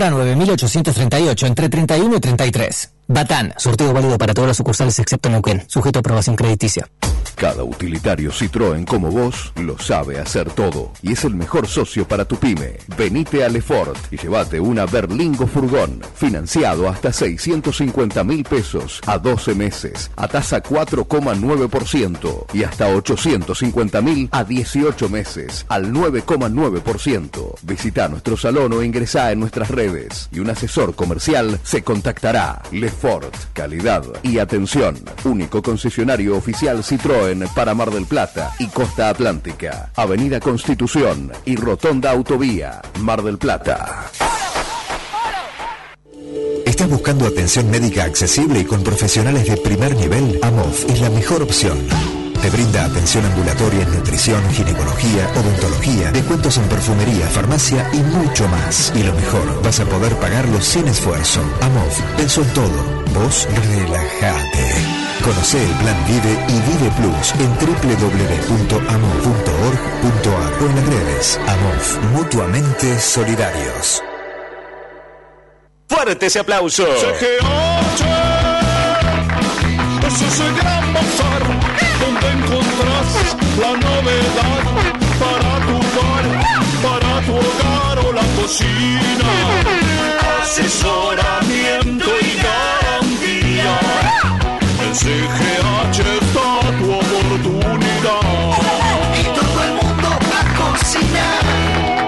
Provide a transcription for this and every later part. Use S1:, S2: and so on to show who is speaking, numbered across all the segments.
S1: Para 9838 entre 31 y 33. Batán, sorteo válido para todas las sucursales excepto Neuquén, sujeto a aprobación crediticia.
S2: Cada utilitario Citroën como vos lo sabe hacer todo y es el mejor socio para tu pyme. Venite a Lefort y llévate una Berlingo Furgón financiado hasta 650 mil pesos a 12 meses a tasa 4,9% y hasta 850 mil a 18 meses al 9,9%. Visita nuestro salón o ingresa en nuestras redes y un asesor comercial se contactará. Lefort, calidad y atención. Único concesionario oficial Citroën para Mar del Plata y Costa Atlántica. Avenida Constitución y Rotonda Autovía, Mar del Plata.
S3: ¿Estás buscando atención médica accesible y con profesionales de primer nivel? AMOF es la mejor opción. Te brinda atención ambulatoria en nutrición, ginecología, odontología, descuentos en perfumería, farmacia y mucho más. Y lo mejor, vas a poder pagarlo sin esfuerzo. AMOF, pensó en todo. Vos relajate. Conoce el plan Vive y Vive Plus en www.amov.org.ar o en las redes. Amov, mutuamente solidarios.
S4: Fuerte ese aplauso.
S5: Es ese gran bazar la novedad para tu bar, para tu hogar o la cocina. Asesoramiento y garantía. En CGH está tu oportunidad.
S6: Y todo el mundo va a cocinar.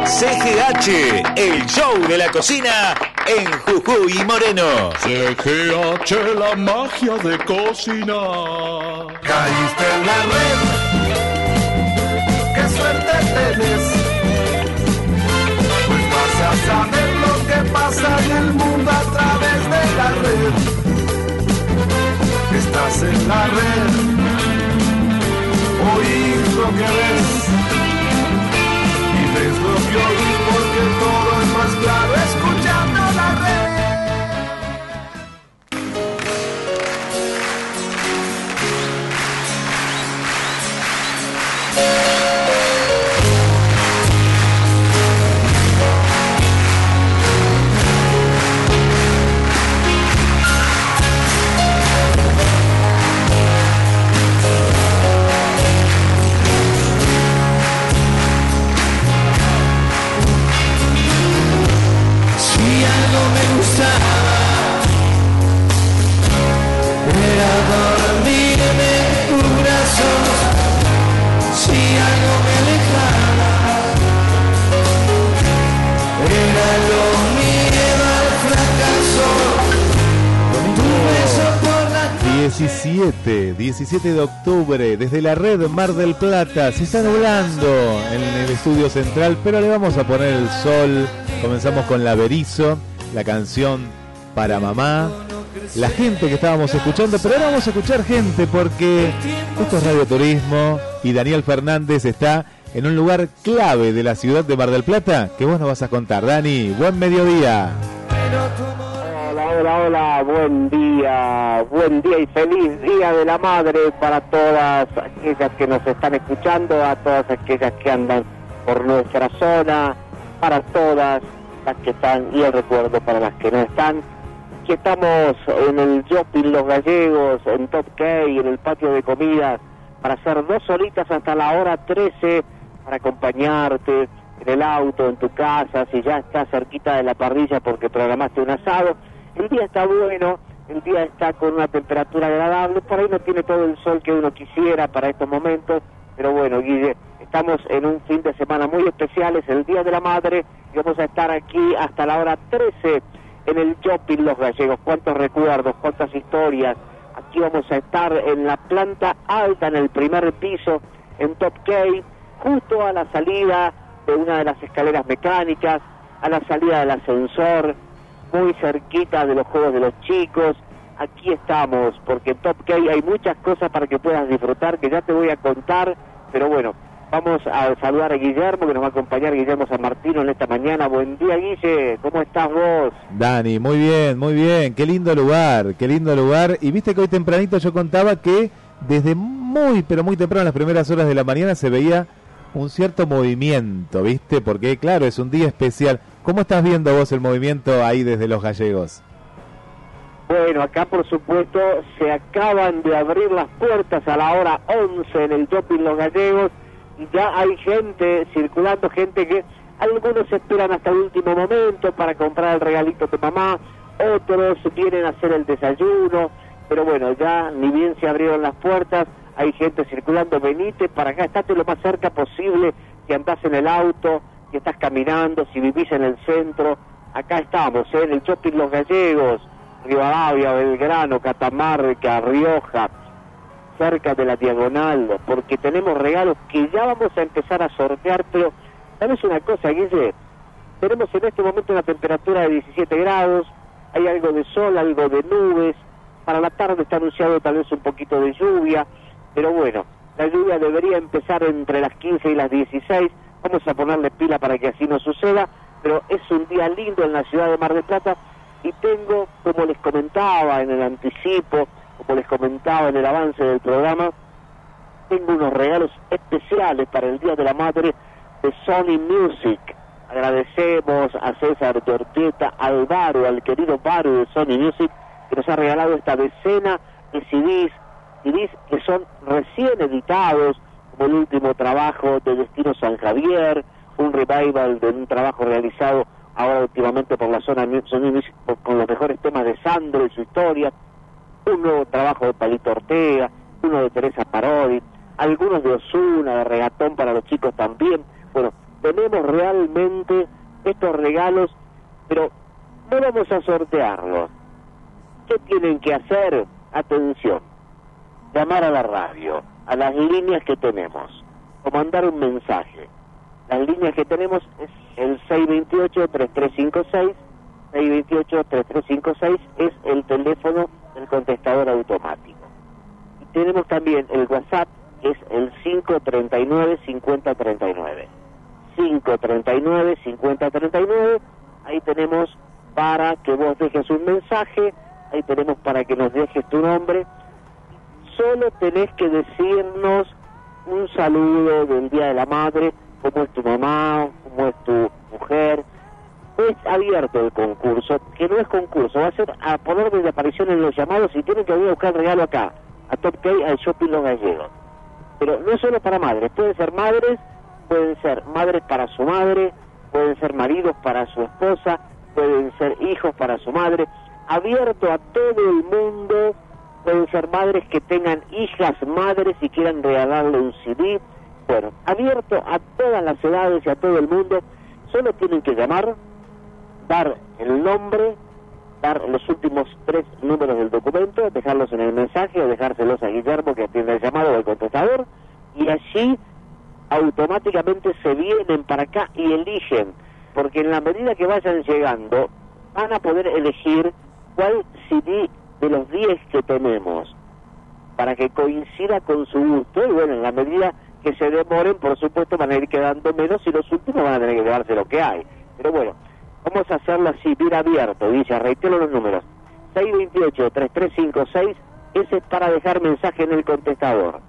S4: CGH, el show de la cocina en Jujuy y Moreno.
S5: CGH, la magia de cocinar.
S6: Caíste en la red. Pues vas a saber lo que pasa en el mundo a través de la red. Estás en la red. Oís lo que ves. Y ves lo que oís porque todo es más claro escuchando la red.
S7: 17, 17 de octubre, desde la red Mar del Plata, se está nublando en el estudio central, pero le vamos a poner el sol. Comenzamos con La Berizo, la canción para mamá, la gente que estábamos escuchando, pero ahora vamos a escuchar gente porque esto es Radio Turismo y Daniel Fernández está en un lugar clave de la ciudad de Mar del Plata que vos nos vas a contar. Dani, buen mediodía.
S8: Hola, hola, hola, buen día, buen día y feliz Día de la Madre para todas aquellas que nos están escuchando, a todas aquellas que andan por nuestra zona, para todas las que están y el recuerdo para las que no están. Que estamos en el shopping Los Gallegos, en Top K, en el patio de comidas, para hacer dos horitas hasta la hora 13, para acompañarte en el auto, en tu casa, si ya estás cerquita de la parrilla porque programaste un asado. El día está bueno, el día está con una temperatura agradable, por ahí no tiene todo el sol que uno quisiera para estos momentos, pero bueno, Guille, estamos en un fin de semana muy especial, es el Día de la Madre, y vamos a estar aquí hasta la hora 13 en el shopping Los Gallegos. Cuántos recuerdos, cuántas historias. Aquí vamos a estar en la planta alta, en el primer piso, en Top K, justo a la salida de una de las escaleras mecánicas, a la salida del ascensor, muy cerquita de los juegos de los chicos. Aquí estamos, porque en Top K hay muchas cosas para que puedas disfrutar, que ya te voy a contar, pero bueno, vamos a saludar a Guillermo, que nos va a acompañar Guillermo San Martino en esta mañana. Buen día, Guille, ¿cómo estás vos?
S7: Dani, muy bien, muy bien. Qué lindo lugar, qué lindo lugar. Y viste que hoy tempranito yo contaba que desde muy, pero muy temprano, en las primeras horas de la mañana, se veía un cierto movimiento, ¿viste? Porque claro, es un día especial. ¿Cómo estás viendo vos el movimiento ahí desde los gallegos?
S8: Bueno, acá por supuesto se acaban de abrir las puertas a la hora 11 en el shopping Los Gallegos ya hay gente circulando, gente que algunos esperan hasta el último momento para comprar el regalito de mamá, otros vienen a hacer el desayuno, pero bueno, ya ni bien se abrieron las puertas, hay gente circulando, venite para acá, estate lo más cerca posible, si andás en el auto, si estás caminando, si vivís en el centro, acá estamos, ¿eh? en el shopping Los Gallegos, Rivadavia, Belgrano, Catamarca, Rioja, cerca de la diagonal, porque tenemos regalos que ya vamos a empezar a sortear, pero ¿sabes una cosa, Guille? Tenemos en este momento una temperatura de 17 grados, hay algo de sol, algo de nubes, para la tarde está anunciado tal vez un poquito de lluvia, pero bueno, la lluvia debería empezar entre las 15 y las 16, vamos a ponerle pila para que así no suceda, pero es un día lindo en la ciudad de Mar del Plata y tengo, como les comentaba en el anticipo, como les comentaba en el avance del programa, tengo unos regalos especiales para el Día de la Madre de Sony Music. Agradecemos a César Torteta, al Baro, al querido Baro de Sony Music, que nos ha regalado esta decena de CDs, CDs que son recién editados, como el último trabajo de Destino San Javier, un revival de un trabajo realizado ahora últimamente por la zona Sony Music con los mejores temas de Sandro y su historia, un nuevo trabajo de Palito Ortega, uno de Teresa Parodi, algunos de Osuna, de Regatón para los chicos también. Bueno, tenemos realmente estos regalos, pero no vamos a sortearlos. ¿Qué tienen que hacer? Atención, llamar a la radio, a las líneas que tenemos, o mandar un mensaje. Las líneas que tenemos es el 628-3356, 628-3356 es el teléfono del contestador automático. Y tenemos también el WhatsApp, que es el 539-5039. 539-5039, ahí tenemos para que vos dejes un mensaje, ahí tenemos para que nos dejes tu nombre. Solo tenés que decirnos un saludo del Día de la Madre, cómo es tu mamá, cómo es tu mujer. Es abierto el concurso, que no es concurso, va a ser a poner de aparición en los llamados y tienen que venir a buscar regalo acá, a Top K, al Shopping Los Gallegos. Pero no solo para madres, pueden ser madres, pueden ser madres para su madre, pueden ser maridos para su esposa, pueden ser hijos para su madre, abierto a todo el mundo, pueden ser madres que tengan hijas madres y quieran regalarle un CD, bueno, abierto a todas las edades y a todo el mundo, solo tienen que llamar, dar el nombre, dar los últimos tres números del documento, dejarlos en el mensaje o dejárselos a Guillermo que atiende el llamado o el contestador, y allí automáticamente se vienen para acá y eligen, porque en la medida que vayan llegando, van a poder elegir cuál CD de los 10 que tenemos, para que coincida con su gusto, y bueno, en la medida que se demoren, por supuesto, van a ir quedando menos y los últimos van a tener que llevarse lo que hay. Pero bueno, vamos a hacerlo así, bien abierto, dice, reitero los números. 628-3356, ese es para dejar mensaje en el contestador.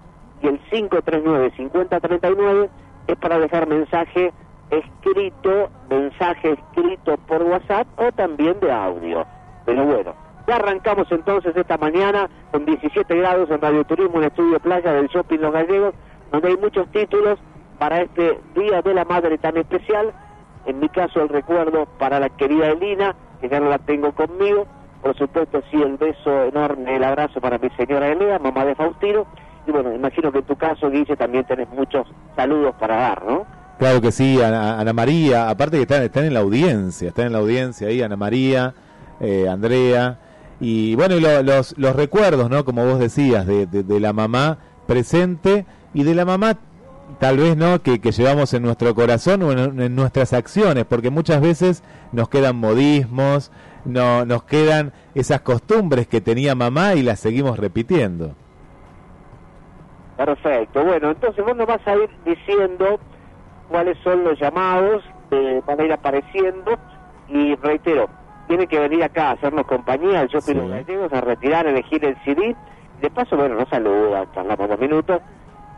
S8: Y el 539-5039 es para dejar mensaje escrito, mensaje escrito por WhatsApp o también de audio. Pero bueno, ya arrancamos entonces esta mañana con 17 grados en Radio Turismo en Estudio Playa del Shopping Los Gallegos donde hay muchos títulos para este Día de la Madre tan especial. En mi caso, el recuerdo para la querida Elina, que ya no la tengo conmigo. Por supuesto, sí, el beso enorme, el abrazo para mi señora Elena, mamá de Faustino. Y bueno, imagino que en tu caso, Guille, también tenés muchos saludos para dar, ¿no?
S7: Claro que sí, Ana, Ana María, aparte que están, en la audiencia, están en la audiencia ahí, Ana María, eh, Andrea, y bueno, y lo, los, los recuerdos, ¿no? Como vos decías, de, de, de la mamá presente y de la mamá tal vez no que, que llevamos en nuestro corazón o en, en, nuestras acciones porque muchas veces nos quedan modismos no nos quedan esas costumbres que tenía mamá y las seguimos repitiendo.
S8: Perfecto. Bueno entonces vos nos vas a ir diciendo cuáles son los llamados que van a ir apareciendo y reitero tiene que venir acá a hacernos compañía. Al shopping sí. los gallegos a retirar elegir el CD de paso bueno nos saluda charlamos dos minutos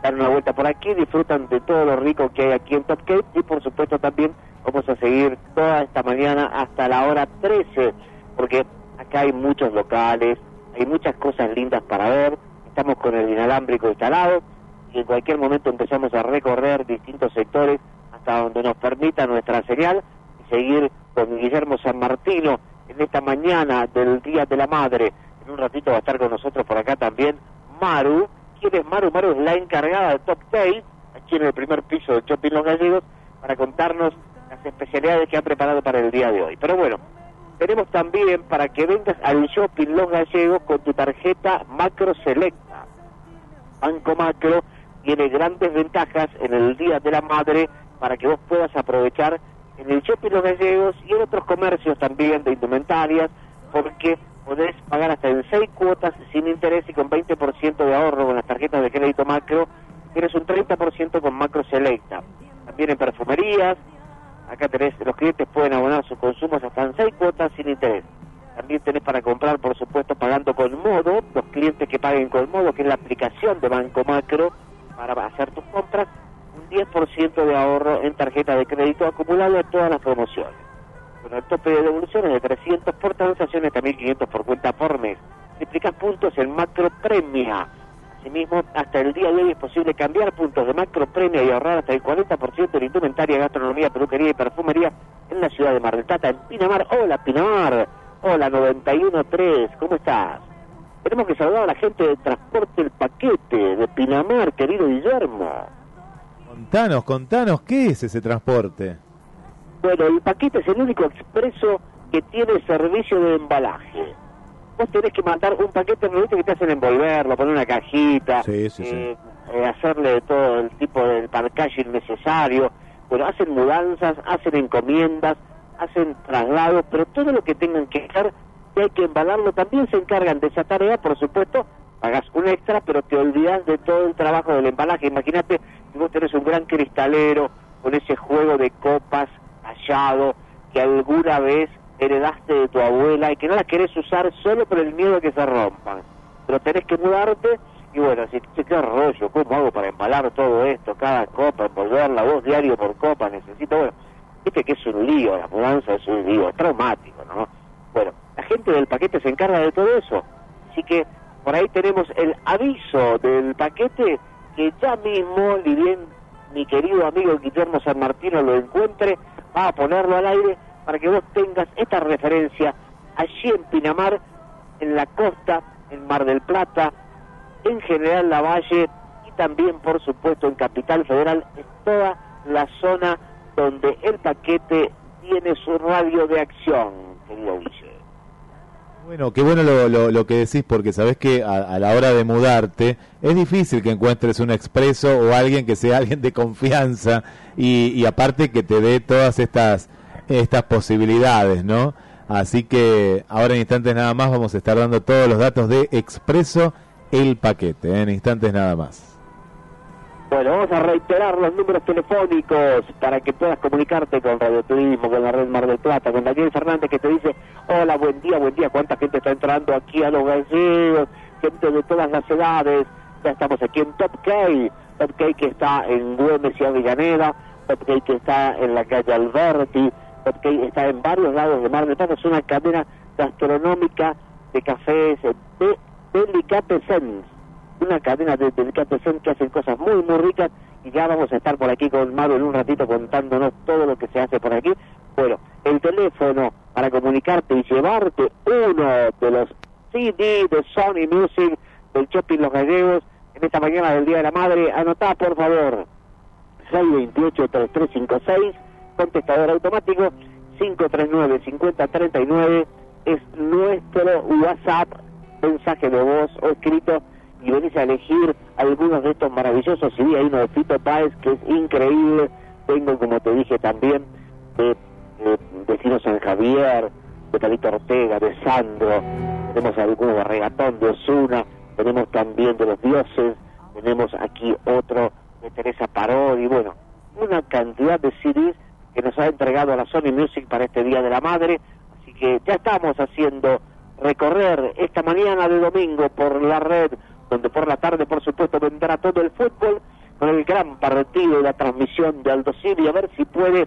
S8: dan una vuelta por aquí, disfrutan de todo lo rico que hay aquí en Top Cape y por supuesto también vamos a seguir toda esta mañana hasta la hora 13, porque acá hay muchos locales, hay muchas cosas lindas para ver, estamos con el inalámbrico instalado y en cualquier momento empezamos a recorrer distintos sectores hasta donde nos permita nuestra señal y seguir con Guillermo San Martino en esta mañana del Día de la Madre. En un ratito va a estar con nosotros por acá también Maru. ¿Quién es Maru? Maru es la encargada de Top Tail, aquí en el primer piso de Shopping Los Gallegos, para contarnos las especialidades que ha preparado para el día de hoy. Pero bueno, tenemos también para que vengas al Shopping Los Gallegos con tu tarjeta Macro Selecta. Banco Macro tiene grandes ventajas en el Día de la Madre para que vos puedas aprovechar en el Shopping Los Gallegos y en otros comercios también de indumentarias, porque podés pagar hasta en seis cuotas sin interés y con 20% de ahorro con las tarjetas de crédito macro, tienes un 30% con macro selecta. También en perfumerías, acá tenés, los clientes pueden abonar sus consumos hasta en seis cuotas sin interés. También tenés para comprar, por supuesto, pagando con modo, los clientes que paguen con modo, que es la aplicación de Banco Macro para hacer tus compras, un 10% de ahorro en tarjeta de crédito acumulado en todas las promociones con el tope de devoluciones de 300 por transacciones, también 500 por cuenta por mes. Puntos en Macro Premia. Asimismo, hasta el día de hoy es posible cambiar puntos de Macro Premia y ahorrar hasta el 40% en indumentaria, gastronomía, peluquería y perfumería en la ciudad de Mar del Plata, en Pinamar. Hola, Pinamar. Hola, 913. ¿Cómo estás? Tenemos que saludar a la gente de Transporte El Paquete de Pinamar, querido Guillermo.
S7: Contanos, contanos, ¿qué es ese transporte?
S8: Bueno, el paquete es el único expreso que tiene servicio de embalaje. Vos tenés que mandar un paquete, ¿no viste que te hacen envolverlo, poner una cajita,
S7: Sí, sí, sí.
S8: eh, eh, hacerle todo el tipo de packaging necesario. Bueno, hacen mudanzas, hacen encomiendas, hacen traslados, pero todo lo que tengan que hacer, que hay que embalarlo, también se encargan de esa tarea, por supuesto, pagas un extra, pero te olvidas de todo el trabajo del embalaje. Imagínate si vos tenés un gran cristalero con ese juego de copas que alguna vez heredaste de tu abuela y que no la querés usar solo por el miedo a que se rompan. Pero tenés que mudarte y bueno, si qué rollo, ¿cómo hago para embalar todo esto? Cada copa, envolverla, vos diario por copa, necesito, bueno, viste que es un lío, la mudanza es un lío, traumático, ¿no? Bueno, la gente del paquete se encarga de todo eso. Así que por ahí tenemos el aviso del paquete que ya mismo, ni mi querido amigo Guillermo San Martino lo encuentre, va a ponerlo al aire para que vos tengas esta referencia allí en Pinamar, en la costa, en Mar del Plata, en General Lavalle y también, por supuesto, en Capital Federal, es toda la zona donde el paquete tiene su radio de acción.
S7: Bueno, qué bueno lo, lo, lo que decís, porque sabés que a la hora de mudarte es difícil que encuentres un expreso o alguien que sea alguien de confianza y, y aparte que te dé todas estas, estas posibilidades, ¿no? Así que ahora en instantes nada más vamos a estar dando todos los datos de Expreso el paquete, ¿eh? en instantes nada más.
S8: Bueno, vamos a reiterar los números telefónicos para que puedas comunicarte con Radio Turismo, con la Red Mar del Plata, con Daniel Fernández que te dice, hola, buen día, buen día, cuánta gente está entrando aquí a los gallegos, gente de todas las edades, ya estamos aquí en Top K, K que está en Güemes y Avellaneda, K que está en la calle Alberti, K está en varios lados de Mar del Plata, una cadena gastronómica de cafés de Delicatessen, una cadena de Delicatessen que hacen cosas muy muy ricas. Y ya vamos a estar por aquí con Maru en un ratito contándonos todo lo que se hace por aquí. Bueno, el teléfono para comunicarte y llevarte uno de los CD de Sony Music del Shopping Los Gallegos en esta mañana del Día de la Madre, anotá por favor 628-3356, contestador automático 539-5039 es nuestro WhatsApp, mensaje de voz o escrito y venís a elegir algunos de estos maravillosos CD. Hay uno de Fito Páez que es increíble. Tengo, como te dije también, de, de Vecino San Javier, de Talito Ortega, de Sandro. Tenemos algunos de Regatón, de Osuna. Tenemos también de Los Dioses. Tenemos aquí otro de Teresa Parodi. Bueno, una cantidad de CDs que nos ha entregado a la Sony Music para este Día de la Madre. Así que ya estamos haciendo recorrer esta mañana de domingo por la red donde por la tarde, por supuesto, vendrá todo el fútbol con el gran partido y la transmisión de Aldo Civi, a ver si puede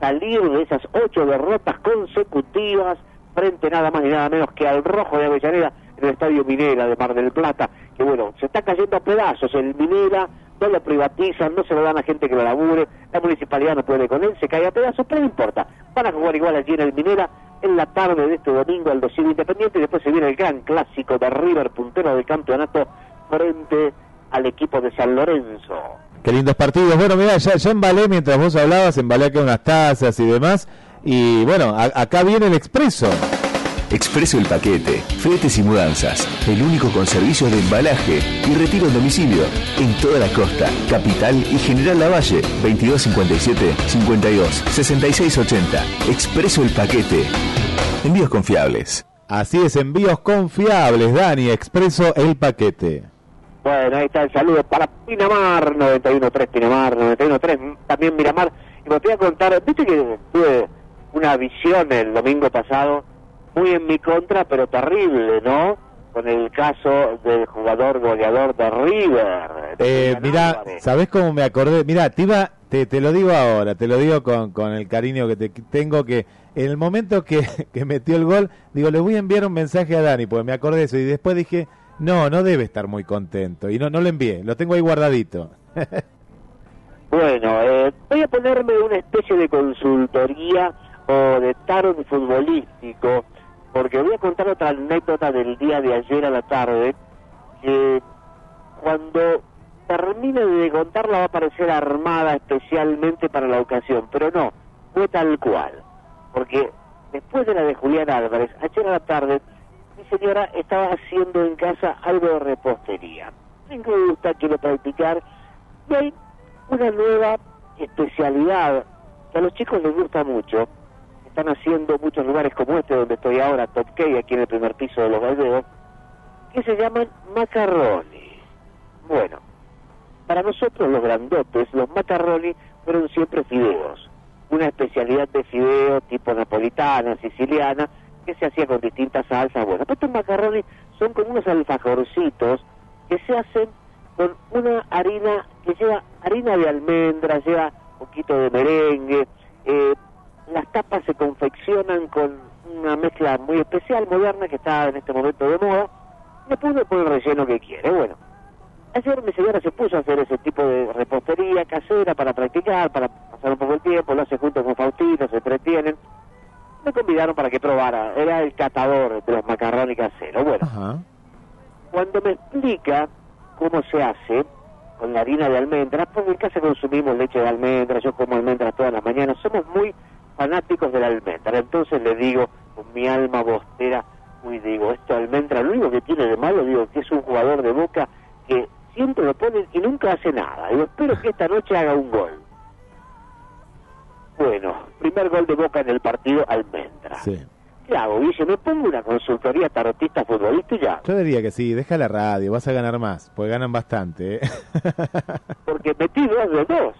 S8: salir de esas ocho derrotas consecutivas frente nada más y nada menos que al Rojo de Avellaneda en el Estadio Minera de Mar del Plata, que bueno, se está cayendo a pedazos el Minera, no lo privatizan, no se lo dan a gente que lo labure, la municipalidad no puede con él, se cae a pedazos, pero no importa, van a jugar igual allí en el Minera en la tarde de este domingo al Civil Independiente y después se viene el gran clásico de River, puntero del campeonato, frente al equipo de San Lorenzo.
S7: Qué lindos partidos. Bueno, mira, ya, ya embalé mientras vos hablabas, embalé acá unas tazas y demás. Y bueno, acá viene el expreso.
S9: Expreso el paquete, fletes y mudanzas, el único con servicios de embalaje y retiro en domicilio en toda la costa, capital y General Lavalle, 2257 52 66 80. Expreso el paquete. Envíos confiables.
S7: Así es, envíos confiables, Dani, Expreso el paquete.
S8: Bueno, ahí está el saludo para Pinamar, 91.3 Pinamar, 91.3 también Miramar. Y me voy a contar, viste que tuve una visión el domingo pasado muy en mi contra, pero terrible, ¿no? Con el caso del jugador goleador de River.
S7: Eh, mira, ¿sabés cómo me acordé? Mira, te, iba, te, te, lo digo ahora, te lo digo con, con el cariño que te tengo, que en el momento que, que metió el gol, digo, le voy a enviar un mensaje a Dani, porque me acordé de eso, y después dije, no, no debe estar muy contento, y no, no lo envié, lo tengo ahí guardadito.
S8: bueno, eh, voy a ponerme una especie de consultoría o de tarot futbolístico porque voy a contar otra anécdota del día de ayer a la tarde, que cuando termine de contarla va a parecer armada especialmente para la ocasión, pero no, fue tal cual, porque después de la de Julián Álvarez, ayer a la tarde, mi señora estaba haciendo en casa algo de repostería. Me gusta, quiero practicar, y hay una nueva especialidad que a los chicos les gusta mucho, están haciendo muchos lugares como este donde estoy ahora, Top aquí en el primer piso de los gallegos, que se llaman macarrones. Bueno, para nosotros los grandotes, los macarrones fueron siempre fideos, una especialidad de fideo tipo napolitana, siciliana, que se hacía con distintas salsas. Bueno, estos macarrones son como unos alfajorcitos que se hacen con una harina que lleva harina de almendra, lleva un poquito de merengue, eh, las tapas se confeccionan con una mezcla muy especial, moderna, que está en este momento de moda. Después le pone el relleno que quiere. Bueno, ayer mi señora se puso a hacer ese tipo de repostería casera para practicar, para pasar un poco el tiempo, lo hace junto con Faustino, se entretienen. Me convidaron para que probara, era el catador de los macarrones caseros. Bueno, cuando me explica cómo se hace con la harina de almendras, porque en casa consumimos leche de almendras, yo como almendras todas las mañanas, somos muy fanáticos de la almendra. Entonces le digo, con mi alma bostera, uy, digo, esto almendra, lo único que tiene de malo, digo, que es un jugador de boca que siempre lo pone y nunca hace nada. Digo, espero que esta noche haga un gol. Bueno, primer gol de boca en el partido, almendra. Sí. ¿Qué hago, Guille? ¿Me pongo una consultoría tarotista futbolista y ya?
S7: Yo diría que sí, deja la radio, vas a ganar más, porque ganan bastante. ¿eh?
S8: porque metí dos de dos.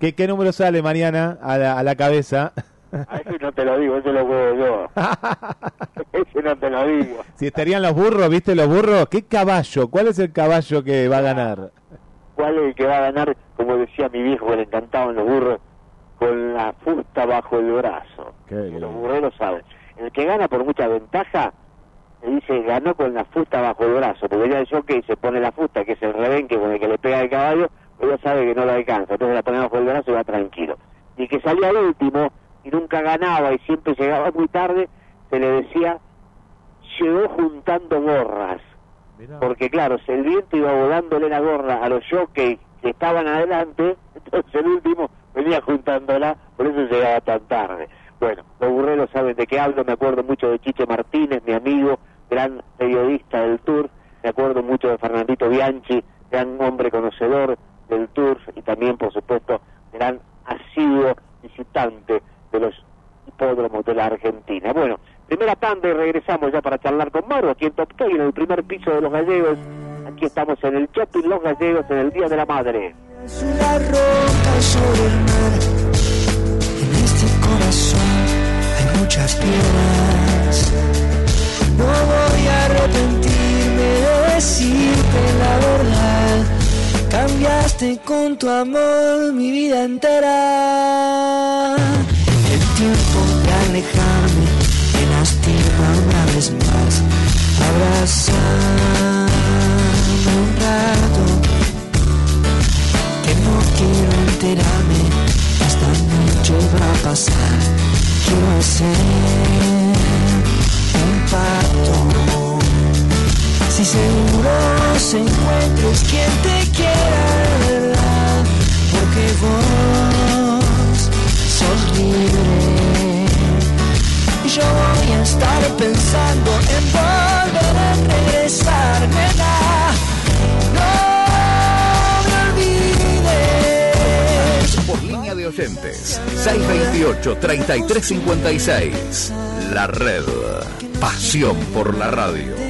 S7: ¿Qué, qué número sale, Mariana, a la, a la cabeza?
S8: A ese no te lo digo, ese lo juego yo. ese no te lo digo.
S7: Si estarían los burros, ¿viste los burros? ¿Qué caballo? ¿Cuál es el caballo que va a ganar?
S8: ¿Cuál es el que va a ganar? Como decía mi viejo, que le encantaban los burros, con la fusta bajo el brazo. los burreros saben. El que gana por mucha ventaja, se dice ganó con la fusta bajo el brazo, porque ya el jockey se pone la fusta, que es el rebenque con el que le pega el caballo, ella sabe que no lo alcanza, entonces la pone bajo el brazo y va tranquilo. Y que salía al último y nunca ganaba y siempre llegaba muy tarde, se le decía, llegó juntando gorras. Porque claro, si el viento iba volándole la gorra a los jockeys que estaban adelante, entonces el último venía juntándola, por eso llegaba tan tarde. Bueno, los burreros saben de qué hablo, me acuerdo mucho de Chiche Martínez, mi amigo, gran periodista del Tour, me acuerdo mucho de Fernandito Bianchi, gran hombre conocedor del Tour y también, por supuesto, gran asiduo visitante de los hipódromos de la Argentina. Bueno, primera tanda y regresamos ya para charlar con Maru aquí en Top en el primer piso de Los Gallegos. Aquí estamos en el Shopping Los Gallegos en el Día de la Madre.
S10: En este corazón hay muchas piedras. No voy a arrepentirme de decirte la verdad. Cambiaste con tu amor mi vida entera. El tiempo de alejarme me lastima una vez más. Abrazame un rato, que no quiero enterarme. Esta noche va a pasar. Quiero hacer un pacto. Si seguro se encuentres quien te quiera porque vos sos libre. Yo voy a estar pensando en volver a regresar, nena. No me olvides.
S9: Por línea de oyentes, 628-3356. La red. Pasión por la radio.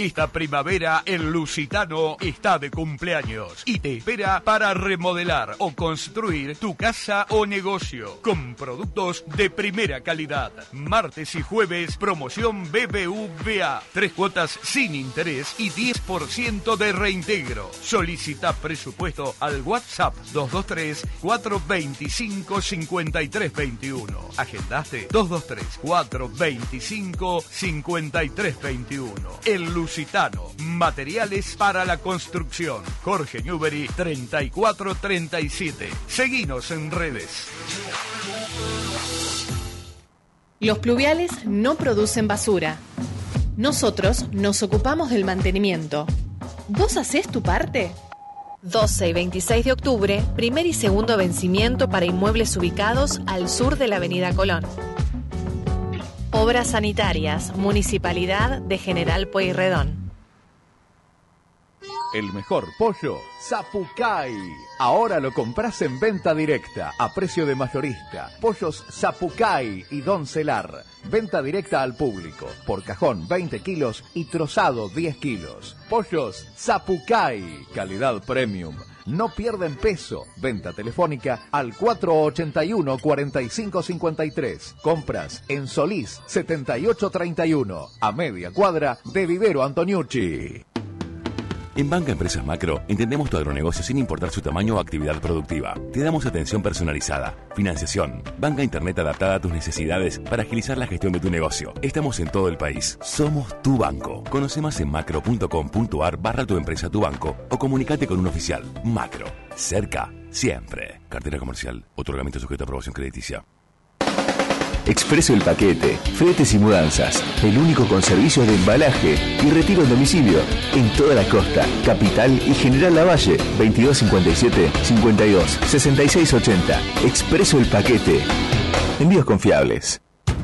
S5: Esta primavera el Lusitano está de cumpleaños y te espera para remodelar o construir tu casa o negocio con productos de primera calidad. Martes y jueves promoción BBVA. Tres cuotas sin interés y 10% de reintegro. Solicita presupuesto al WhatsApp 223 425 5321. Agendaste 223 425 5321. El Lusitano. Materiales para la construcción. Jorge Newbery 3437. Seguinos en redes.
S11: Los pluviales no producen basura. Nosotros nos ocupamos del mantenimiento. ¿Vos hacés tu parte?
S12: 12 y 26 de octubre, primer y segundo vencimiento para inmuebles ubicados al sur de la Avenida Colón. Obras sanitarias, Municipalidad de General Pueyrredón.
S9: El mejor pollo, Zapucay. Ahora lo compras en venta directa, a precio de mayorista. Pollos Zapucay y Don Celar. Venta directa al público. Por cajón 20 kilos y trozado 10 kilos. Pollos Zapucay. Calidad premium. No pierden peso. Venta telefónica al 481-4553. Compras en Solís 7831. A media cuadra de Vivero Antoniucci.
S13: En Banca Empresas Macro entendemos tu agronegocio sin importar su tamaño o actividad productiva. Te damos atención personalizada, financiación, banca internet adaptada a tus necesidades para agilizar la gestión de tu negocio. Estamos en todo el país. Somos tu banco. Conoce más en macro.com.ar barra tu empresa tu banco o comunicate con un oficial. Macro. Cerca. Siempre. Cartera comercial. Otorgamiento sujeto a aprobación crediticia.
S14: Expreso el paquete, fletes y mudanzas, el único con servicios de embalaje y retiro en domicilio en toda la costa, capital y General Lavalle, 2257 52 66 80. Expreso el paquete. Envíos confiables.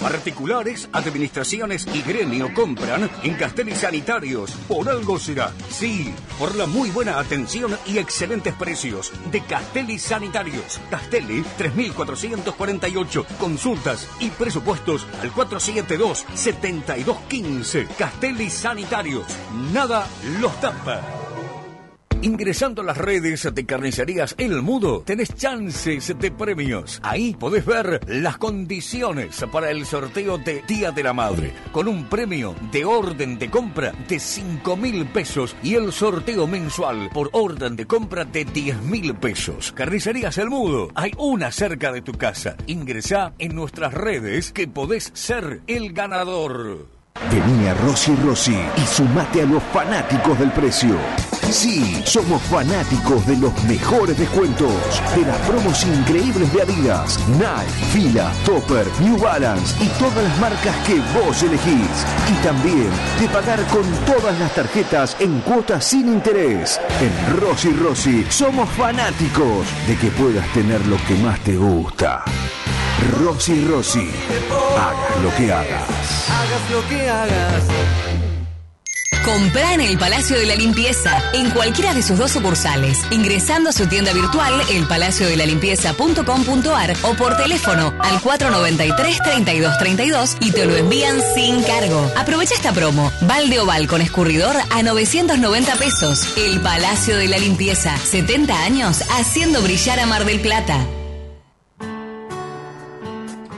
S5: Particulares, administraciones y gremio compran en Castelli Sanitarios. Por algo será. Sí, por la muy buena atención y excelentes precios de Castelli Sanitarios. Castelli 3448. Consultas y presupuestos al 472-7215. Castelli Sanitarios. Nada los tapa.
S15: Ingresando a las redes de carnicerías El Mudo, tenés chances de premios. Ahí podés ver las condiciones para el sorteo de Día de la Madre, con un premio de orden de compra de 5 mil pesos y el sorteo mensual por orden de compra de 10 mil pesos. Carnicerías El Mudo, hay una cerca de tu casa. Ingresá en nuestras redes que podés ser el ganador.
S16: Vení a Rossi Rossi y sumate a los fanáticos del precio. Sí, somos fanáticos de los mejores descuentos, de las promos increíbles de Adidas, Nike, Fila, Topper, New Balance y todas las marcas que vos elegís. Y también de pagar con todas las tarjetas en cuotas sin interés. En Rossi Rossi somos fanáticos de que puedas tener lo que más te gusta. Rossi Rossi, hagas lo que hagas.
S17: Hagas lo que hagas.
S18: Comprá en el Palacio de la Limpieza, en cualquiera de sus dos sucursales, ingresando a su tienda virtual elpalaciodelalimpieza.com.ar o por teléfono al 493-3232 y te lo envían sin cargo. Aprovecha esta promo. Balde oval con escurridor a 990 pesos. El Palacio de la Limpieza, 70 años haciendo brillar a Mar del Plata.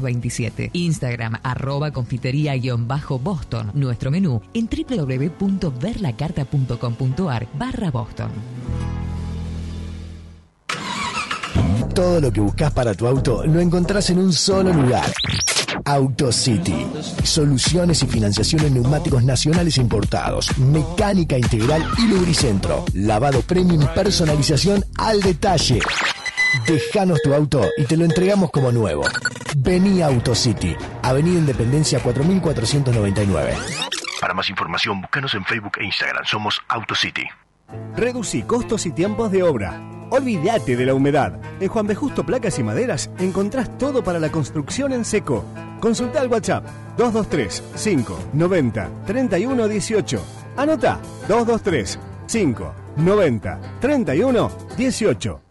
S19: 1927. Instagram arroba confitería-boston. Nuestro menú en www.verlacarta.com.ar barra Boston.
S20: Todo lo que buscas para tu auto lo encontrás en un solo lugar. AutoCity. Soluciones y financiación en neumáticos nacionales e importados. Mecánica integral y lubricentro. Lavado premium y personalización al detalle. Déjanos tu auto y te lo entregamos como nuevo. Vení a AutoCity, Avenida Independencia 4499.
S16: Para más información, búscanos en Facebook e Instagram. Somos AutoCity.
S21: Reducí costos y tiempos de obra. Olvídate de la humedad. En Juan B. Justo Placas y Maderas encontrás todo para la construcción en seco. Consulta al WhatsApp 223 590 31 18. Anota 223 590 31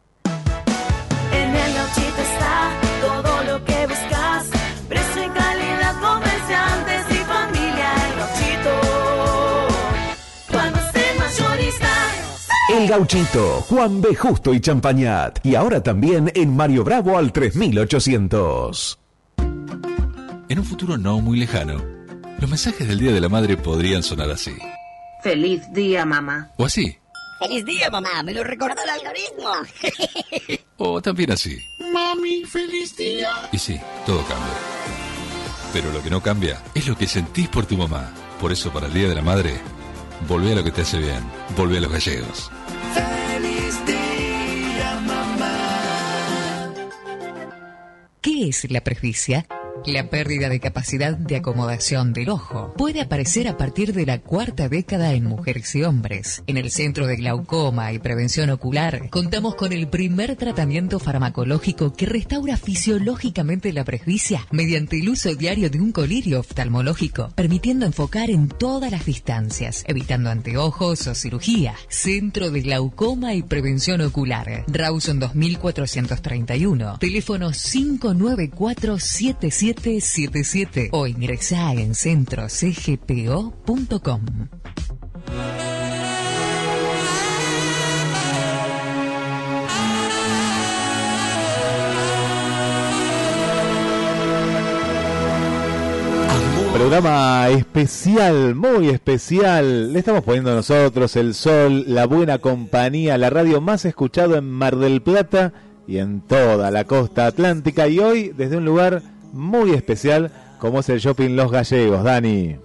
S17: El Gauchito,
S16: Juan B. Justo y Champañat. Y ahora también en Mario Bravo al 3800.
S22: En un futuro no muy lejano, los mensajes del Día de la Madre podrían sonar así.
S23: Feliz día, mamá.
S22: O así.
S23: Feliz día, mamá. Me lo recordó el algoritmo.
S22: O también así.
S23: Mami, feliz día.
S22: Y sí, todo cambia. Pero lo que no cambia es lo que sentís por tu mamá. Por eso, para el Día de la Madre, volvé a lo que te hace bien. Volvé a los gallegos.
S19: ¿Qué es la presbicia? La pérdida de capacidad de acomodación del ojo puede aparecer a partir de la cuarta década en mujeres y hombres. En el Centro de Glaucoma y Prevención Ocular contamos con el primer tratamiento farmacológico que restaura fisiológicamente la presbicia mediante el uso diario de un colirio oftalmológico, permitiendo enfocar en todas las distancias, evitando anteojos o cirugía. Centro de Glaucoma y Prevención Ocular. Rawson 2431. Teléfono 594 7777 o ingresá en centrocgpo.com.
S7: Programa especial, muy especial. Le estamos poniendo nosotros el sol, la buena compañía, la radio más escuchado en Mar del Plata y en toda la costa atlántica. Y hoy desde un lugar muy especial como es el Shopping Los Gallegos. Dani.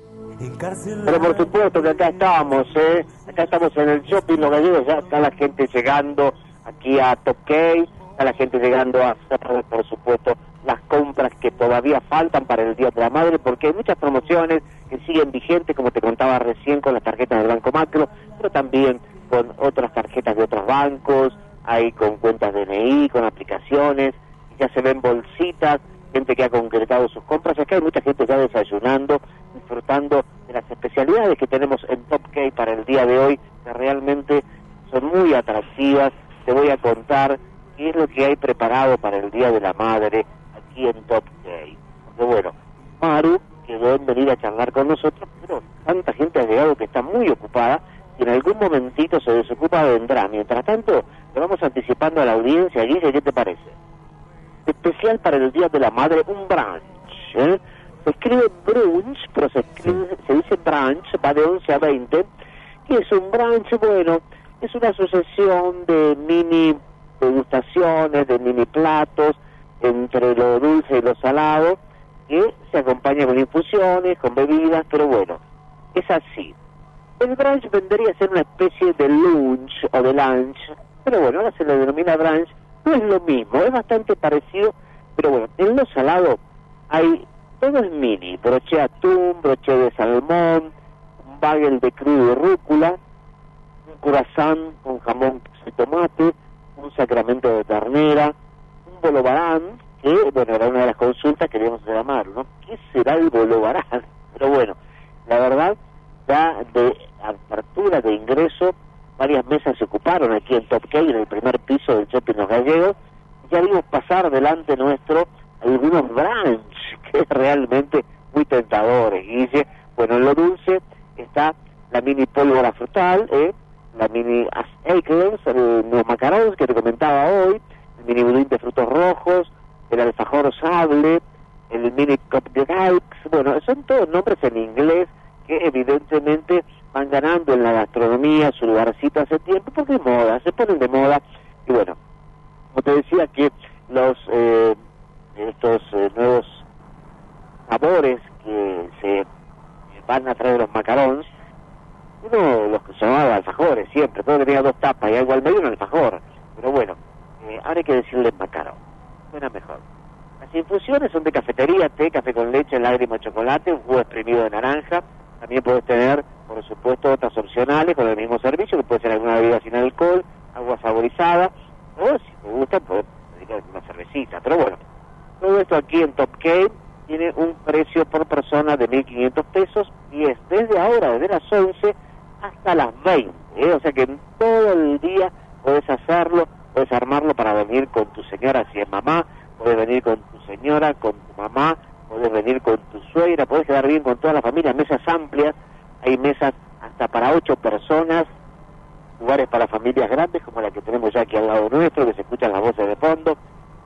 S8: Pero por supuesto que acá estamos, ¿eh? Acá estamos en el shopping Los Gallegos, ya está la gente llegando aquí a Case, está la gente llegando a hacer, por supuesto, las compras que todavía faltan para el Día de la Madre, porque hay muchas promociones que siguen vigentes, como te contaba recién, con las tarjetas del Banco Macro, pero también con otras tarjetas de otros bancos, hay con cuentas DNI, con aplicaciones, ya se ven bolsitas, gente que ha concretado sus compras, acá hay mucha gente ya desayunando, disfrutando de las especialidades que tenemos en Top K para el día de hoy, que realmente son muy atractivas. Te voy a contar qué es lo que hay preparado para el Día de la Madre aquí en Top K. Porque bueno, Maru quedó en venir a charlar con nosotros, pero tanta gente ha llegado que está muy ocupada y en algún momentito se desocupa vendrá. Mientras tanto, le vamos anticipando a la audiencia, Guille, ¿qué te parece? Especial para el Día de la Madre, un brunch. ¿eh? Se escribe brunch, pero se, escribe, se dice brunch, va de 11 a 20. ¿Qué es un brunch? Bueno, es una sucesión de mini degustaciones, de mini platos, entre lo dulce y lo salado, que se acompaña con infusiones, con bebidas, pero bueno, es así. El brunch vendría a ser una especie de lunch o de lunch, pero bueno, ahora se le denomina brunch, no es lo mismo, es bastante parecido, pero bueno, en lo salado hay, todo es mini, broche de atún, broche de salmón, un bagel de crudo y rúcula, un croissant con jamón y tomate, un sacramento de ternera, un bolobarán, que, bueno, era una de las consultas que queríamos llamar, ¿no? ¿Qué será el bolobarán? Pero bueno, la verdad, ya de apertura de ingreso, varias mesas se ocuparon aquí en Top K, en el primer piso del Shopping Los Gallegos, ya vimos pasar delante nuestro algunos brunch, que realmente muy tentadores, Guille. Bueno, en lo dulce está la mini pólvora frutal, ¿eh? la mini acres, los macarons que te comentaba hoy, el mini budín de frutos rojos, el alfajor sable, el mini cupcakes, bueno, son todos nombres en inglés que evidentemente van ganando en la gastronomía su lugarcito hace tiempo porque es moda, se ponen de moda y bueno, como te decía que los eh, estos eh, nuevos sabores que se van a traer los macarons, uno los que llamaba alfajores siempre, todo tenía dos tapas y algo al medio un alfajor, pero bueno, eh, ahora hay que decirle macarón, suena mejor. Las infusiones son de cafetería, té, café con leche, lágrima, chocolate, un jugo exprimido de naranja. También puedes tener, por supuesto, otras opcionales con el mismo servicio, que puede ser alguna bebida sin alcohol, agua saborizada, o si te gusta, puedes dedicar una cervecita. Pero bueno, todo esto aquí en Top K tiene un precio por persona de 1.500 pesos y es desde ahora, desde las 11 hasta las 20. ¿eh? O sea que todo el día puedes hacerlo, puedes armarlo para venir con tu señora si es mamá, puedes venir con tu señora, con tu mamá, puedes venir con tu suegra, puedes quedar bien con toda la familia, mesas amplias, hay mesas hasta para ocho personas, lugares para familias grandes como la que tenemos ya aquí al lado nuestro, que se escuchan las voces de fondo,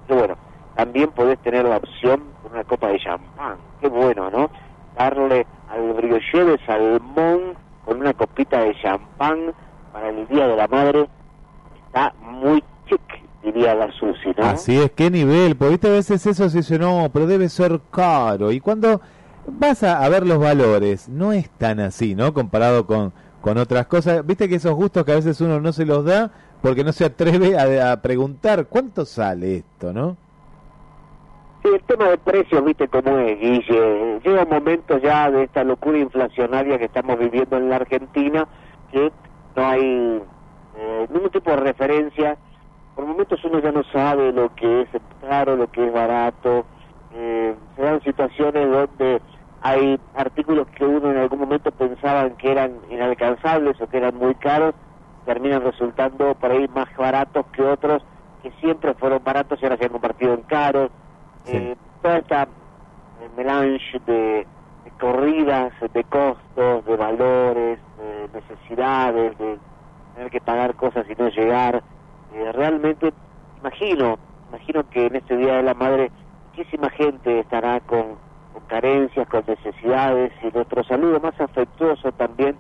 S8: pero bueno, también podés tener la opción con una copa de champán, qué bueno, ¿no? Darle al brioche de salmón con una copita de champán para el Día de la Madre, está muy chic, diría la Susi, ¿no?
S7: Así es, qué nivel, porque viste, a veces eso se dice, no, pero debe ser caro. Y cuando vas a, ver los valores, no es tan así, ¿no? Comparado con, con otras cosas. Viste que esos gustos que a veces uno no se los da porque no se atreve a, a preguntar, ¿cuánto sale esto, no?
S8: Sí, el tema de precios, viste cómo es, Guille. Llega un momento ya de esta locura inflacionaria que estamos viviendo en la Argentina que no hay eh, ningún tipo de referencia. Por momentos uno ya no sabe lo que es caro, lo que es barato. Eh, se dan situaciones donde hay artículos que uno en algún momento pensaban que eran inalcanzables o que eran muy caros, terminan resultando por ahí más baratos que otros que siempre fueron baratos y ahora se han convertido en caros. Eh, toda esta eh, melange de, de corridas, de costos, de valores, de necesidades, de tener que pagar cosas y no llegar. Eh, realmente, imagino, imagino que en este Día de la Madre muchísima gente estará con, con carencias, con necesidades y nuestro saludo más afectuoso también.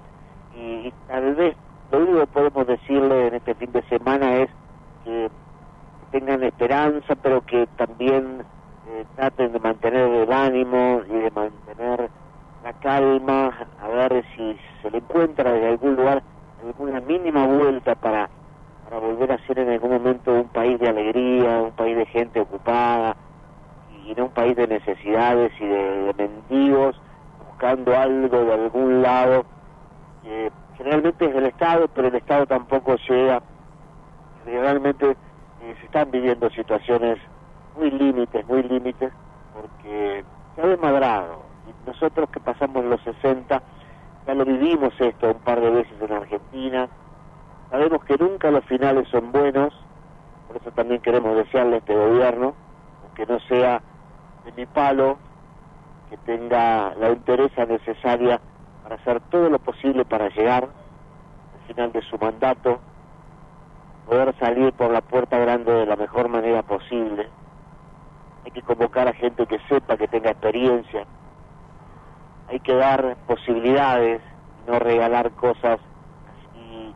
S8: Y, y tal vez lo único que podemos decirle en este fin de semana es que tengan esperanza, pero que también eh, traten de mantener el ánimo y de mantener la calma, a ver si se le encuentra desde algún lugar alguna mínima vuelta para, para volver a ser en algún momento un país de alegría, un país de gente ocupada y no un país de necesidades y de, de mendigos buscando algo de algún lado que generalmente es del Estado, pero el Estado tampoco llega. Realmente eh, se están viviendo situaciones muy límites, muy límites, porque se ha desmadrado. Y nosotros que pasamos los 60, ya lo vivimos esto un par de veces en Argentina, sabemos que nunca los finales son buenos, por eso también queremos desearle a este gobierno, que no sea de mi palo, que tenga la interesa necesaria para hacer todo lo posible para llegar al final de su mandato, poder salir por la puerta grande de la mejor manera posible. Hay que convocar a gente que sepa, que tenga experiencia. Hay que dar posibilidades, no regalar cosas así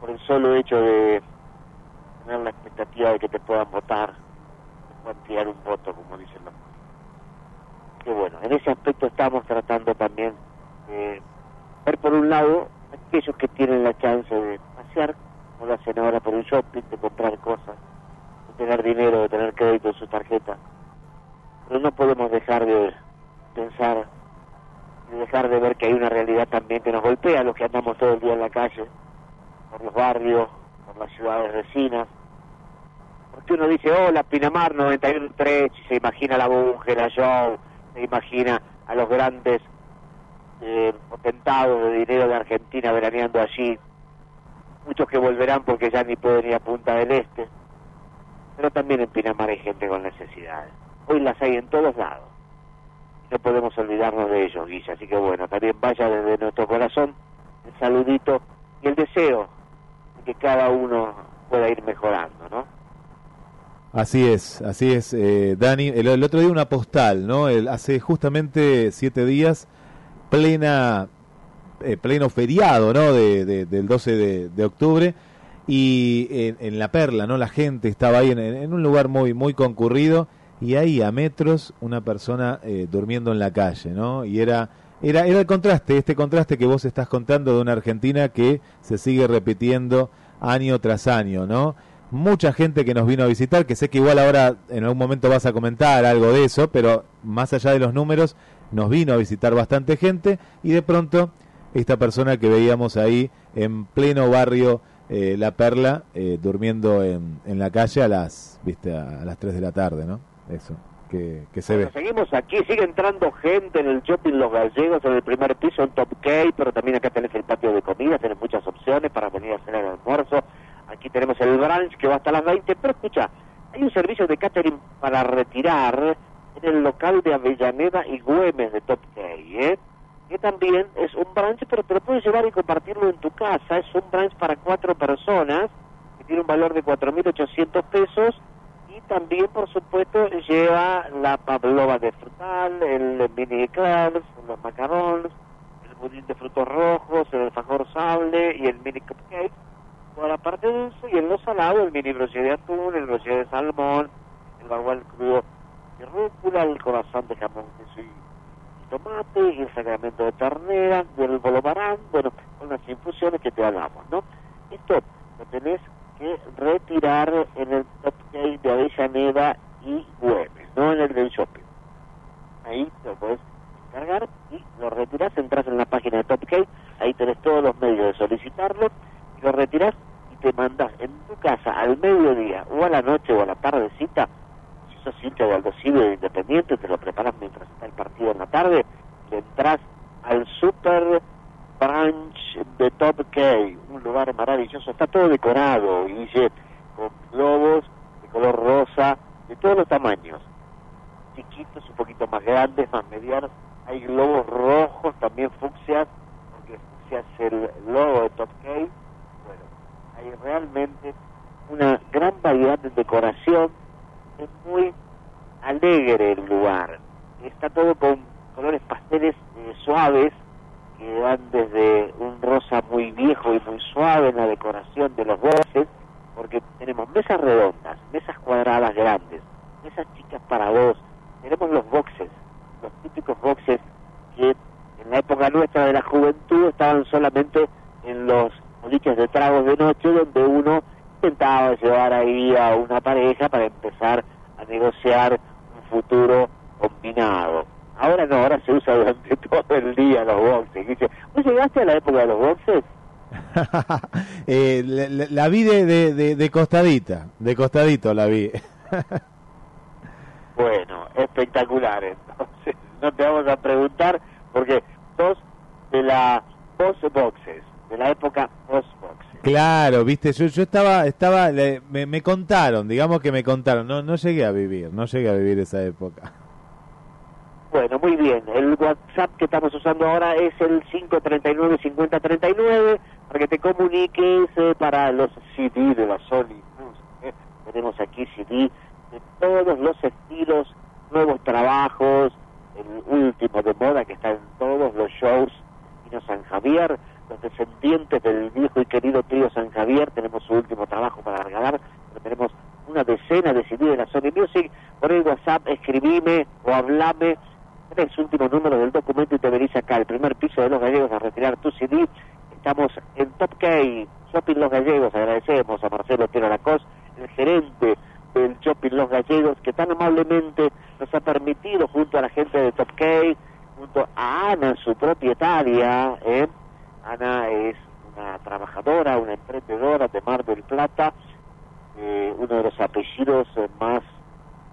S8: por el solo hecho de tener la expectativa de que te puedan votar, puedan tirar un voto, como dicen los que bueno, en ese aspecto estamos tratando también de ver por un lado aquellos que tienen la chance de pasear, como lo hacen ahora por un shopping, de comprar cosas, de tener dinero, de tener crédito en su tarjeta. Pero no podemos dejar de pensar y dejar de ver que hay una realidad también que nos golpea los que andamos todo el día en la calle, por los barrios, por las ciudades vecinas. Porque uno dice, hola, Pinamar 91.3, y se imagina la búsqueda, Joe, se imagina a los grandes eh, potentados de dinero de Argentina veraneando allí, muchos que volverán porque ya ni pueden ir a Punta del Este, pero también en Pinamar hay gente con necesidades. Hoy las hay en todos lados. No podemos olvidarnos de ellos, Guilla. Así que bueno, también vaya desde nuestro corazón el saludito y el deseo de que cada uno pueda ir mejorando, ¿no?
S7: Así es, así es, eh, Dani. El, otro día una postal, ¿no? El, hace justamente siete días, plena, eh, pleno feriado, ¿no? De, de- del 12 de, de octubre. Y en, La Perla, ¿no? La gente estaba ahí en, en un lugar muy, muy concurrido. Y ahí a metros una persona eh, durmiendo en la calle, ¿no? Y era, era, era el contraste, este contraste que vos estás contando de una Argentina que se sigue repitiendo año tras año, ¿no? Mucha gente que nos vino a visitar, que sé que igual ahora en algún momento vas a comentar algo de eso, pero más allá de los números, nos vino a visitar bastante gente y de pronto esta persona que veíamos ahí en pleno barrio eh, La Perla, eh, durmiendo en, en la calle a las, viste, a, las 3 de la tarde, ¿no? Eso, que, que se ve.
S8: Bueno, seguimos aquí, sigue entrando gente en el shopping Los Gallegos, en el primer piso, en Top K, pero también acá tenés el patio de comida, tenés muchas opciones para venir a hacer el almuerzo. Aquí tenemos el brunch que va hasta las 20, pero escucha, hay un servicio de catering para retirar en el local de Avellaneda y Güemes de Top K, ¿eh? Que también es un brunch, pero te lo puedes llevar y compartirlo en tu casa. Es un brunch para cuatro personas, que tiene un valor de 4.800 pesos y también, por supuesto, lleva la pavlova de frutal, el mini eclairs, los macarons, el budín de frutos rojos, el alfajor sable y el mini cupcake. Toda la parte dulce y en lo salado el mini broche de atún, el broche de salmón, el bagual crudo de rúcula, el corazón de jamón queso y tomate, el sacramento de ternera, del bolobarán, bueno, con las infusiones que te hablamos, ¿no? Esto lo tenés que retirar en el Top Cake de Avellaneda y Güemes, no en el del shopping. Ahí lo puedes cargar y lo retirás, entras en la página de Top Cake, ahí tenés todos los medios de solicitarlo, lo retirás y te mandas en tu casa al mediodía o a la noche o a la tardecita si sos hincha de Civi de Independiente, te lo preparas mientras está el partido en la tarde, le entras al Super Branch de Top K, un lugar maravilloso, está todo decorado, Guille, con globos de color rosa, de todos los tamaños, chiquitos, un poquito más grandes, más medianos, hay globos rojos, también fucsias, porque fucsia es el logo de Top K, hay realmente una gran variedad de decoración, es muy alegre el lugar. Está todo con colores pasteles eh, suaves que van desde un rosa muy viejo y muy suave en la decoración de los boxes, porque tenemos mesas redondas, mesas cuadradas grandes, mesas chicas para dos, tenemos los boxes, los típicos boxes que en la época nuestra de la juventud estaban solamente en los boliches de tragos de noche donde uno intentaba llevar ahí a una pareja para empezar a negociar un futuro combinado. ahora no, ahora se usa durante todo el día los boxes. Dice, ¿Vos llegaste a la época de los boxes?
S7: Eh, la, la- la vi de, de, de- de costadita, de costadito la vi.
S8: Bueno, espectacular. Entonces, no te vamos a preguntar porque sos de la post boxes, de la época post boxes.
S7: Claro, viste, yo, yo estaba, estaba, le- me, me contaron, digamos que me contaron, no, no llegué a vivir, no llegué a vivir esa época.
S8: Bueno, muy bien. El WhatsApp que estamos usando ahora es el 539-5039 para que te comuniques eh, para los CD de la Sony eh. Tenemos aquí CD de todos los estilos, nuevos trabajos, el último de moda que está en todos los shows Destino San Javier, los descendientes del viejo y querido trío San Javier, tenemos su último trabajo para regalar, tenemos una decena de CD de la Sony Music, por el WhatsApp escribime o hablame tres últimos números del documento y te venís acá, al primer piso de Los Gallegos, a retirar tu CD. Estamos en Top K, Shopping Los Gallegos. Agradecemos a Marcelo Tiro Lacos, el gerente del Shopping Los Gallegos, que tan amablemente nos ha permitido, junto a la gente de Top K, junto a Ana, su propietaria, ¿eh? Ana es una trabajadora, una emprendedora de Mar del Plata, eh, uno de los apellidos eh, más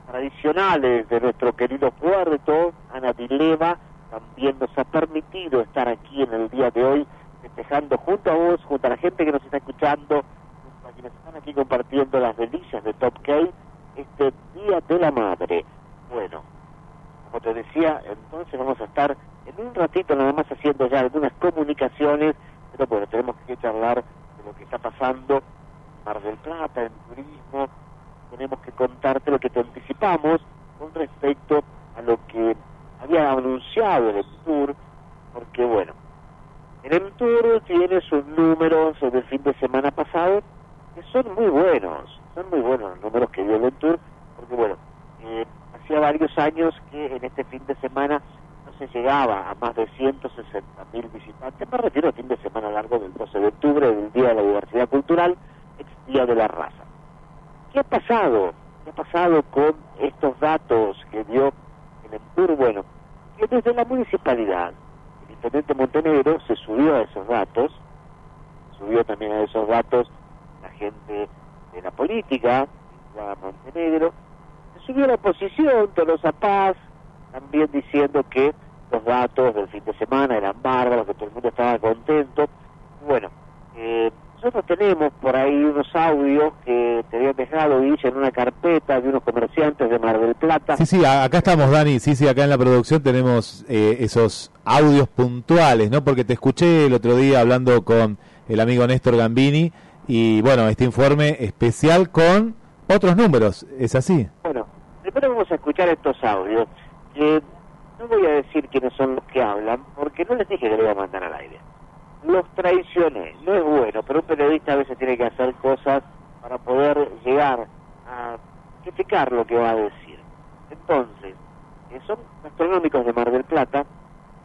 S8: tradicionales de nuestro querido puerto, Ana Dileva, también nos ha permitido estar aquí en el día de hoy, festejando junto a vos, junto a la gente que nos está escuchando, junto a quienes están aquí compartiendo las delicias de Top K, este Día de la Madre. Bueno, como te decía, entonces vamos a estar en un ratito nada más haciendo ya algunas comunicaciones, pero bueno, tenemos que charlar de lo que está pasando en Mar del Plata, en turismo, tenemos que contarte lo que te anticipamos con respecto a lo que había anunciado el Tour, porque bueno, el Tour tiene sus números del fin de semana pasado que son muy buenos, son muy buenos los números que dio el Tour, porque bueno, eh, hacía varios años que en este fin de semana se llegaba a más de 160 mil visitantes, me refiero al fin de semana largo del 12 de octubre, del Día de la Diversidad Cultural, ex Día de la Raza. ¿Qué ha pasado? ¿Qué ha pasado con estos datos que dio el Entur? Bueno, que desde la municipalidad, el intendente Montenegro se subió a esos datos, subió también a esos datos la gente de la política, a Montenegro, se subió a la oposición, Tolosa Paz, también diciendo que los datos del fin de semana eran bárbaros, que todo el mundo estaba contento. Bueno, eh, nosotros tenemos por ahí unos audios que te habían dejado, Guille, en una carpeta de unos comerciantes de Mar del Plata.
S7: Sí, sí, acá estamos, Dani. Sí, sí, acá en la producción tenemos eh, esos audios puntuales, ¿no? Porque te escuché el otro día hablando con el amigo Néstor Gambini y, bueno, este informe especial con otros números, ¿es así?
S8: Bueno, primero vamos a escuchar estos audios, no voy a decir quiénes son los que hablan, porque no les dije que le iba a mandar al aire. Los traicioné, no es bueno, pero un periodista a veces tiene que hacer cosas para poder llegar a justificar lo que va a decir. Entonces, eh, son gastronómicos de Mar del Plata,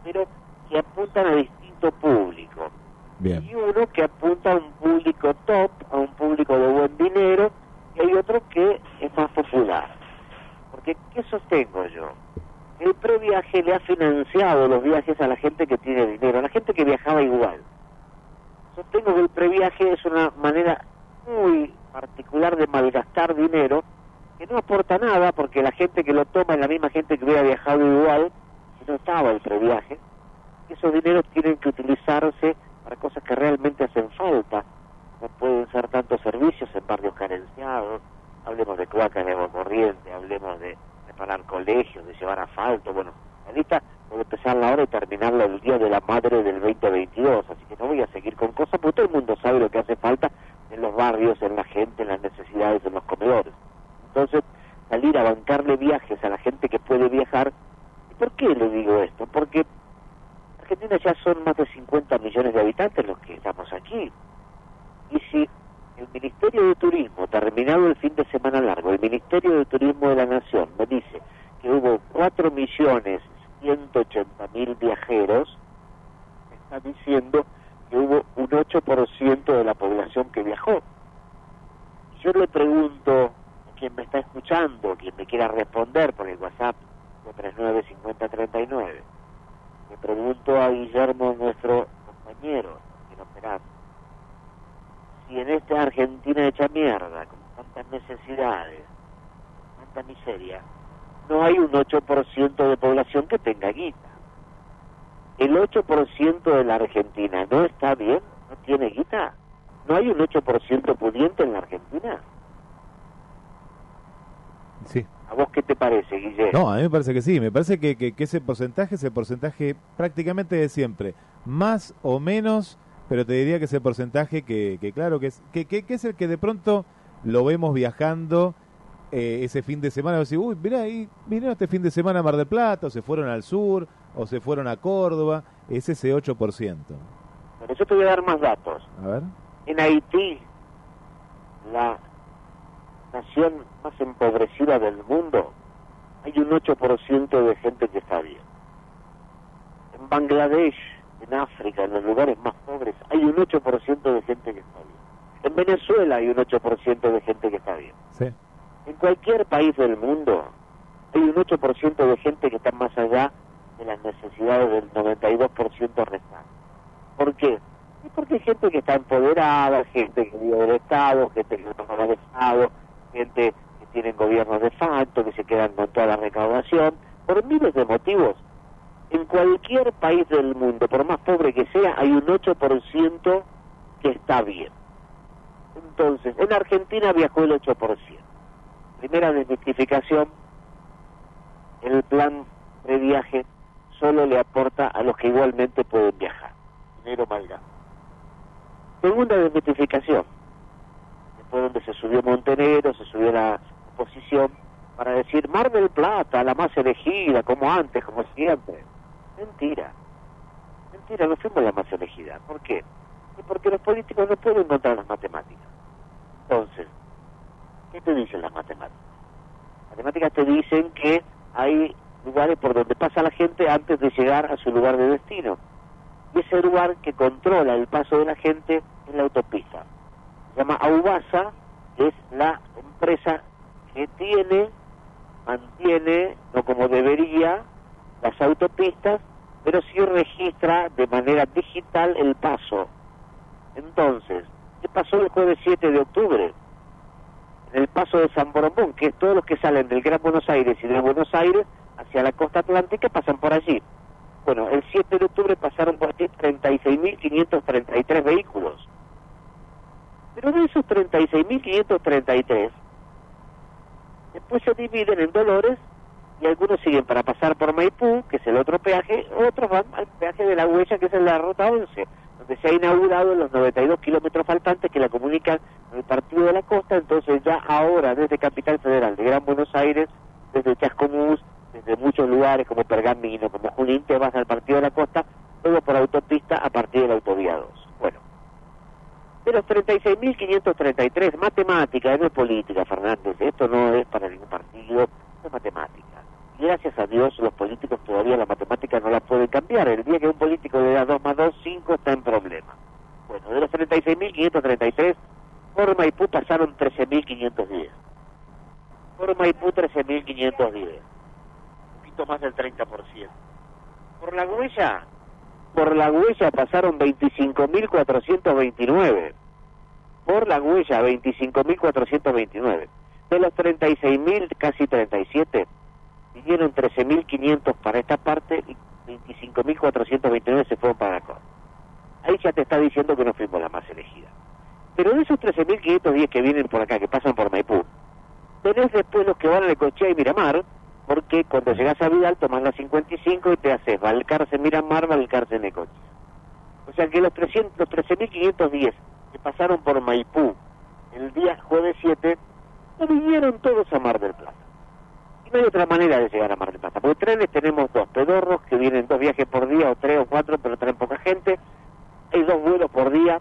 S8: pero que apuntan a distinto público.
S7: Bien.
S8: Y uno que apunta a un público top, a un público de buen dinero, y hay otro que es más popular. Porque, ¿qué sostengo yo? El previaje le ha financiado los viajes a la gente que tiene dinero, a la gente que viajaba igual. Sostengo que el previaje es una manera muy particular de malgastar dinero que no aporta nada porque la gente que lo toma es la misma gente que hubiera viajado igual si no estaba el previaje. Esos dineros tienen que utilizarse para cosas que realmente hacen falta. No pueden ser tantos servicios en barrios carenciados. Hablemos de cloacas de corriente, hablemos de reparar colegios, de llevar asfalto. Bueno, la lista puede empezar la hora y terminarla el día de la madre del 2022. Así que no voy a seguir con cosas porque todo el mundo sabe lo que hace falta en los barrios, en la gente, en las necesidades, en los comedores. Entonces, salir a bancarle viajes a la gente que puede viajar. ¿Y por qué le digo esto? Porque Argentina ya son más de 50 millones de habitantes los que estamos aquí. Y si el Ministerio de Turismo, terminado el fin de semana largo, el Ministerio de Turismo de la Nación me dice que hubo 4 millones 180 mil viajeros, me está diciendo que hubo un 8% de la población que viajó. Yo le pregunto a quien me está escuchando, quien me quiera responder por el WhatsApp, 39 Le pregunto a Guillermo, nuestro compañero, que operar, si en esta Argentina hecha mierda, con tantas necesidades, tanta miseria, no hay un 8% de población que tenga guita. El 8% de la Argentina no está bien, no tiene guita. ¿No hay un 8% pudiente en la Argentina?
S7: Sí.
S8: ¿A vos qué te parece, Guillermo?
S7: No, a mí me parece que sí. Me parece que, que, que ese porcentaje es el porcentaje prácticamente de siempre. Más o menos, pero te diría que ese porcentaje que, que claro, que es, que, que, que es el que de pronto lo vemos viajando eh, ese fin de semana. Decir, uy, mirá, ahí vinieron este fin de semana a Mar del Plata, o se fueron al sur, o se fueron a Córdoba. Es ese 8%.
S8: Por eso te voy a dar más datos.
S7: A ver.
S8: En Haití, la nación más empobrecida del mundo, hay un 8% de gente que está bien. En Bangladesh, en África, en los lugares más pobres, hay un 8% de gente que está bien. En Venezuela hay un 8% de gente que está bien.
S7: Sí.
S8: En cualquier país del mundo hay un 8% de gente que está más allá de las necesidades del 92% restante. ¿Por qué? Y porque hay gente que está empoderada, gente que vive del Estado, gente que no toma del Estado, gente que tiene gobiernos de facto, que se quedan con toda la recaudación, por miles de motivos. En cualquier país del mundo, por más pobre que sea, hay un 8% que está bien. Entonces, en Argentina viajó el 8%. Primera desmitificación, el plan de viaje solo le aporta a los que igualmente pueden viajar. Dinero mal gasto. Segunda desmitificación, después donde se subió Montenegro, se subió la oposición, para decir Mar del Plata, la más elegida, como antes, como siempre. Mentira. Mentira, no fuimos la más elegida. ¿Por qué? Porque los políticos no pueden encontrar las matemáticas. Entonces, ¿qué te dicen las matemáticas? Las matemáticas te dicen que hay lugares por donde pasa la gente antes de llegar a su lugar de destino. Y ese lugar que controla el paso de la gente es la autopista. Se llama Aubasa, es la empresa que tiene, mantiene, no como debería, las autopistas, pero sí registra de manera digital el paso. Entonces, ¿qué pasó el jueves 7 de octubre? En el paso de San Borombón, que es todos los que salen del Gran Buenos Aires y de Buenos Aires hacia la costa atlántica pasan por allí. Bueno, el 7 de octubre pasaron por aquí 36.533 vehículos. Pero de esos 36.533, después se dividen en dolores y algunos siguen para pasar por Maipú, que es el otro peaje, otros van al peaje de la huella, que es en la ruta 11, donde se ha inaugurado los 92 kilómetros faltantes que la comunican con el Partido de la Costa, entonces ya ahora desde Capital Federal de Gran Buenos Aires, desde Chascomús, desde muchos lugares como Pergamino, como Junín, te vas al Partido de la Costa, todo por autopista a partir de la autovía 2. Bueno, de los 36.533, matemática, no es política, Fernández, esto no es para ningún partido, es matemática. Y gracias a Dios los políticos todavía la matemática no la pueden cambiar. El día que un político le da 2 más 2, 5 está en problema. Bueno, de los 36.533, por Maipú pasaron 13.510. Por Maipú 13.510. Un poquito más del 30%. Por la huella, por la huella pasaron 25.429. La huella 25.429. De los 36.000, casi 37, vinieron 13.500 para esta parte y 25.429 se fueron para acá. Ahí ya te está diciendo que no fuimos la más elegida. Pero de esos 13.510 que vienen por acá, que pasan por Maipú, tenés después los que van a Necochea y Miramar, porque cuando llegas a Vidal tomas la 55 y te haces Valcarce Miramar, Valcarce Necochea. O sea que los, 300, los 13.510 que pasaron por Maipú el día jueves 7, no vinieron todos a Mar del Plata. Y no hay otra manera de llegar a Mar del Plata, porque trenes tenemos dos pedorros que vienen dos viajes por día, o tres o cuatro, pero traen poca gente. Hay dos vuelos por día,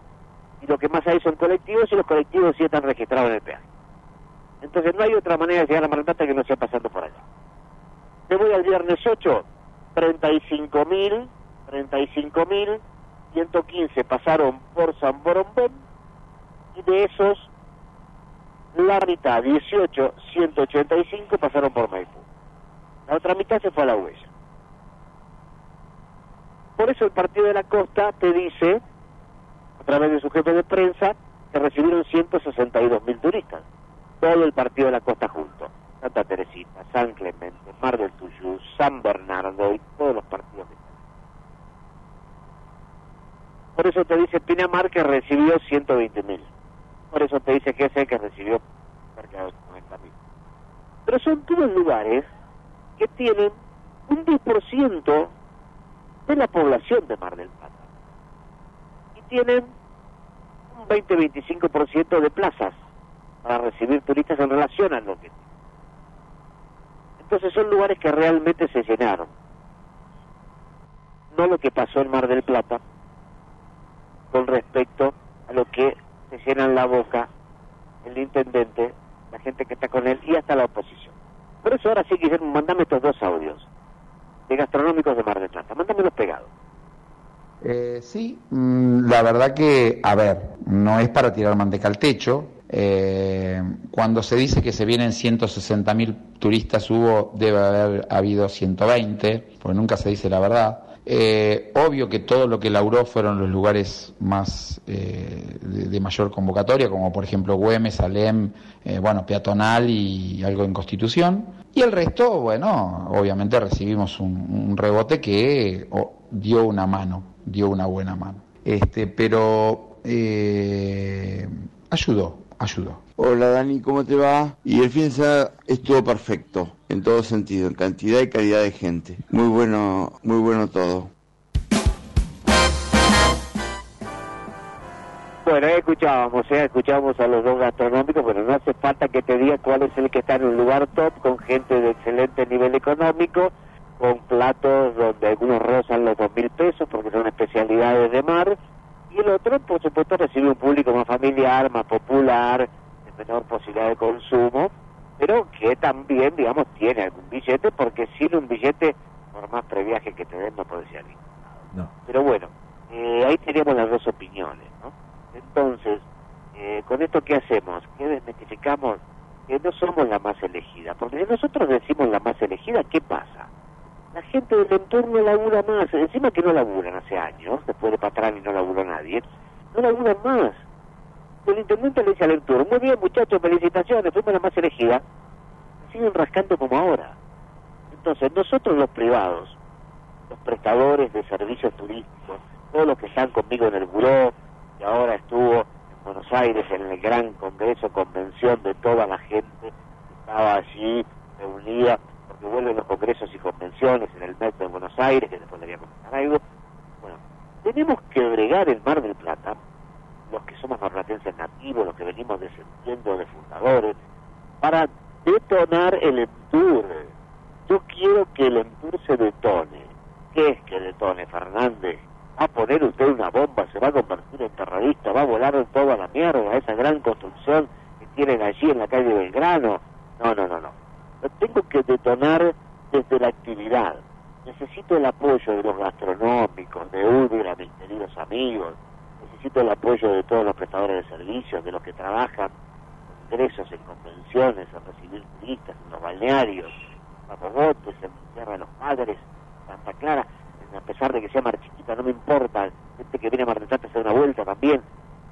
S8: y lo que más hay son colectivos, y los colectivos sí están registrados en el peaje. Entonces no hay otra manera de llegar a Mar del Plata que no sea pasando por allá. Me voy al viernes 8, 35.000, 35.000, 115 pasaron por San Borombón, y de esos la mitad, 18, 185 pasaron por Maipú. La otra mitad se fue a la huella. Por eso el Partido de la Costa te dice, a través de su jefe de prensa, que recibieron 162 mil turistas. Todo el Partido de la Costa junto. Santa Teresita, San Clemente, Mar del Tuyú, San Bernardo y todos los partidos están. Por eso te dice Pinamar que recibió 120 mil. Por eso te dice GC que recibió cerca de 90 mil. Pero son todos lugares que tienen un 10% de la población de Mar del Plata. Y tienen un 20-25% de plazas para recibir turistas en relación a lo que. Entonces son lugares que realmente se llenaron. No lo que pasó en Mar del Plata con respecto a lo que se llenan la boca el intendente, la gente que está con él y hasta la oposición. Por eso ahora sí, Guillermo, mandame estos dos audios de gastronómicos de Mar del Plata. Mándame pegados.
S24: Eh, sí, mm, la verdad que, a ver, no es para tirar manteca al techo. Eh, cuando se dice que se vienen 160.000 turistas, hubo, debe haber habido 120, porque nunca se dice la verdad. Eh, obvio que todo lo que lauró fueron los lugares más eh, de, mayor convocatoria, como por ejemplo Güemes, Alem, eh, bueno, peatonal y algo en Constitución. Y el resto, bueno, obviamente recibimos un, rebote que oh, dio una mano, dio una buena mano. Este, pero ayudó, ayudó.
S25: Hola Dani, ¿cómo te va? Y el fin de semana estuvo perfecto, en todo sentido, en cantidad y calidad de gente. Muy bueno, muy bueno todo.
S8: Bueno, ahí escuchábamos, ¿eh? escuchábamos a los dos gastronómicos, pero no hace falta que te diga cuál es el que está en un lugar top, con gente de excelente nivel económico, con platos donde algunos rozan los dos mil pesos porque son especialidades de mar, y el otro, por supuesto, recibe un público más familiar, más popular, menor posibilidad de consumo, pero que también, digamos, tiene algún billete, porque sin un billete, por más previaje que te den, no puedes ir
S7: No.
S8: Pero bueno, eh, ahí tenemos las dos opiniones, ¿no? Entonces, eh, con esto, ¿qué hacemos? ¿Qué desmitificamos? Que no somos la más elegida, porque si nosotros decimos la más elegida, ¿qué pasa? La gente del entorno labura más, encima que no laburan hace años, después de Patrán y no laburó nadie, no laburan más. El intendente le dice al entorno, muy bien muchachos, felicitaciones, fuimos la más elegida, siguen rascando como ahora. Entonces, nosotros los privados, los prestadores de servicios turísticos, todos los que están conmigo en el buró, que ahora estuvo en Buenos Aires en el gran congreso, convención de toda la gente que estaba allí reunida, porque vuelven los congresos y convenciones en el metro de Buenos Aires, que después deberíamos comentar algo. Bueno, tenemos que bregar el Mar del Plata, los que somos marplatenses nativos, los que venimos descendiendo de fundadores, para detonar el Entur. Yo quiero que el Entur se detone. ¿Qué es que detone, Fernández? va a poner usted una bomba, se va a convertir en terrorista, va a volar toda la mierda, esa gran construcción que tienen allí en la calle Belgrano. No, no, no, no. Lo tengo que detonar desde la actividad. Necesito el apoyo de los gastronómicos, de Udra, mis queridos amigos. Necesito el apoyo de todos los prestadores de servicios, de los que trabajan en ingresos, en convenciones, en recibir turistas, en los balnearios, Papogotes, en Tierra de los Padres, Santa Clara a pesar de que sea mar chiquita, no me importa, gente que viene a Mar del Plata una vuelta también.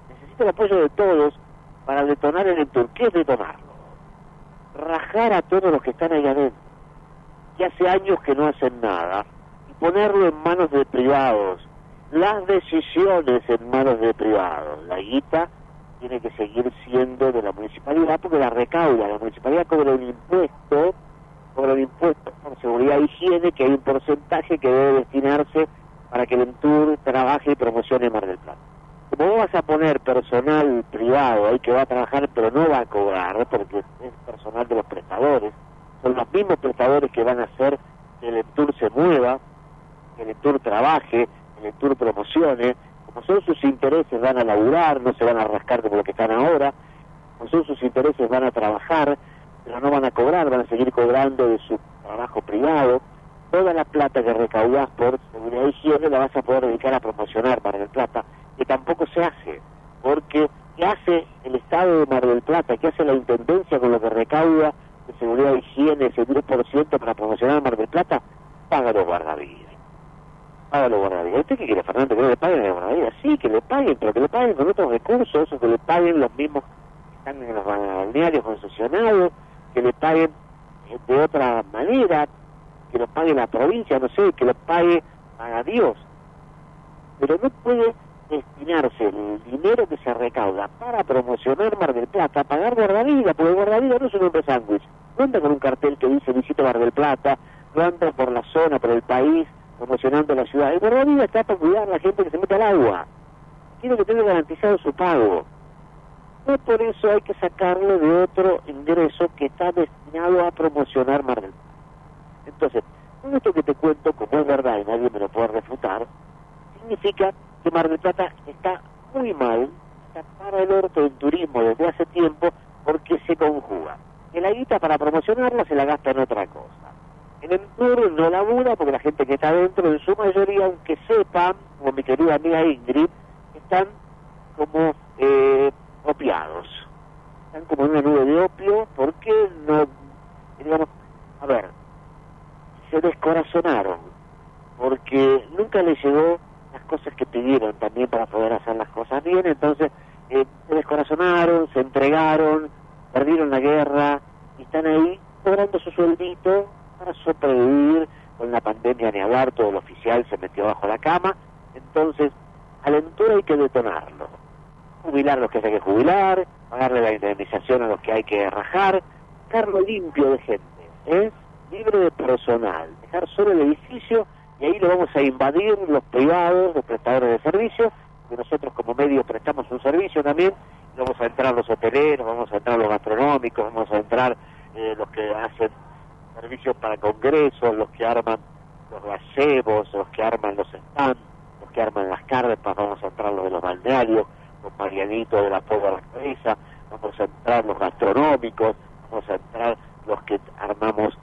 S8: Necesito el apoyo de todos para detonar el entorno. ¿Qué es detonarlo? Rajar a todos los que están ahí adentro, que hace años que no hacen nada, y ponerlo en manos de privados. Las decisiones en manos de privados. La guita tiene que seguir siendo de la municipalidad porque la recauda. La municipalidad cobra un impuesto cobra el impuesto por seguridad e higiene, que hay un porcentaje que debe destinarse para que el Entur trabaje y promocione Mar del Plata. Como vos vas a poner personal privado ahí que va a trabajar pero no va a cobrar, porque es personal de los prestadores, son los mismos prestadores que van a hacer que el Entur se mueva, que el Entur trabaje, el Entur promocione, como son sus intereses van a laburar, no se van a rascar como lo que están ahora, como son sus intereses van a trabajar, pero no van a cobrar, van a seguir cobrando de su trabajo privado. Toda la plata que recaudás por seguridad y higiene la vas a poder dedicar a promocionar Mar del Plata, que tampoco se hace, porque ¿qué hace el Estado de Mar del Plata? ¿Qué hace la Intendencia con lo que recauda de seguridad e higiene, ese 10% para promocionar Mar del Plata, paga los guardavidas. Los guardavidas. ¿Usted qué quiere, Fernando? ¿Que no le paguen a guardavidas? Sí, que le paguen, pero que le paguen con otros recursos, o que le paguen los mismos que están en los balnearios concesionados, que le paguen de otra manera, que lo pague la provincia, no sé, que lo pague a Dios. Pero no puede destinarse el dinero que se recauda para promocionar Mar del Plata a pagar guardavida, porque guardavida no es un hombre sándwich. No anda con un cartel que dice visito Mar del Plata, no anda por la zona, por el país, promocionando la ciudad. El guardavida está para cuidar a la gente que se mete al agua. Tiene que tener garantizado su pago. No por eso hay que sacarlo de otro ingreso que está destinado a promocionar Mar del. Entonces, todo esto que te cuento, como es verdad y nadie me lo puede refutar, significa que Mar del Plata está muy mal, está para el orto en turismo desde hace tiempo porque se conjuga. Que la guita para promocionarla se la gasta en otra cosa. En el tour no labura porque la gente que está adentro, en su mayoría, aunque sepan, como mi querida amiga Ingrid, están como eh, opiados. Están como en una nube de opio porque no, digamos, a ver, se descorazonaron porque nunca les llegó las cosas que pidieron también para poder hacer las cosas bien, entonces eh, se descorazonaron, se entregaron, perdieron la guerra y están ahí cobrando su sueldito para sobrevivir con la pandemia ni hablar, todo el oficial se metió bajo la cama, entonces a la hay que detonarlo, jubilar a los que hay que jubilar, pagarle la indemnización a los que hay que rajar, dejarlo limpio de gente, ¿eh? libre de personal, dejar solo el edificio y ahí lo vamos a invadir los privados, los prestadores de servicios, que nosotros como medio prestamos un servicio también, y vamos a entrar los hoteleros, vamos a entrar los gastronómicos, vamos a entrar eh, los que hacen servicios para congresos, los que arman los gazebos, los que arman los stands, los que arman las carpas, vamos a entrar los de los balnearios, los Marianitos de la de la Cabeza, vamos a entrar los gastronómicos, vamos a entrar los que armamos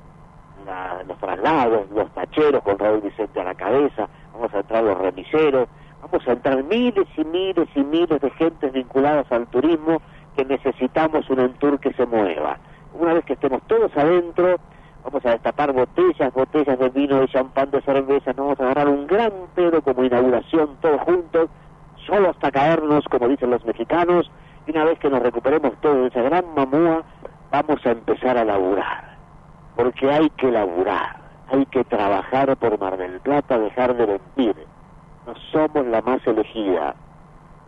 S8: la- los traslados, los tacheros con Raúl Vicente a la cabeza, vamos a entrar los remiseros, vamos a entrar miles y miles y miles de gentes vinculadas al turismo que necesitamos un entour que se mueva. Una vez que estemos todos adentro, vamos a destapar botellas, botellas de vino, de champán, de cerveza, nos vamos a agarrar un gran pedo como inauguración todos juntos, solo hasta caernos, como dicen los mexicanos, y una vez que nos recuperemos todos de esa gran mamúa, vamos a empezar a laburar porque hay que laburar, hay que trabajar por Mar del Plata, dejar de mentir. No somos la más elegida.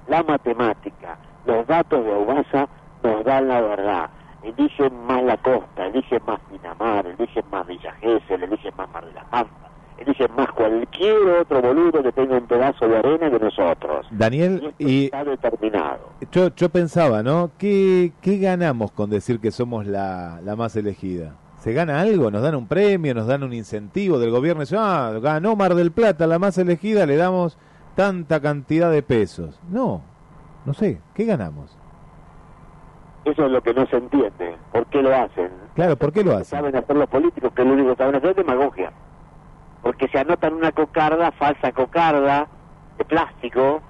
S8: La matemática, los datos de Aubasa nos dan la verdad. Eligen más la costa, eligen más Pinamar, eligen más Villa Gesell, eligen más Mar de la Pampa, eligen más cualquier otro boludo que tenga un pedazo de arena que nosotros.
S7: Daniel, y
S8: Está determinado.
S7: yo, yo pensaba, ¿no? ¿Qué, ¿Qué ganamos con decir que somos la, la más elegida? ¿Se gana algo? ¿Nos dan un premio? ¿Nos dan un incentivo del gobierno? Dice, ah, ganó Mar del Plata, la más elegida, le damos tanta cantidad de pesos. No, no sé, ¿qué ganamos?
S8: Eso es lo que no se entiende. ¿Por qué lo hacen?
S7: Claro, ¿por qué lo hacen?
S8: saben hacer los políticos, que lo único que saben hacer es demagogia. Porque se anotan una cocarda, falsa cocarda, de plástico,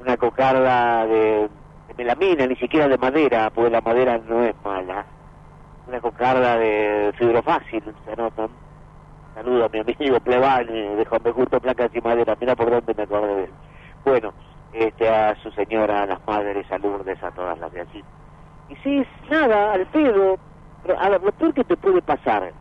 S8: una cocarda de, de melamina, ni siquiera de madera, porque la madera no es mala. Una cocarda de fibrofácil, se anotan. Saludo a mi amigo Plebani, de Juan. Justo Placas y Madera, mira por dónde me acordé de él. Bueno, este, a su señora, a las madres, a Lourdes, a todas las de allí. Y si es nada, al pedo, a ver, lo peor que te puede pasar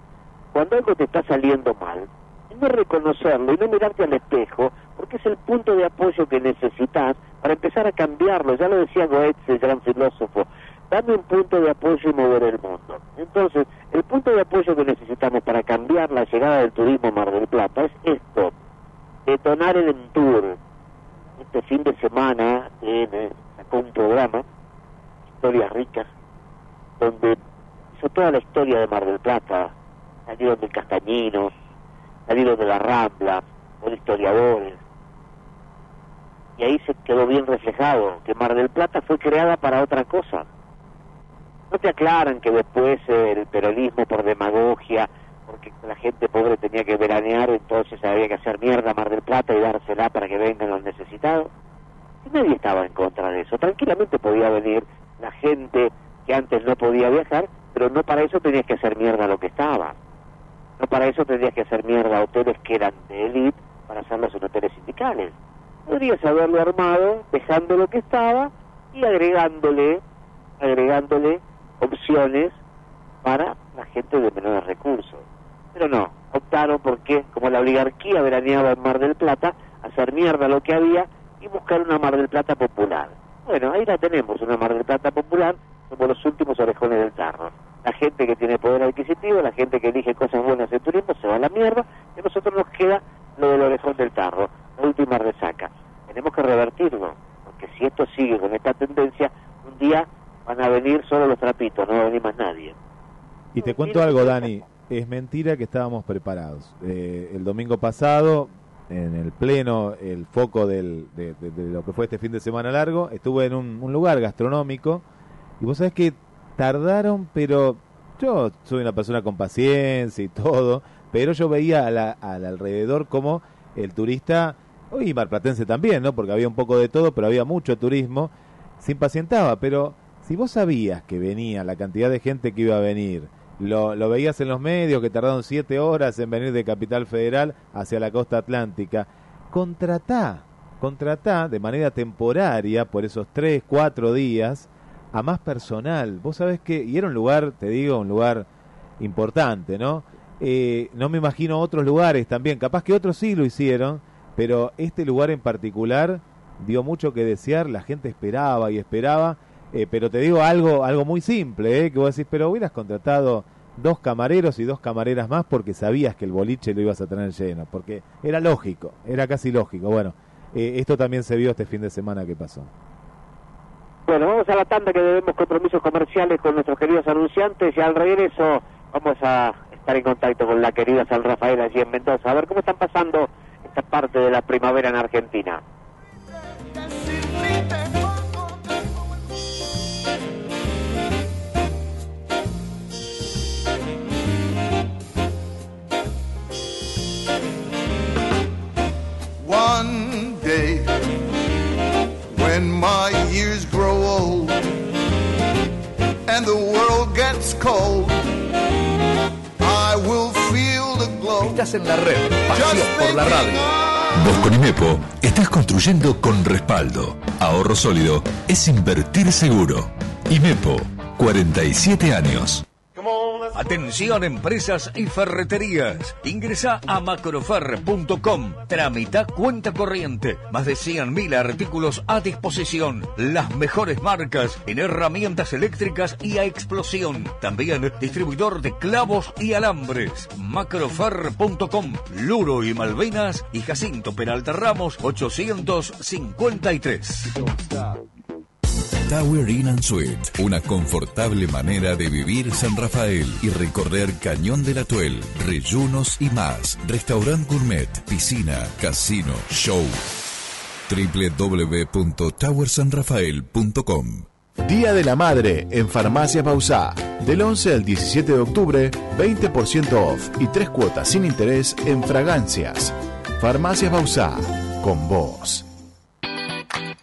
S8: cuando algo te está saliendo mal es no reconocerlo y no mirarte al espejo, porque es el punto de apoyo que necesitas para empezar a cambiarlo. Ya lo decía Goethe, el gran filósofo. Dame un punto de apoyo y mover el mundo. Entonces, el punto de apoyo que necesitamos para cambiar la llegada del turismo a Mar del Plata es esto, detonar el Entour. Este fin de semana eh, sacó un programa historias ricas, donde hizo toda la historia de Mar del Plata, salieron del Castañino, salieron de la Rambla, son historiadores, y ahí se quedó bien reflejado que Mar del Plata fue creada para otra cosa. No te aclaran que después el peronismo por demagogia, porque la gente pobre tenía que veranear, entonces había que hacer mierda a Mar del Plata y dársela para que vengan los necesitados. Y nadie estaba en contra de eso. Tranquilamente podía venir la gente que antes no podía viajar pero no para eso tenías que hacer mierda lo que estaba. No para eso tendrías que hacer mierda hoteles que eran de élite para hacerlos en hoteles sindicales. Podrías haberlo armado dejando lo que estaba y agregándole, agregándole opciones para la gente de menores recursos. Pero no, optaron porque, como la oligarquía veraneaba en Mar del Plata, hacer mierda lo que había y buscar una Mar del Plata popular. Bueno, ahí la tenemos, una Mar del Plata popular, somos los últimos orejones del tarro. La gente que tiene poder adquisitivo, la gente que elige cosas buenas en turismo, se va a la mierda, y a nosotros nos queda lo del orejón del tarro, la última resaca. Tenemos que revertirlo, porque si esto sigue con esta tendencia, un día van a venir solo los trapitos, no va a venir más nadie.
S7: Y te cuento algo, Dani. Es mentira que estábamos preparados. Eh, el domingo pasado, en el pleno, el foco del- de, de- lo que fue este fin de semana largo, estuve en un, un lugar gastronómico y vos sabés que tardaron, pero yo soy una persona con paciencia y todo, pero yo veía a la- al alrededor como el turista, y marplatense también, ¿no? Porque había un poco de todo, pero había mucho turismo, se impacientaba, pero si vos sabías que venía la cantidad de gente que iba a venir, lo, lo veías en los medios que tardaron siete horas en venir de Capital Federal hacia la costa atlántica, contratá, contratá de manera temporaria por esos tres, cuatro días a más personal. Vos sabés que, y era un lugar, te digo, un lugar importante, ¿no? Eh, no me imagino otros lugares también, capaz que otros sí lo hicieron, pero este lugar en particular dio mucho que desear, la gente esperaba y esperaba, eh, pero te digo algo, algo muy simple, ¿eh? que vos decís, pero hubieras contratado dos camareros y dos camareras más porque sabías que el boliche lo ibas a tener lleno, porque era lógico, era casi lógico. Bueno, eh, esto también se vio este fin de semana que pasó.
S8: Bueno, vamos a la tanda que debemos compromisos comerciales con nuestros queridos anunciantes y al regreso vamos a estar en contacto con la querida San Rafael allí en Mendoza, a ver cómo están pasando esta parte de la primavera en Argentina.
S26: When my years grow old and the world gets cold, I will feel the glow.
S15: Estás en la red, pasión por la radio.
S22: Vos con IMEPO estás construyendo con respaldo. Ahorro sólido es invertir seguro. IMEPO, 47 años.
S15: Atención empresas y ferreterías. Ingresa a macrofer.com. Tramita cuenta corriente. Más de 100.000 artículos a disposición. Las mejores marcas en herramientas eléctricas y a explosión. También distribuidor de clavos y alambres. Macrofer.com. Luro y Malvinas y Jacinto Peralta Ramos 853.
S22: Tower Inn and Suite, una confortable manera de vivir San Rafael y recorrer Cañón del Atuel, Reyunos y más. Restaurant gourmet, piscina, casino, show. www.towersanrafael.com
S27: Día de la Madre en Farmacias Bausá. Del 11 al 17 de octubre, 20% off y tres cuotas sin interés en fragancias. Farmacias Bausá, con vos.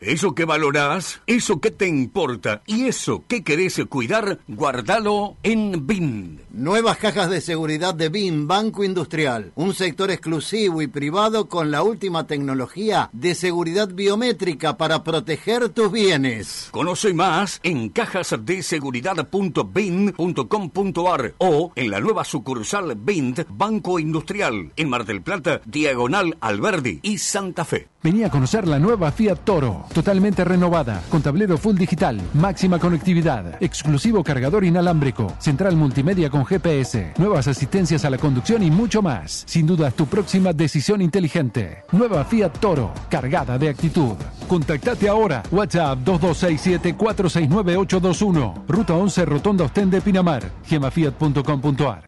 S15: Eso que valorás, eso que te importa y eso que querés cuidar, guardalo en BIN.
S28: Nuevas cajas de seguridad de BIM Banco Industrial, un sector exclusivo y privado con la última tecnología de seguridad biométrica para proteger tus bienes.
S15: Conoce más en cajasdeseguridad.bin.com.ar o en la nueva sucursal BIND Banco Industrial en Mar del Plata, Diagonal Alberdi y Santa Fe.
S29: Vení a conocer la nueva Fiat Toro, totalmente renovada, con tablero full digital, máxima conectividad, exclusivo cargador inalámbrico, central multimedia con GPS, nuevas asistencias a la conducción y mucho más. Sin duda, tu próxima decisión inteligente. Nueva Fiat Toro, cargada de actitud. Contactate ahora. WhatsApp 2267-469-821. Ruta 11 Rotonda Ostende Pinamar. gemafiat.com.ar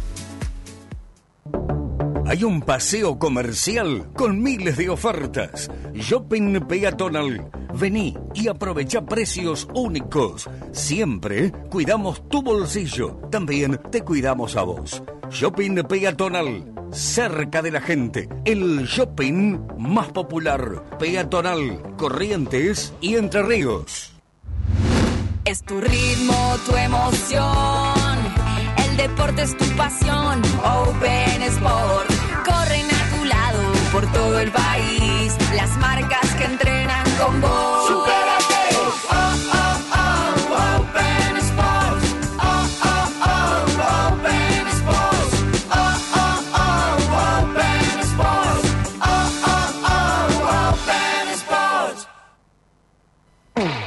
S15: Hay un paseo comercial con miles de ofertas. Shopping peatonal. Vení y aprovecha precios únicos. Siempre cuidamos tu bolsillo. También te cuidamos a vos. Shopping peatonal. Cerca de la gente. El shopping más popular. Peatonal. Corrientes y Entre Ríos.
S17: Es tu ritmo, tu emoción. El deporte es tu pasión. Open Sport. Corren a tu lado por todo el país. Las marcas que entrenan con vos.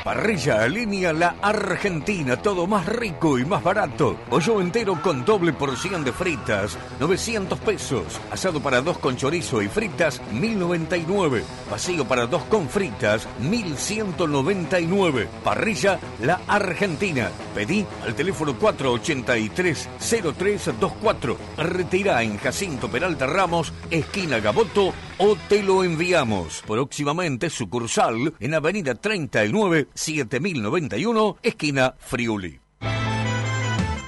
S15: Parrilla Alinea La Argentina, todo más rico y más barato. Pollo entero con doble porción de fritas, 900 pesos. Asado para dos con chorizo y fritas, 1099. Vacío para dos con fritas, 1199. Parrilla La Argentina. Pedí al teléfono 483-0324. Retira en Jacinto Peralta Ramos, esquina Gaboto, o te lo enviamos. Próximamente sucursal en Avenida 39 7091, esquina Friuli.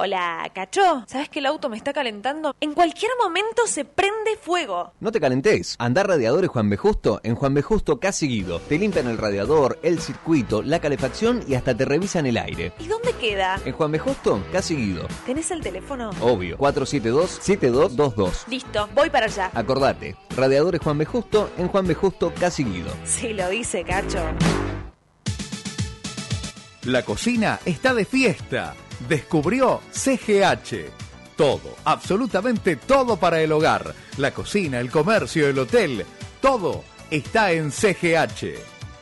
S30: Hola, cacho. ¿Sabes que el auto me está calentando? En cualquier momento se prende fuego.
S31: No te calentes. Andar radiadores Juan B. Justo en Juan B. Justo casi seguido. Te limpian el radiador, el circuito, la calefacción y hasta te revisan el aire.
S30: ¿Y dónde queda?
S31: En Juan B. Justo casi seguido.
S30: ¿Tenés el teléfono?
S31: Obvio. 472-7222.
S30: Listo, voy para allá.
S31: Acordate. Radiadores Juan B. Justo en Juan B. Justo casi seguido.
S30: Sí, lo dice, cacho.
S9: La cocina está de fiesta. Descubrió CGH. Todo, absolutamente todo para el hogar. La cocina, el comercio, el hotel. Todo está en CGH.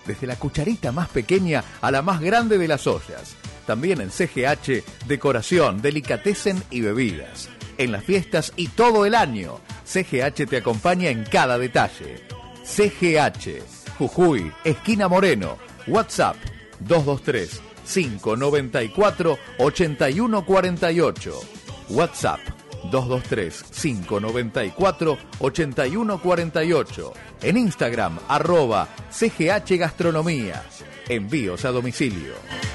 S9: Desde la cucharita más pequeña a la más grande de las ollas. También en CGH, decoración, delicatessen y bebidas. En las fiestas y todo el año. CGH te acompaña en cada detalle. CGH, Jujuy, esquina Moreno. WhatsApp 223 594 8148. WhatsApp 223 594 8148. En Instagram arroba CGH Gastronomía. Envíos a domicilio.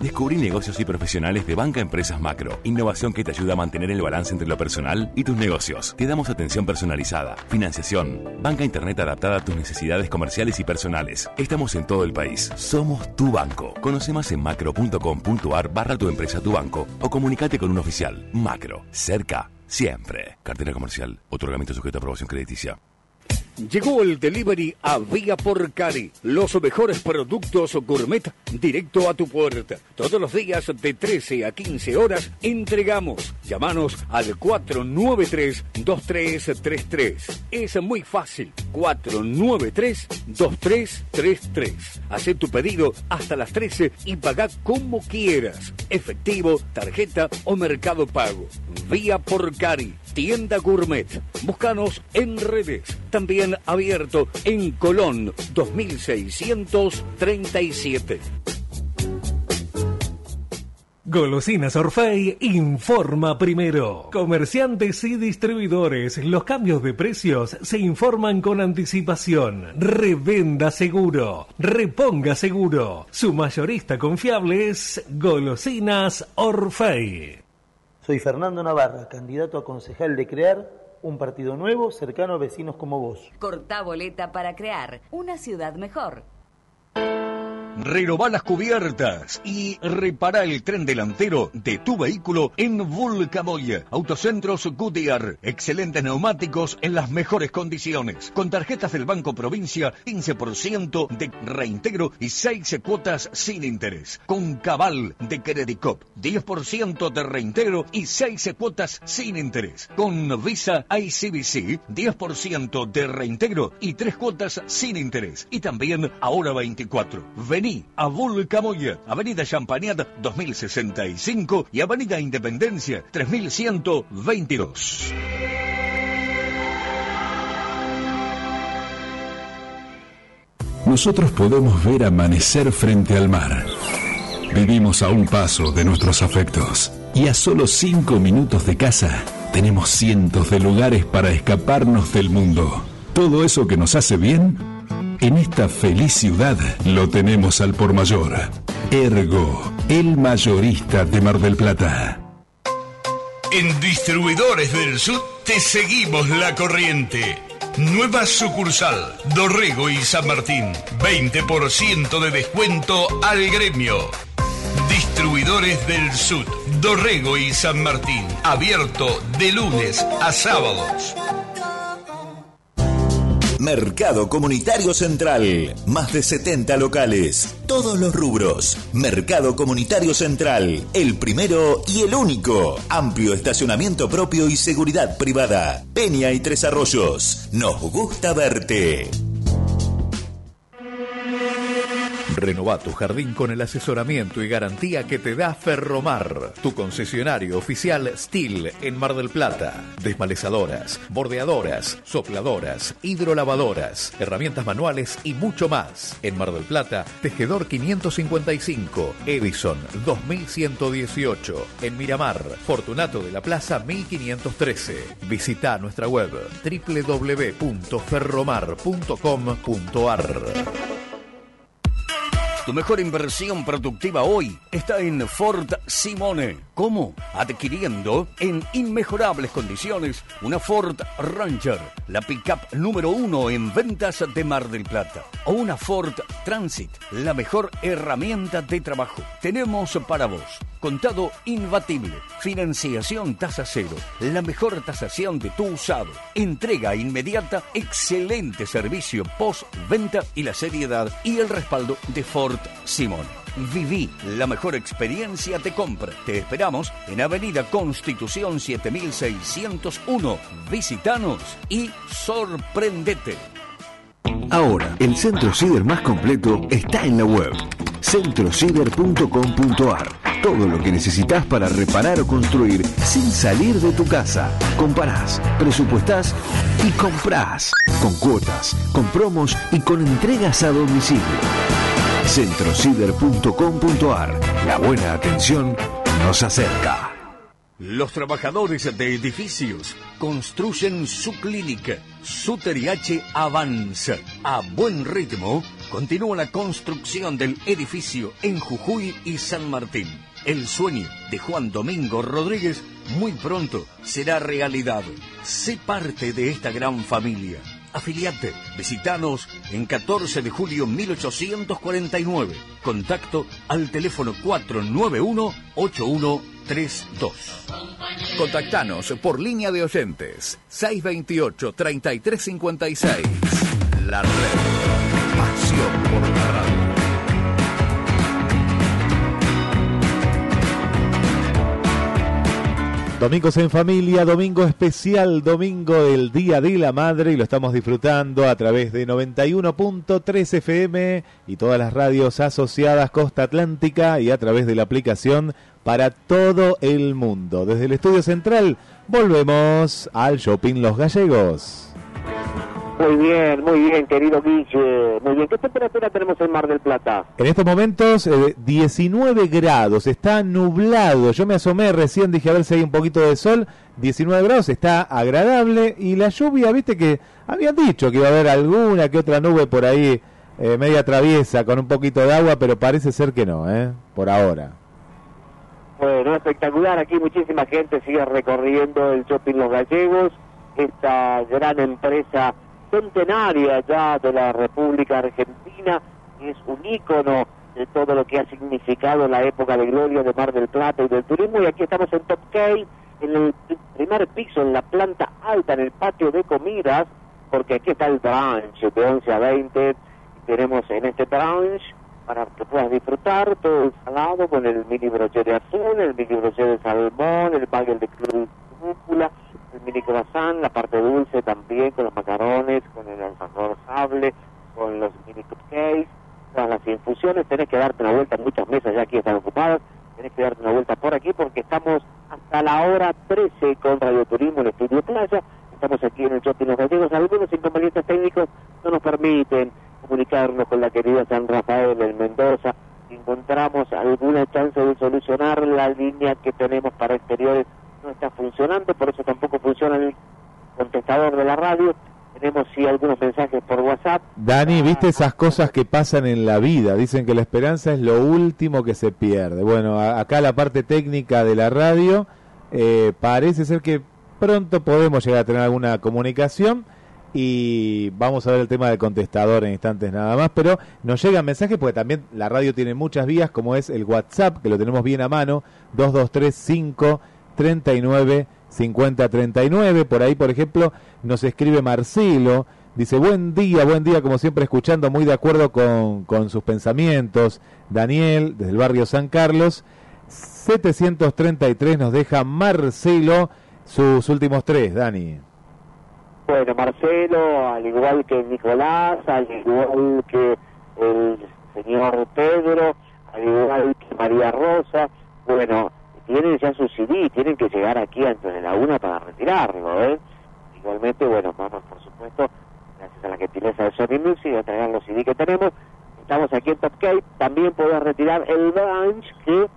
S32: Descubrí negocios y profesionales de Banca Empresas Macro. Innovación que te ayuda a mantener el balance entre lo personal y tus negocios. Te damos atención personalizada, financiación, banca internet adaptada a tus necesidades comerciales y personales. Estamos en todo el país. Somos tu banco. Conoce más en macro.com.ar barra tu empresa tu banco o comunicate con un oficial. Macro. Cerca. Siempre. Cartera comercial. Otorgamiento sujeto a aprobación crediticia.
S15: Llegó el delivery a Vía por Cari. Los mejores productos gourmet directo a tu puerta. Todos los días de 13 a 15 horas entregamos. Llámanos al 493-2333. Es muy fácil. 493-2333. Haz tu pedido hasta las 13 y paga como quieras. Efectivo, tarjeta o mercado pago. Vía por Cari. Tienda Gourmet. Búscanos en redes. También abierto en Colón 2637.
S33: Golosinas Orfei informa primero. Comerciantes y distribuidores, los cambios de precios se informan con anticipación. Revenda seguro, reponga seguro. Su mayorista confiable es Golosinas Orfei.
S34: Soy Fernando Navarra, candidato a concejal de crear un partido nuevo cercano a vecinos como vos.
S18: Corta boleta para crear una ciudad mejor.
S15: Renová las cubiertas y repara el tren delantero de tu vehículo en Vulcamoya. Autocentros Goodyear. Excelentes neumáticos en las mejores condiciones. Con tarjetas del Banco Provincia, 15% de reintegro y 6 cuotas sin interés. Con Cabal de Credicop, 10% de reintegro y 6 cuotas sin interés. Con Visa ICBC, 10% de reintegro y 3 cuotas sin interés. Y también ahora 24. Vení a Vulcamoya, Avenida Champagnat 2065 y Avenida Independencia 3122.
S22: Nosotros podemos ver amanecer frente al mar. Vivimos a un paso de nuestros afectos y a solo cinco minutos de casa tenemos cientos de lugares para escaparnos del mundo. Todo eso que nos hace bien, en esta feliz ciudad lo tenemos al por mayor. Ergo, el mayorista de Mar del Plata.
S5: En Distribuidores del Sur te seguimos la corriente. Nueva sucursal, Dorrego y San Martín. 20% de descuento al gremio. Distribuidores del Sud, Dorrego y San Martín. Abierto de lunes a sábados.
S9: Mercado Comunitario Central. Más de 70 locales. Todos los rubros. Mercado Comunitario Central. El primero y el único. Amplio estacionamiento propio y seguridad privada. Peña y Tres Arroyos. Nos gusta verte. Renová tu jardín con el asesoramiento y garantía que te da Ferromar, tu concesionario oficial Steel en Mar del Plata. Desmalezadoras, bordeadoras, sopladoras, hidrolavadoras, herramientas manuales y mucho más. En Mar del Plata, Tejedor 555, Edison 2118. En Miramar, Fortunato de la Plaza 1513. Visita nuestra web www.ferromar.com.ar.
S15: Tu mejor inversión productiva hoy está en Ford Simone. ¿Cómo? Adquiriendo en inmejorables condiciones una Ford Ranger, la pickup número uno en ventas de Mar del Plata. O una Ford Transit, la mejor herramienta de trabajo. Tenemos para vos contado imbatible, financiación tasa cero, la mejor tasación de tu usado, entrega inmediata, excelente servicio post-venta y la seriedad y el respaldo de Ford Simón. Viví la mejor experiencia de compra. Te esperamos en Avenida Constitución 7601. Visitanos y sorprendete.
S9: Ahora, el centro ciber más completo está en la web. centrociber.com.ar. Todo lo que necesitas para reparar o construir sin salir de tu casa. Comparás, presupuestás y comprás. Con cuotas, con promos y con entregas a domicilio. centrociber.com.ar. La buena atención nos acerca.
S15: Los trabajadores de edificios construyen su clínica. Su TRIH avanza. A buen ritmo, continúa la construcción del edificio en Jujuy y San Martín. El sueño de Juan Domingo Rodríguez muy pronto será realidad. Sé parte de esta gran familia. Afiliate. Visitanos en 14 de julio 1849. Contacto al teléfono 491-8132.
S9: Contactanos por línea de oyentes 628-3356. La red. Pasión
S7: Domingos en familia, domingo especial, domingo del Día de la Madre y lo estamos disfrutando a través de 91.3 FM y todas las radios asociadas Costa Atlántica y a través de la aplicación para todo el mundo. Desde el estudio central volvemos al Shopping Los Gallegos.
S8: Muy bien, muy bien, querido Guille. Muy bien. ¿Qué temperatura tenemos en Mar del Plata?
S7: En estos momentos eh, 19 grados, está nublado. Yo me asomé recién, dije a ver si hay un poquito de sol. 19 grados, está agradable. Y la lluvia, viste que habían dicho que iba a haber alguna que otra nube por ahí, eh, media traviesa, con un poquito de agua, pero parece ser que no, ¿eh? Por ahora.
S8: Bueno, espectacular. Aquí muchísima gente sigue recorriendo el Shopping Los Gallegos, esta gran empresa centenaria ya de la República Argentina, es un ícono de todo lo que ha significado la época de gloria de Mar del Plata y del turismo. Y aquí estamos en Top K, en el primer piso, en la planta alta, en el patio de comidas, porque aquí está el brunch de 11 a 20. Tenemos en este brunch para que puedas disfrutar todo el salado con el mini broche de atún, el mini broche de salmón, el bagel de rúcula, el mini croissant, la parte dulce también con los macarones, con el alfajor sable, con los mini cupcakes, todas las infusiones. Tenés que darte una vuelta, muchas mesas ya aquí están ocupadas, tenés que darte una vuelta por aquí porque estamos hasta la hora 13 con Radio Turismo en Estudio Playa. Estamos aquí en el Shopping Los Gallegos. Algunos inconvenientes técnicos no nos permiten comunicarnos con la querida San Rafael en Mendoza. Si encontramos alguna chance de solucionar la línea que tenemos para exteriores no está funcionando, por eso tampoco funciona el contestador de la radio. Tenemos sí algunos mensajes por WhatsApp.
S7: Dani, ¿viste esas cosas que pasan en la vida? Dicen que la esperanza es lo último que se pierde. Bueno, acá la parte técnica de la radio eh, parece ser que pronto podemos llegar a tener alguna comunicación y vamos a ver el tema del contestador en instantes nada más, pero nos llegan mensajes porque también la radio tiene muchas vías como es el WhatsApp, que lo tenemos bien a mano, 2235 39 50 39, por ahí por ejemplo nos escribe Marcelo, dice buen día, buen día como siempre escuchando, muy de acuerdo con, con sus pensamientos, Daniel desde el barrio San Carlos, 733 nos deja Marcelo sus últimos tres, Dani.
S8: Bueno, Marcelo, al igual que Nicolás, al igual que el señor Pedro, al igual que María Rosa, bueno, tienen ya su CD, tienen que llegar aquí antes de la una para retirarlo, ¿eh? Igualmente, bueno, vamos, por supuesto, gracias a la gentileza de Sony Music, a traer los CD que tenemos. Estamos aquí en Top Cape, también podés retirar el lunch que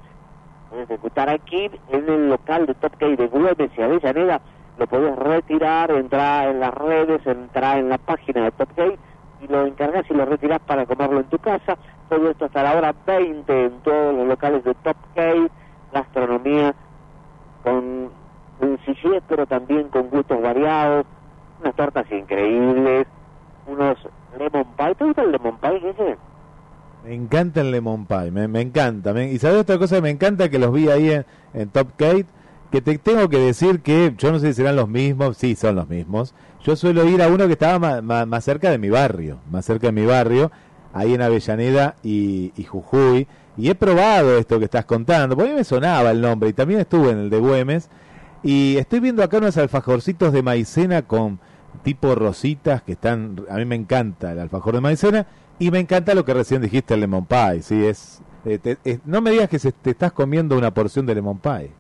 S8: puedes ejecutar aquí en el local de Top Cape de Güemes y Avellaneda, lo podés retirar, entrar en las redes, entrar en la página de Top Cape y lo encargas y lo retirás para comerlo en tu casa. Todo esto hasta la hora 20 en todos los locales de Top Cape, gastronomía con sencillez, pero también con gustos variados, unas tortas increíbles, unos lemon pie. ¿Te gusta el lemon pie?
S7: Me encanta el lemon pie, me, me encanta. y sabes otra cosa que me encanta que los vi ahí en, en Top Kate, que te tengo que decir que yo no sé si serán los mismos, sí, son los mismos. Yo suelo ir a uno que estaba ma- ma- más cerca de mi barrio, más cerca de mi barrio, ahí en Avellaneda y Jujuy, y he probado esto que estás contando, porque a mí me sonaba el nombre, y también estuve en el de Güemes, y estoy viendo acá unos alfajorcitos de maicena con tipo rositas que están, a mí me encanta el alfajor de maicena, y me encanta lo que recién dijiste, el lemon pie, sí, es... eh, te- es- no me digas que se- te estás comiendo una porción de lemon pie.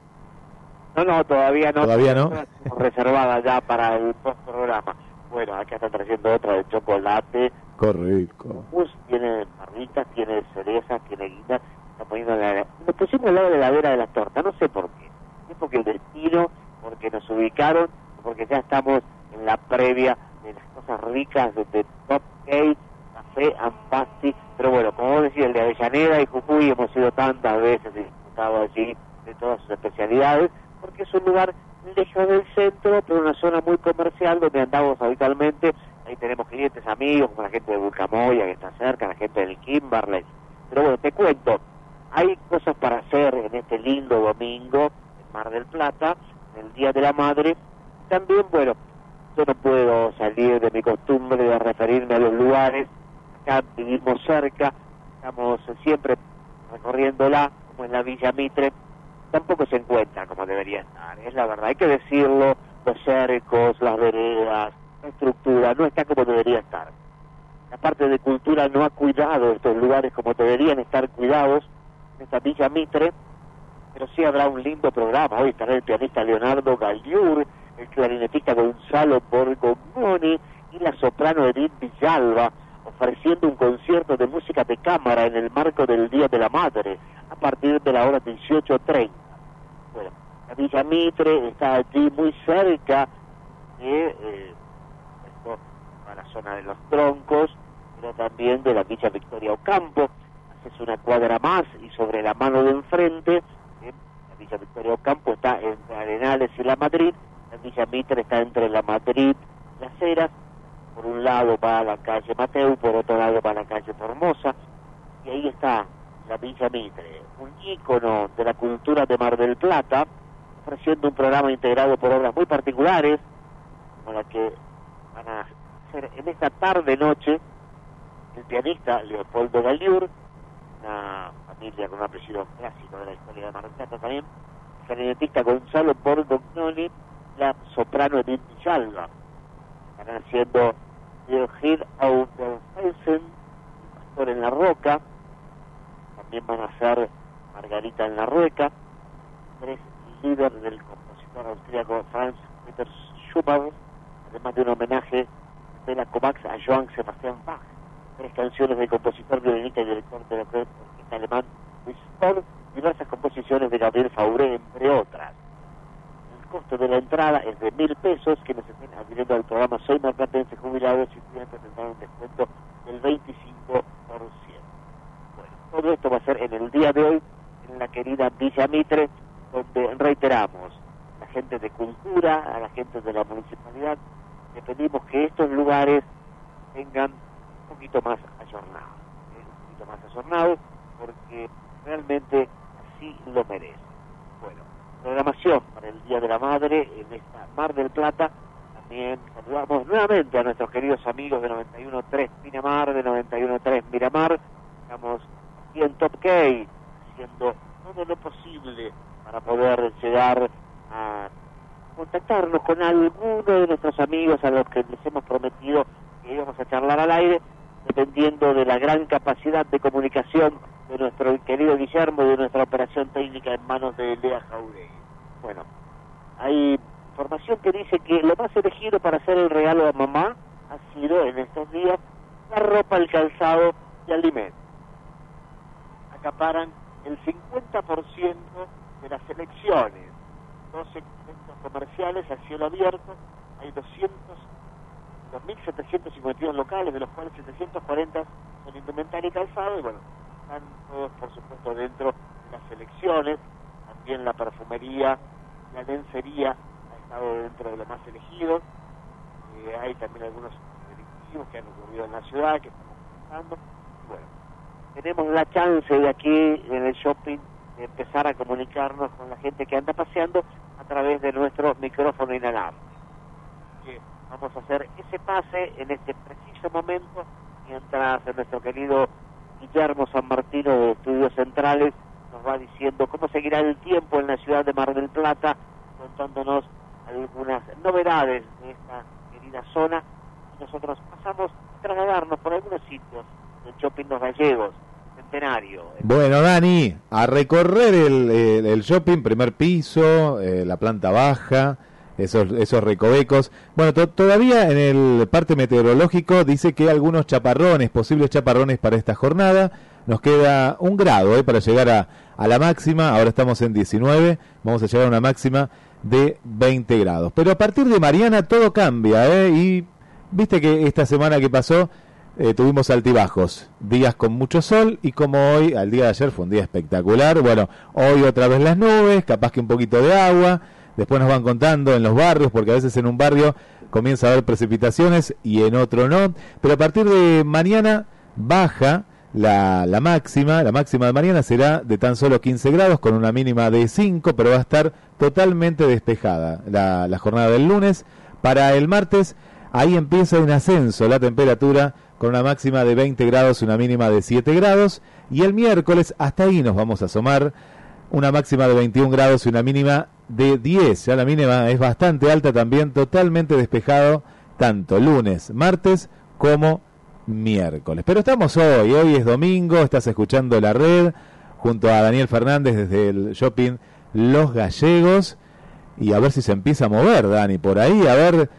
S8: No, no, todavía no.
S7: ¿Todavía no?
S8: Reservada ya para el post programa. Bueno, acá están trayendo otra de chocolate.
S7: Qué rico.
S8: Mousse, tiene barritas, tiene cerezas, tiene guinas. Está poniendo la... Nos pusimos al lado de la vera de las tortas, no sé por qué. Es porque el destino, porque nos ubicaron, porque ya estamos en la previa de las cosas ricas de, de Top Cake, Café and Pasti. Pero bueno, como vos decís, el de Avellaneda y Jujuy hemos ido tantas veces y disfrutado allí de todas sus especialidades, porque es un lugar lejos del centro, pero una zona muy comercial donde andamos habitualmente. Ahí tenemos clientes amigos, como la gente de Bulcamoya que está cerca, la gente del Kimberley. Pero bueno, te cuento, hay cosas para hacer en este lindo domingo en Mar del Plata, el Día de la Madre. También, bueno, yo no puedo salir de mi costumbre de referirme a los lugares. Acá vivimos cerca, estamos siempre recorriéndola, como en la Villa Mitre. Tampoco se encuentra como debería estar, es la verdad. Hay que decirlo, los cercos, las veredas, la estructura, no está como debería estar. La parte de cultura no ha cuidado estos lugares como deberían estar cuidados en esta Villa Mitre, pero sí habrá un lindo programa. Hoy estará el pianista Leonardo Galliur, el clarinetista Gonzalo Borgomoni y la soprano Edith Villalba, ofreciendo un concierto de música de cámara en el marco del Día de la Madre, a partir de la hora 18.30. Bueno, la Villa Mitre está allí muy cerca de eh, zona de los troncos, pero también de la Villa Victoria Ocampo. Haces una cuadra más y sobre la mano de enfrente, eh, la Villa Victoria Ocampo está entre Arenales y La Madrid, la Villa Mitre está entre La Madrid y Las Heras, por un lado va a la calle Mateu, por otro lado va a la calle Formosa, y ahí está la Villa Mitre, un ícono de la cultura de Mar del Plata, ofreciendo un programa integrado por obras muy particulares, como la que van a en esta tarde-noche el pianista Leopoldo Galiur, una familia con un apellido clásico de la historia de Mar del Plata también, el Gonzalo Borgognoni, la soprano Edith Villalba. Estarán haciendo The Head of the Felsen, El Pastor en la Roca, también van a hacer Margarita en la Rueca, tres líder del compositor austríaco Franz Peter Schubert, además de un homenaje de la Covax a Johann Sebastian Bach, tres canciones del compositor, violinista y director de la orquesta alemán Luis Spohr, diversas composiciones de Gabriel Fauré, entre otras. El costo de la entrada es de mil pesos, quienes estén adhiriendo al programa Soy Marplatense Jubilados y estudiantes tendrán un descuento del 25%. Bueno, todo esto va a ser en el día de hoy en la querida Villa Mitre, donde reiteramos la gente de cultura, a la gente de la municipalidad, le que estos lugares tengan un poquito más ayornados, ¿eh? un poquito más ayornados, porque realmente así lo merece. Bueno, programación para el Día de la Madre en esta Mar del Plata. También saludamos nuevamente a nuestros queridos amigos de 91.3 Miramar, de 91.3 Miramar. Estamos aquí en Top K haciendo todo lo posible para poder llegar a contactarnos con alguno de nuestros amigos a los que les hemos prometido que íbamos a charlar al aire, dependiendo de la gran capacidad de comunicación de nuestro querido Guillermo y de nuestra operación técnica en manos de Lea Jauregui. Bueno, hay información que dice que lo más elegido para hacer el regalo a mamá ha sido en estos días la ropa, el calzado y alimentos. Acaparan el 50% de las elecciones, 12 eventos comerciales a cielo abierto, hay 200, 2.752 locales, de los cuales 740 son indumentaria y calzado, y bueno, están todos por supuesto dentro de las elecciones, también la perfumería, la lencería ha estado dentro de lo más elegido, Eh, hay también algunos delictivos que han ocurrido en la ciudad, que estamos comentando, y bueno, tenemos la chance de aquí en el shopping empezar a comunicarnos con la gente que anda paseando a través de nuestro micrófono inalámbrico. Vamos a hacer ese pase en este preciso momento mientras nuestro querido Guillermo San Martino de Estudios Centrales nos va diciendo cómo seguirá el tiempo en la ciudad de Mar del Plata, contándonos algunas novedades de esta querida zona. Nosotros pasamos a trasladarnos por algunos sitios del shopping Los Gallegos,
S7: Bueno, Dani, a recorrer el, shopping, primer piso, eh, la planta baja, esos, esos recovecos. Bueno, to- todavía en el parte meteorológico dice que algunos chaparrones, posibles chaparrones para esta jornada. Nos queda un grado eh, para llegar a, a la máxima. Ahora estamos en 19, vamos a llegar a una máxima de 20 grados. Pero a partir de Mariana todo cambia, ¿eh? Y viste que esta semana que pasó eh, tuvimos altibajos, días con mucho sol y como hoy, al día de ayer fue un día espectacular, bueno, hoy otra vez las nubes, capaz que un poquito de agua, después nos van contando en los barrios, porque a veces en un barrio comienza a haber precipitaciones y en otro no, pero a partir de mañana baja la, la máxima, la máxima de mañana será de tan solo 15 grados con una mínima de 5, pero va a estar totalmente despejada la, la jornada del lunes. Para el martes, ahí empieza en ascenso la temperatura con una máxima de 20 grados, una mínima de 7 grados. Y el miércoles, hasta ahí nos vamos a asomar, una máxima de 21 grados y una mínima de 10. Ya la mínima es bastante alta también, totalmente despejado, tanto lunes, martes como miércoles. Pero estamos hoy, hoy es domingo, estás escuchando la red junto a Daniel Fernández desde el shopping Los Gallegos. Y a ver si se empieza a mover, Dani, por ahí, a ver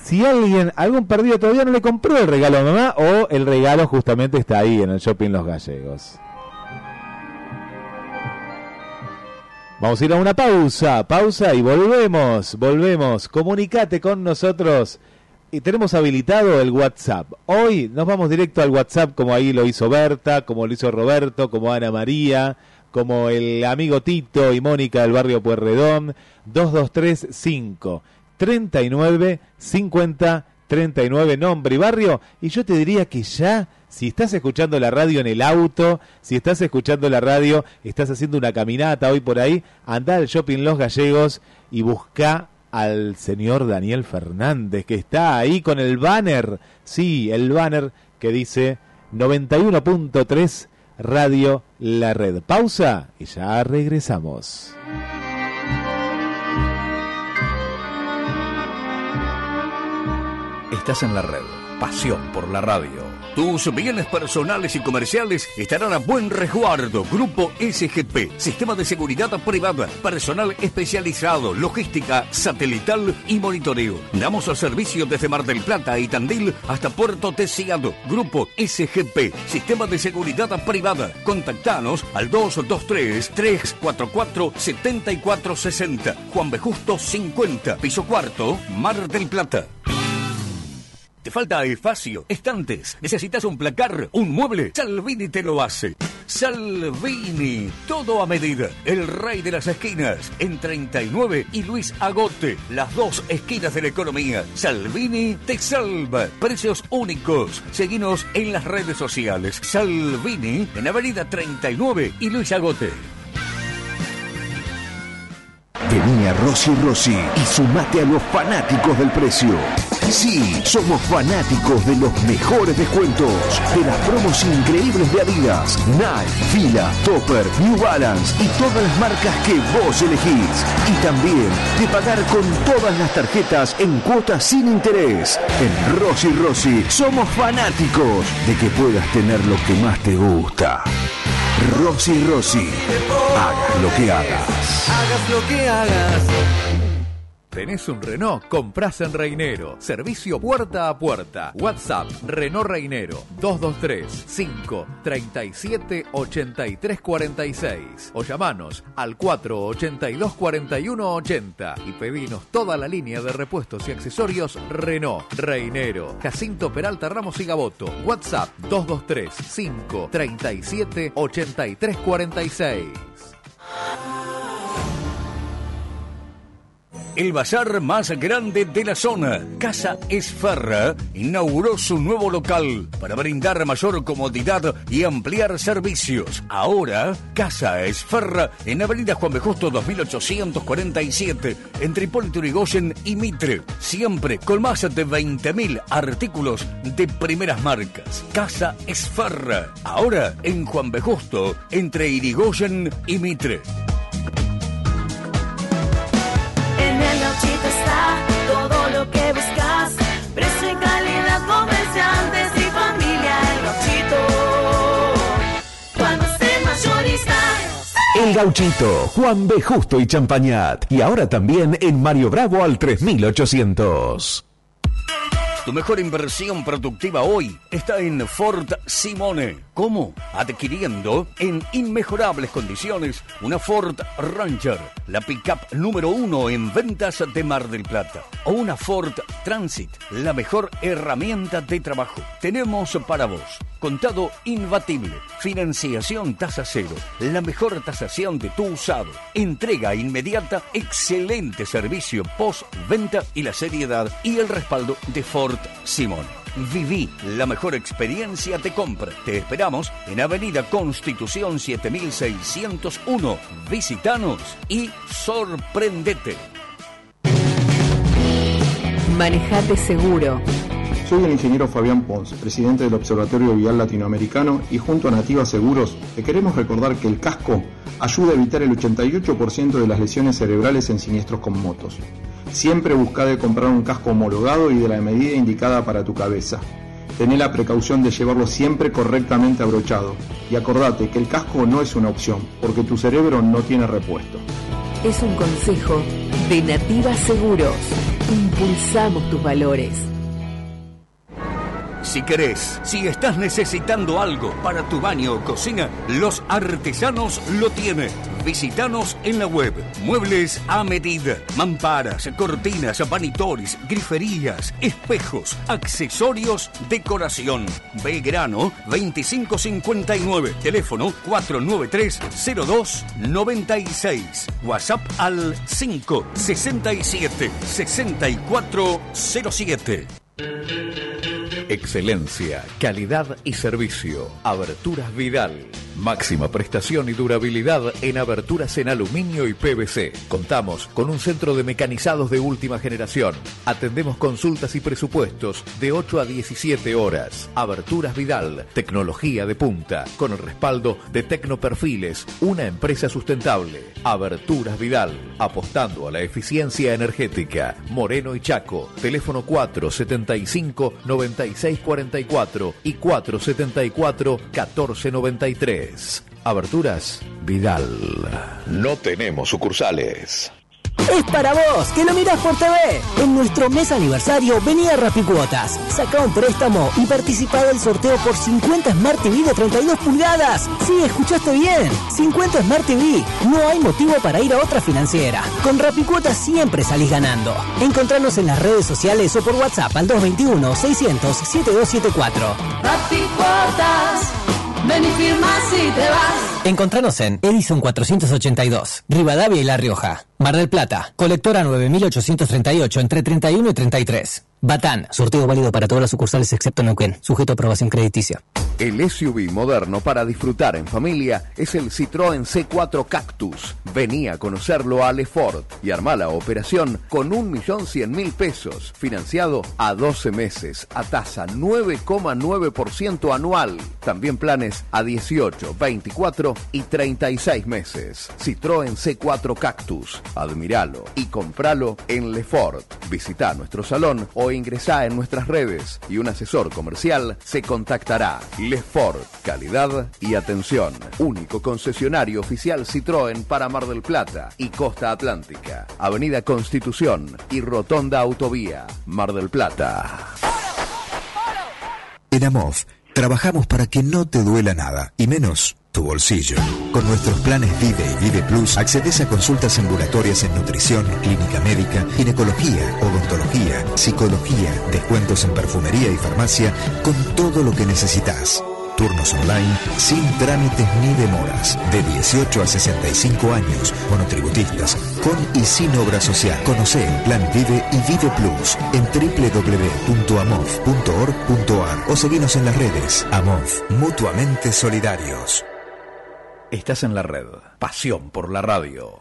S7: si alguien, algún perdido todavía no le compró el regalo a mamá o el regalo justamente está ahí en el shopping Los Gallegos. Vamos a ir a una pausa, pausa y volvemos, volvemos. Comunicate con nosotros y tenemos habilitado el WhatsApp. Hoy nos vamos directo al WhatsApp como ahí lo hizo Berta, como lo hizo Roberto, como Ana María, como el amigo Tito y Mónica del barrio Puerredón, 2235 39 50 39 nombre y barrio. Y yo te diría que ya, si estás escuchando la radio en el auto, si estás escuchando la radio, estás haciendo una caminata hoy por ahí, anda al Shopping Los Gallegos y busca al señor Daniel Fernández, que está ahí con el banner, sí, el banner que dice 91.3 Radio La Red. Pausa y ya regresamos.
S15: Estás en la red. Pasión por la radio. Tus bienes personales y comerciales estarán a buen resguardo. Grupo SGP, Sistema de Seguridad Privada, personal especializado, logística satelital y monitoreo. Damos el servicio desde Mar del Plata y Tandil hasta Puerto Tesiado. Grupo SGP, Sistema de Seguridad Privada. Contactanos al 223-344-7460. Juan B. Justo 50, piso cuarto, Mar del Plata. ¿Te falta espacio? ¿Estantes? ¿Necesitas un placar? ¿Un mueble? Salvini te lo hace. Salvini, todo a medida. El rey de las esquinas, en 39 y Luis Agote, las dos esquinas de la economía. Salvini te salva. Precios únicos. Seguinos en las redes sociales. Salvini, en Avenida 39 y Luis Agote.
S16: Vení a Rossi Rossi y sumate a los fanáticos del precio. Sí, somos fanáticos de los mejores descuentos, de las promos increíbles de Adidas, Nike, Fila, Topper, New Balance y todas las marcas que vos elegís. Y también de pagar con todas las tarjetas en cuotas sin interés. En Rossi Rossi somos fanáticos de que puedas tener lo que más te gusta. Rossi Rossi, hagas lo que hagas.
S9: Hagas lo que hagas. ¿Tenés un Renault? Comprás en Reinero. Servicio puerta a puerta. WhatsApp Renault Reinero 223 537 8346 o llamanos al 482 4180 y pedinos toda la línea de repuestos y accesorios Renault Reinero. Jacinto Peralta Ramos y Gaboto. WhatsApp 223 537 8346.
S15: El bazar más grande de la zona, Casa Esferra, inauguró su nuevo local para brindar mayor comodidad y ampliar servicios. Ahora, Casa Esferra en Avenida Juan B. Justo 2847, entre Hipólito Yrigoyen y Mitre. Siempre con más de 20.000 artículos de primeras marcas. Casa Esferra, ahora en Juan B. Justo, entre Irigoyen y Mitre.
S35: Gauchito,
S16: Juan B. Justo y Champañat. Y ahora también en Mario Bravo al 3800.
S15: Tu mejor inversión productiva hoy está en Ford Simone. ¿Cómo? Adquiriendo en inmejorables condiciones una Ford Ranger, la pickup número uno en ventas de Mar del Plata. O una Ford Transit, la mejor herramienta de trabajo. Tenemos para vos contado imbatible, financiación tasa cero, la mejor tasación de tu usado, entrega inmediata, excelente servicio post-venta y la seriedad y el respaldo de Ford Simón. Viví la mejor experiencia de compra. Te esperamos en Avenida Constitución 7601. Visitanos y sorprendete.
S19: Manejate seguro.
S36: Soy el ingeniero Fabián Pons, presidente del Observatorio Vial Latinoamericano y junto a Nativa Seguros te queremos recordar que el casco ayuda a evitar el 88% de las lesiones cerebrales en siniestros con motos. Siempre busca de comprar un casco homologado y de la medida indicada para tu cabeza. Tené la precaución de llevarlo siempre correctamente abrochado y acordate que el casco no es una opción porque tu cerebro no tiene repuesto.
S19: Es un consejo de Nativa Seguros. Impulsamos tus valores.
S15: Si querés, si estás necesitando algo para tu baño o cocina, los artesanos lo tienen. Visítanos en la web. Muebles a medida. Mamparas, cortinas, vanitores, griferías, espejos, accesorios, decoración. Belgrano 2559. Teléfono 493-0296. WhatsApp al 567 6407.
S22: Excelencia, calidad y servicio. Aberturas Vidal. Máxima prestación y durabilidad en aberturas en aluminio y PVC. Contamos con un centro de mecanizados de última generación. Atendemos consultas y presupuestos de 8 a 17 horas. Aberturas Vidal, tecnología de punta, con el respaldo de Tecnoperfiles, una empresa sustentable. Aberturas Vidal, apostando a la eficiencia energética. Moreno y Chaco, teléfono 475 9644 y 474 1493. Aberturas Vidal. No tenemos sucursales.
S1: Es para vos, que lo mirás por TV. En nuestro mes aniversario venía Rapicuotas. Saca un préstamo y participa del sorteo por 50 Smart TV de 32 pulgadas. Sí, escuchaste bien. 50 Smart TV. No hay motivo para ir a otra financiera. Con Rapicuotas siempre salís ganando. Encontranos en las redes sociales o por WhatsApp al 221-600-7274.
S17: Rapicuotas. Ven y firma si te vas.
S1: Encontranos en Edison 482, Rivadavia y La Rioja. Mar del Plata, colectora 9838 entre 31 y 33. Batán, sorteo válido para todas las sucursales excepto Neuquén, sujeto a aprobación crediticia.
S9: El SUV moderno para disfrutar en familia es el Citroën C4 Cactus. Vení a conocerlo a Lefort y armá la operación con 1.100.000 pesos, financiado a 12 meses, a tasa 9,9% anual. También planes a 18, 24 y 36 meses. Citroën C4 Cactus. Admiralo y compralo en Lefort. Visita nuestro salón o ingresá en nuestras redes y un asesor comercial se contactará. Lefort, calidad y atención. Único concesionario oficial Citroën para Mar del Plata y Costa Atlántica. Avenida Constitución y Rotonda Autovía, Mar del Plata.
S3: En Amov trabajamos para que no te duela nada, y menos tu bolsillo. Con nuestros planes Vive y Vive Plus accedes a consultas ambulatorias en nutrición, clínica médica, ginecología, odontología, psicología, descuentos en perfumería y farmacia, con todo lo que necesitas. Turnos online sin trámites ni demoras. De 18 a 65 años, monotributistas, con y sin obra social. Conoce el plan Vive y Vive Plus en www.amov.org.ar o seguinos en las redes. Amov, mutuamente solidarios.
S22: Estás en la red. Pasión por la radio.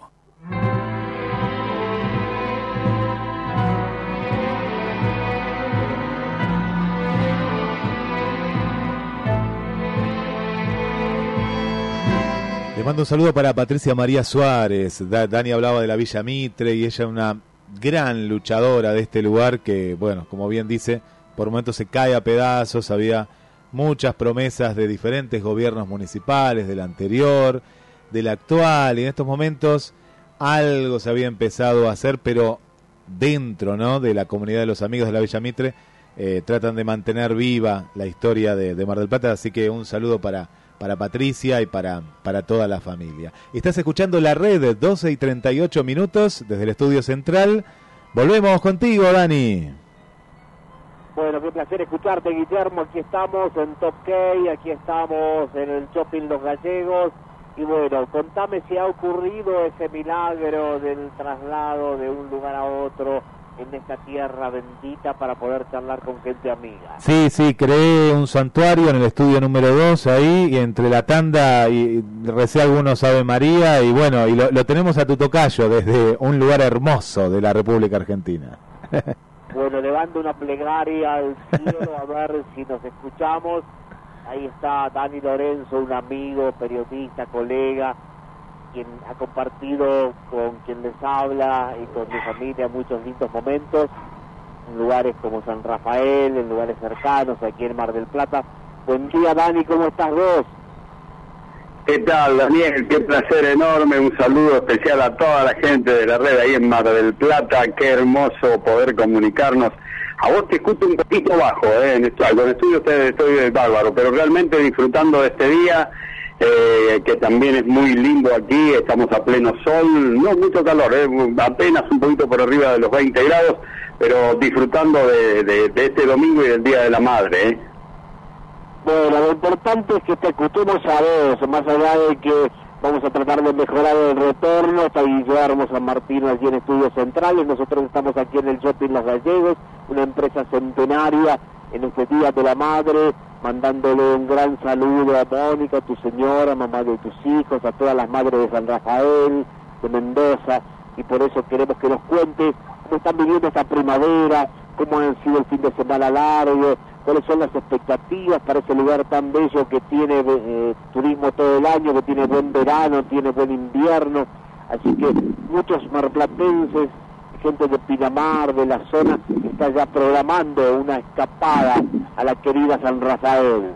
S7: Le mando un saludo para Patricia María Suárez. Da- Dani hablaba de la Villa Mitre y ella una gran luchadora de este lugar que, bueno, como bien dice, por momentos se cae a pedazos. Había muchas promesas de diferentes gobiernos municipales, del anterior, del actual, y en estos momentos algo se había empezado a hacer, pero dentro ¿no? de la comunidad de los amigos de la Villa Mitre eh, tratan de mantener viva la historia de, de Mar del Plata, así que un saludo para, para Patricia y para, para toda la familia. Estás escuchando la red, 12 y 38 minutos desde el estudio central. Volvemos contigo, Dani.
S8: Bueno, qué placer escucharte, Guillermo. Aquí estamos en Top K, aquí estamos en el Shopping Los Gallegos. Y bueno, contame si ha ocurrido ese milagro del traslado de un lugar a otro en esta tierra bendita para poder charlar con gente amiga.
S7: Sí, sí, creé un santuario en el estudio número 2 ahí, y entre la tanda y recé algunos Ave María y bueno, y lo, lo tenemos a tu tocayo desde un lugar hermoso de la República Argentina.
S8: Bueno, levando una plegaria al cielo a ver si nos escuchamos. Ahí está Dani Lorenzo, un amigo, periodista, colega, quien ha compartido con quien les habla y con mi familia muchos lindos momentos en lugares como San Rafael, en lugares cercanos, aquí en Mar del Plata. Buen día, Dani, ¿cómo estás vos?
S37: ¿Qué tal, Daniel? Qué placer enorme. Un saludo especial a toda la gente de la red ahí en Mar del Plata. Qué hermoso poder comunicarnos. A vos te escucho un poquito bajo, ¿eh? En esto, con estudio estoy, estoy bárbaro, pero realmente disfrutando de este día eh, que también es muy lindo aquí, estamos a pleno sol, no mucho calor, eh, apenas un poquito por arriba de los 20 grados, pero disfrutando de, de- de este domingo y del Día de la Madre. ¿eh?
S8: Bueno, lo importante es que te escuchemos a vos, más allá de que vamos a tratar de mejorar el retorno, está Guillermo San Martín allí en Estudios Centrales, nosotros estamos aquí en el Shopping Los Gallegos, una empresa centenaria en este Día de la Madre, mandándole un gran saludo a Mónica, a tu señora, mamá de tus hijos, a todas las madres de San Rafael, de Mendoza, y por eso queremos que nos cuentes cómo están viviendo esta primavera, cómo han sido el fin de semana largo, cuáles son las expectativas para ese lugar tan bello que tiene eh, turismo todo el año, que tiene buen verano, tiene buen invierno. Así que muchos marplatenses, gente de Pinamar, de la zona, está ya programando una escapada a la querida San Rafael.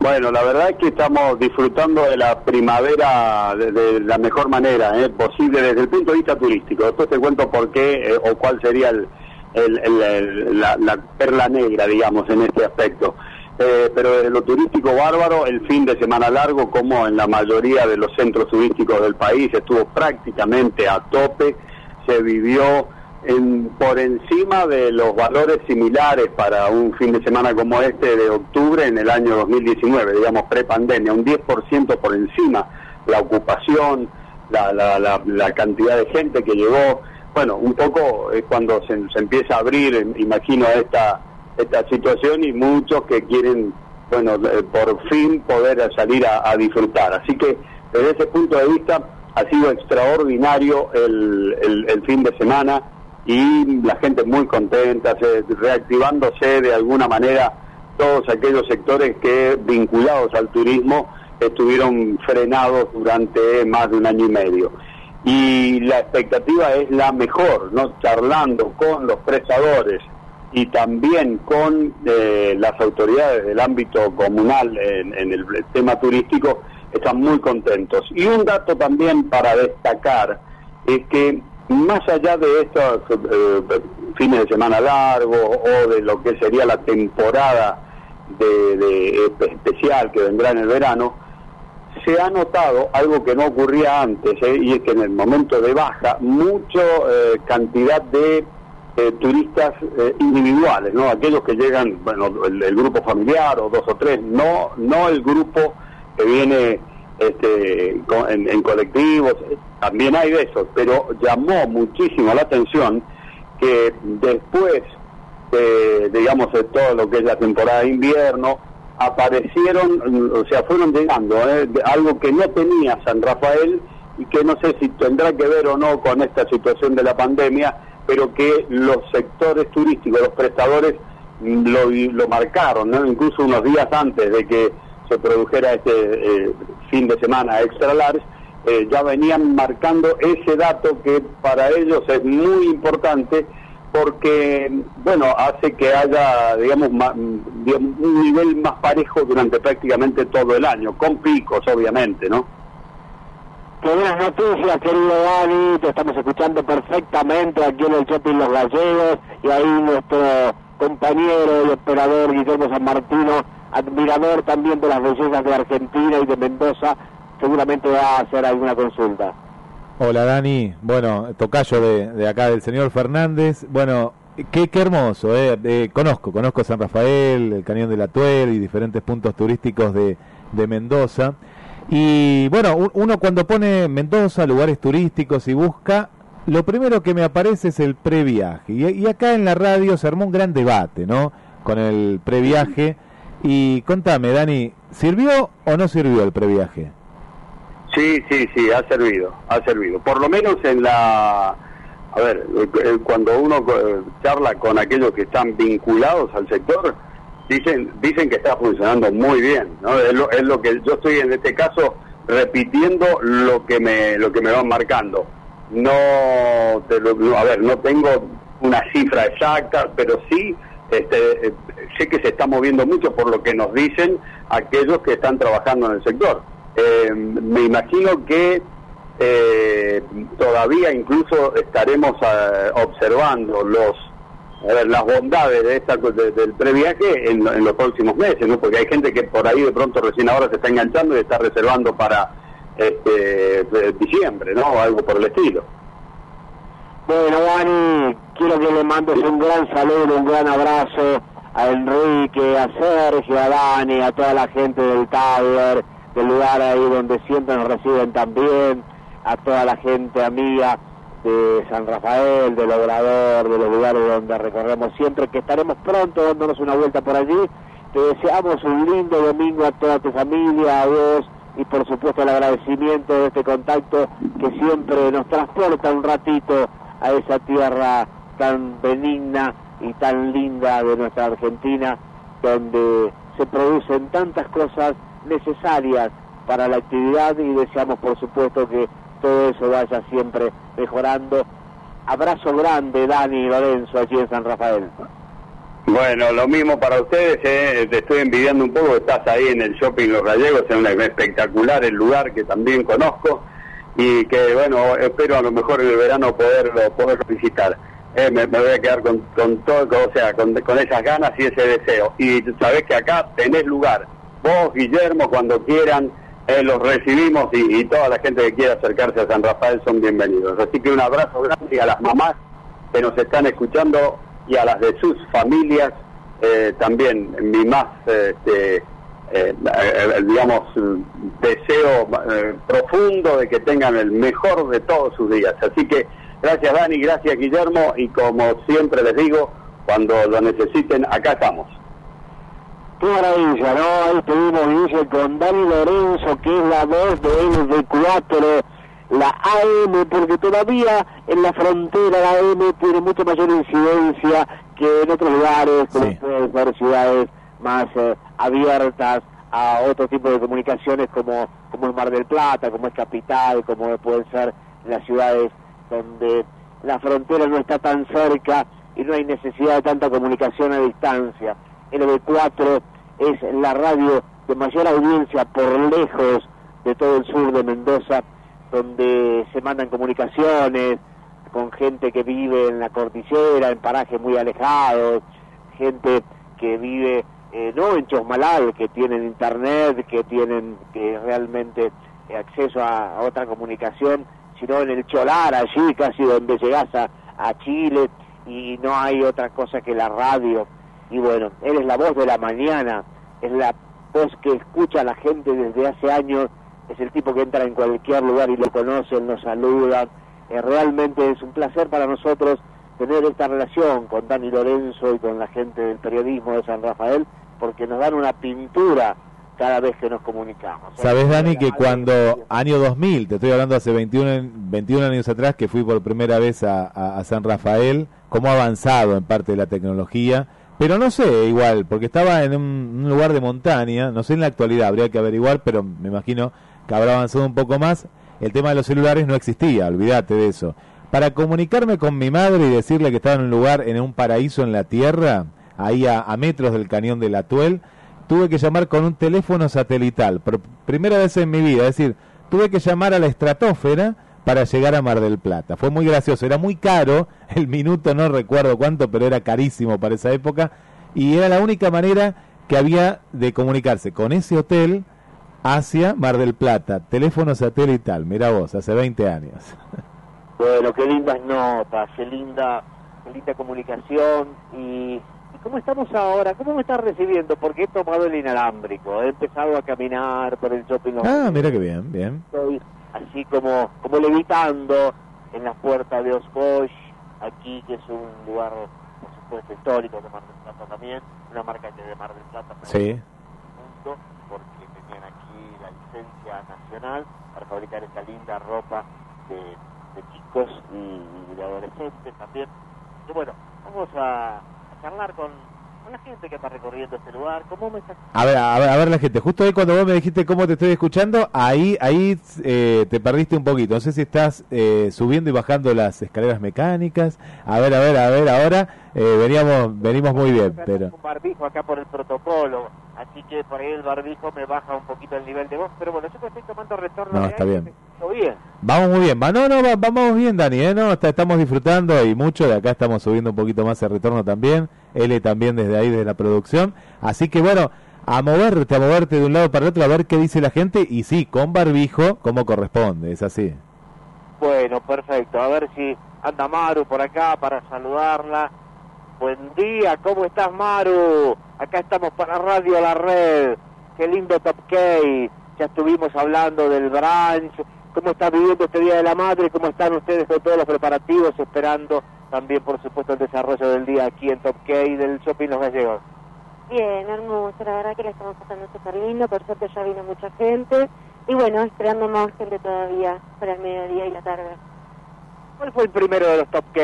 S37: Bueno, la verdad es que estamos disfrutando de la primavera de, la mejor manera ¿eh? posible desde el punto de vista turístico. Después te cuento por qué eh, o cuál sería el, el- la, la perla negra, digamos, en este aspecto. Eh, pero desde lo turístico bárbaro, el fin de semana largo, como en la mayoría de los centros turísticos del país, estuvo prácticamente a tope, se vivió en- por encima de los valores similares para un fin de semana como este de octubre en el año 2019, digamos prepandemia, un 10% por encima la ocupación, la, la, la, la cantidad de gente que llegó. Bueno, un poco es cuando se, empieza a abrir, em, imagino, esta, esta situación y muchos que quieren, bueno, eh, por fin poder salir a, disfrutar. Así que desde ese punto de vista ha sido extraordinario el, el, el fin de semana y la gente muy contenta, se- reactivándose de alguna manera todos aquellos sectores que vinculados al turismo estuvieron frenados durante más de un año y medio. Y la expectativa es la mejor, ¿no? Charlando con los prestadores y también con eh, las autoridades del ámbito comunal en, el tema turístico, están muy contentos. Y un dato también para destacar es que más allá de estos eh, fines de semana largos o de lo que sería la temporada de, de- especial que vendrá en el verano, se ha notado algo que no ocurría antes, ¿eh? y es que en el momento de baja, mucha cantidad de eh, turistas eh, individuales, ¿no? Aquellos que llegan, bueno, el, grupo familiar o dos o tres, no, no el grupo que viene este, en, colectivos, eh, también hay de esos, pero llamó muchísimo la atención que después de, digamos, de todo lo que es la temporada de invierno, aparecieron, o sea, fueron llegando, ¿eh? algo que no tenía San Rafael y que no sé si tendrá que ver o no con esta situación de la pandemia, pero que los sectores turísticos, los prestadores, lo, lo marcaron, incluso unos días antes de que se produjera este eh, fin de semana extra large, eh, ya venían marcando ese dato que para ellos es muy importante porque, bueno, hace que haya, digamos, ma- un nivel más parejo durante prácticamente todo el año, con picos, obviamente, ¿no?
S8: Buenas noticias, querido Dani, te estamos escuchando perfectamente aquí en el Shopping Los Gallegos y ahí nuestro compañero y operador Guillermo San Martino, admirador también de las bellezas de Argentina y de Mendoza, seguramente va a hacer alguna consulta.
S7: Hola Dani, bueno, tocayo de, acá del señor Fernández. Bueno, qué, hermoso, eh. Eh, conozco, conozco San Rafael, el Cañón de la Tuer y diferentes puntos turísticos de, de Mendoza. Y bueno, uno cuando pone Mendoza, lugares turísticos y busca, lo primero que me aparece es el previaje. Y, y acá en la radio se armó un gran debate, ¿no? Con el previaje. Y contame, Dani, ¿sirvió o no sirvió el previaje?
S37: Sí, sí, sí, ha servido, ha servido. Por lo menos en la... A ver, eh, cuando uno eh, charla con aquellos que están vinculados al sector, dicen dicen que está funcionando muy bien, ¿no? Es lo, es lo que yo estoy en este caso repitiendo lo que me lo que me van marcando. No, te lo- a ver, no tengo una cifra exacta, pero sí este, eh, sé que se está moviendo mucho por lo que nos dicen aquellos que están trabajando en el sector. Eh, me imagino que eh, todavía incluso estaremos eh, observando los las bondades de esta, de- del previaje en, en los próximos meses, ¿no? Porque hay gente que por ahí de pronto recién ahora se está enganchando y está reservando para este de- diciembre, ¿no? Algo por el estilo.
S8: Bueno, Dani, quiero que le mandes un gran saludo, un gran abrazo a Enrique, a Sergio, a Dani, a toda la gente del Tower, del lugar ahí donde siempre nos reciben también, a toda la gente amiga de San Rafael, del Obrador, de los lugares donde recorremos siempre, que estaremos pronto dándonos una vuelta por allí. Te deseamos un lindo domingo a toda tu familia, a vos y por supuesto el agradecimiento de este contacto que siempre nos transporta un ratito a esa tierra tan benigna y tan linda de nuestra Argentina, donde se producen tantas cosas necesarias para la actividad y deseamos por supuesto que todo eso vaya siempre mejorando. Abrazo grande, Dani y Lorenzo, allí en San Rafael.
S37: Bueno, lo mismo para ustedes, eh, te estoy envidiando un poco, estás ahí en el shopping Los Gallegos, es un espectacular el lugar que también conozco y que bueno, espero a lo mejor en el verano poderlo, poderlo visitar. Eh, me, me voy a quedar con, con todo, o sea, con, con esas ganas y ese deseo. Y sabés que acá tenés lugar, vos, Guillermo, cuando quieran, eh, los recibimos y, toda la gente que quiera acercarse a San Rafael son bienvenidos. Así que un abrazo grande a las mamás que nos están escuchando y a las de sus familias eh, también mi más este, eh, eh, digamos deseo eh, profundo de que tengan el mejor de todos sus días así que gracias Dani gracias Guillermo y como siempre les digo cuando lo necesiten acá estamos
S8: Qué maravilla, ¿no? Ahí estuvimos, Guille, con Dani Lorenzo, que es la voz de LD4, la AM, porque todavía en la frontera la AM tiene mucha mayor incidencia que en otros lugares, como pueden ser ciudades más eh, abiertas a otro tipo de comunicaciones como, como es Mar del Plata, como es Capital, como pueden ser las ciudades donde la frontera no está tan cerca y no hay necesidad de tanta comunicación a distancia. LB4 es la radio de mayor audiencia por lejos de todo el sur de Mendoza, donde se mandan comunicaciones con gente que vive en la cordillera, en parajes muy alejados, gente que vive eh, no en Chosmalal, que tienen internet, que tienen que realmente eh, acceso a, otra comunicación, sino en el Cholar, allí casi donde llegás a, a Chile y no hay otra cosa que la radio. Y bueno, él es la voz de la mañana, es la voz que escucha a la gente desde hace años, es el tipo que entra en cualquier lugar y lo conocen, nos saludan. Eh, realmente es un placer para nosotros tener esta relación con Dani Lorenzo y con la gente del periodismo de San Rafael, porque nos dan una pintura cada vez que nos comunicamos.
S7: Sabes, Dani, que cuando año 2000, te estoy hablando hace 21, en- 21 años atrás, que fui por primera vez a, a- a San Rafael, cómo ha avanzado en parte de la tecnología, pero no sé, igual, porque estaba en un, lugar de montaña, no sé en la actualidad, habría que averiguar, pero me imagino que habrá avanzado un poco más. El tema de los celulares no existía, olvídate de eso. Para comunicarme con mi madre y decirle que estaba en un lugar, en un paraíso en la tierra, ahí a, a metros del cañón del Atuel, tuve que llamar con un teléfono satelital, por primera vez en mi vida, es decir, tuve que llamar a la estratosfera para llegar a Mar del Plata. Fue muy gracioso, era muy caro, el minuto no recuerdo cuánto, pero era carísimo para esa época, y era la única manera que había de comunicarse con ese hotel hacia Mar del Plata, teléfono satelital, mira vos, hace 20 años.
S8: Bueno, qué lindas notas, qué linda, qué linda comunicación y, y cómo estamos ahora, cómo me estás recibiendo, porque he tomado el inalámbrico, he empezado a caminar por el shopping.
S7: Ah, mira qué bien, bien.
S8: Estoy así como, como levitando en las puertas de Oscosh, aquí que es un lugar, por supuesto, histórico de Mar del Plata también, una marca que de Mar del Plata
S7: Sí.
S8: mundo, porque tenían aquí la licencia nacional para fabricar esta linda ropa de, de chicos y, de adolescentes también. Y bueno, vamos a, a charlar con la gente que está recorriendo este lugar. ¿Cómo me
S7: A ver, a ver, a ver la gente, justo ahí cuando vos me dijiste cómo te estoy escuchando, ahí ahí eh, te perdiste un poquito. No sé si estás eh, subiendo y bajando las escaleras mecánicas. A ver, a ver, a ver, ahora eh, veníamos venimos muy bien, pero
S8: un barbijo acá por el protocolo? Así que por ahí el barbijo me baja un poquito el nivel de voz, pero bueno, yo que estoy tomando retorno
S7: No,
S8: de
S7: está
S8: aire,
S7: bien.
S8: bien.
S7: Vamos muy bien. Va, no, no, va- vamos bien, Dani. ¿eh? No, está- estamos disfrutando y mucho. De acá estamos subiendo un poquito más el retorno también. L también desde ahí, desde la producción. Así que bueno, a moverte, a moverte de un lado para el otro, a ver qué dice la gente. Y sí, con barbijo, como corresponde. Es así.
S8: Bueno, perfecto. A ver si anda Maru por acá para saludarla. Buen día, ¿cómo estás Maru? Acá estamos para Radio La Red. Qué lindo Top K. Ya estuvimos hablando del branch. ¿Cómo está viviendo este Día de la Madre? ¿Cómo están ustedes con todos los preparativos? Esperando también, por supuesto, el desarrollo del día aquí en Top K del Shopping Los Gallegos.
S38: Bien, hermoso, la verdad que la estamos pasando súper lindo, por suerte ya vino mucha gente y bueno, esperando más gente todavía para el mediodía y la tarde.
S8: ¿Cuál fue el primero de los Top K?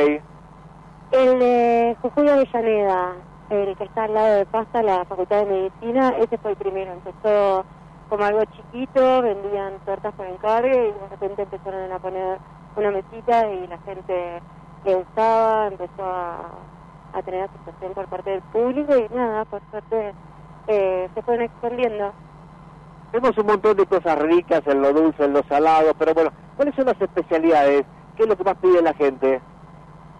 S38: El de Jujuy Avellaneda, el que está al lado de Pasta, la Facultad de Medicina, ese fue el primero, empezó como algo chiquito, vendían tortas por encargo y de repente empezaron a poner una mesita y la gente le gustaba, empezó a, a tener aceptación por parte del público y nada, por suerte eh, se fueron expandiendo.
S8: Vemos un montón de cosas ricas en lo dulce, en lo salado, pero bueno, ¿cuáles son las especialidades? ¿Qué es lo que más pide la gente?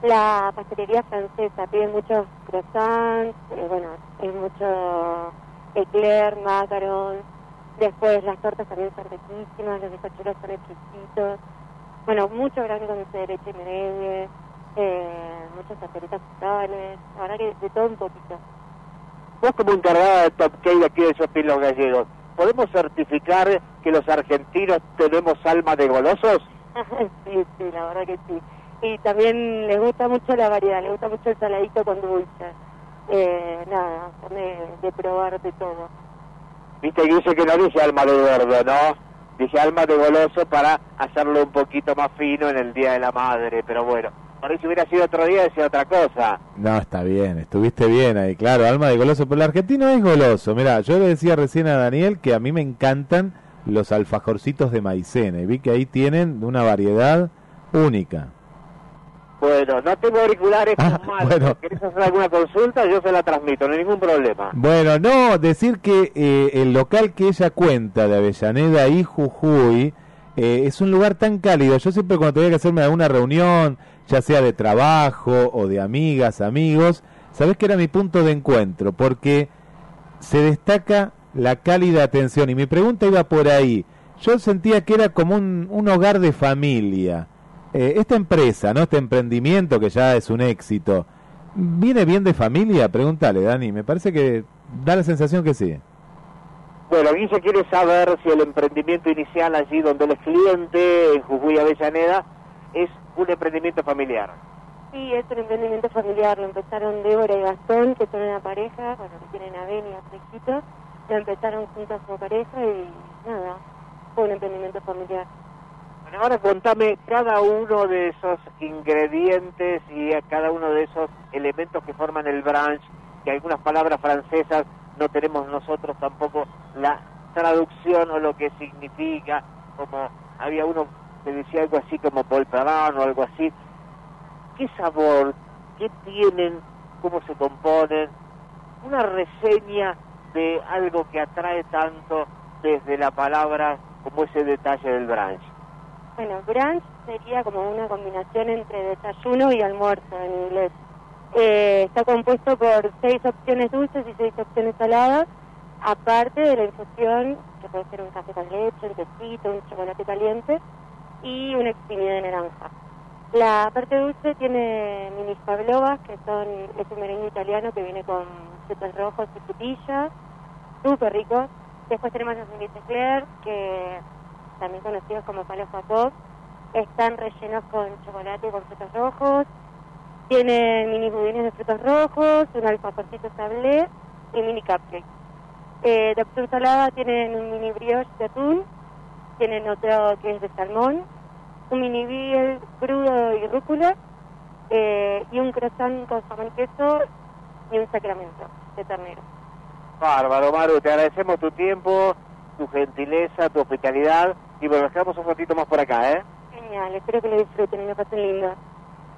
S38: La pastelería francesa pide muchos croissants, eh, bueno, hay mucho eclair, macaron, después las tortas también son riquísimas, los bizcochuelos son exquisitos, bueno, mucho gran dulce de leche y merengue, eh, muchas pastelitas frutales, la verdad que de todo un poquito.
S8: Vos como encargada de Top de aquí de Shopping Los Gallegos, ¿podemos certificar que los argentinos tenemos alma de golosos?
S38: sí, sí, la verdad que sí. Y también les gusta mucho la variedad, les gusta mucho el saladito con dulce. Eh, nada, de, de probar de todo.
S8: Viste que dice que no dice alma de gordo, ¿no? Dice alma de goloso para hacerlo un poquito más fino en el Día de la Madre, pero bueno, por ahí si hubiera sido otro día decía otra cosa.
S7: No, está bien, estuviste bien ahí, claro, alma de goloso, pero el argentino es goloso. Mira, yo le decía recién a Daniel que a mí me encantan los alfajorcitos de maicena y vi que ahí tienen una variedad única.
S8: Bueno, no tengo auriculares.
S7: Ah, bueno.
S8: ¿Querés hacer alguna consulta? Yo se la transmito, no hay ningún problema.
S7: Bueno, no, decir que eh, el local que ella cuenta de Avellaneda y Jujuy eh, es un lugar tan cálido. Yo siempre cuando tenía que hacerme alguna reunión, ya sea de trabajo o de amigas, amigos, sabés que era mi punto de encuentro, porque se destaca la cálida atención. Y mi pregunta iba por ahí. Yo sentía que era como un, un hogar de familia. Eh, esta empresa, ¿no? Este emprendimiento que ya es un éxito, ¿viene bien de familia? Pregúntale, Dani. Me parece que da la sensación que sí.
S8: Bueno, Guille quiere saber si el emprendimiento inicial allí donde él es cliente, en Jujuy Avellaneda, es un emprendimiento familiar.
S38: Sí, es un emprendimiento familiar, lo empezaron Débora y Gastón, que son una pareja, bueno, que tienen a Beni y a su hijito, lo empezaron juntos como pareja y nada, fue un emprendimiento familiar.
S8: Bueno, ahora contame cada uno de esos ingredientes y a cada uno de esos elementos que forman el branch, que algunas palabras francesas no tenemos nosotros tampoco la traducción o lo que significa, como había uno que decía algo así como polperán o algo así. ¿Qué sabor? ¿Qué tienen? ¿Cómo se componen? Una reseña de algo que atrae tanto desde la palabra como ese detalle del branch.
S38: Bueno, brunch sería como una combinación entre desayuno y almuerzo en inglés. Eh, está compuesto por seis opciones dulces y seis opciones saladas, aparte de la infusión, que puede ser un café con leche, un tecito, un chocolate caliente y una exprimida de naranja. La parte dulce tiene mini pavlovas, que son es un merengue italiano que viene con frutos rojos y frutillas, súper ricos. Después tenemos los mini eclair, que también conocidos como palos pop, están rellenos con chocolate y con frutos rojos. Tienen mini budines de frutos rojos, un alfajorcito sablé y mini cupcake. Eh, de opción salada tienen un mini brioche de atún, tienen otro que es de salmón, un mini biel crudo y rúcula, eh, y un croissant con jamón queso y un sacramento de ternero.
S8: Bárbaro, Maru, te agradecemos tu tiempo, tu gentileza, tu hospitalidad y bueno, nos quedamos un ratito más por acá, ¿eh?
S38: Genial, espero que lo disfruten y me pasen lindo.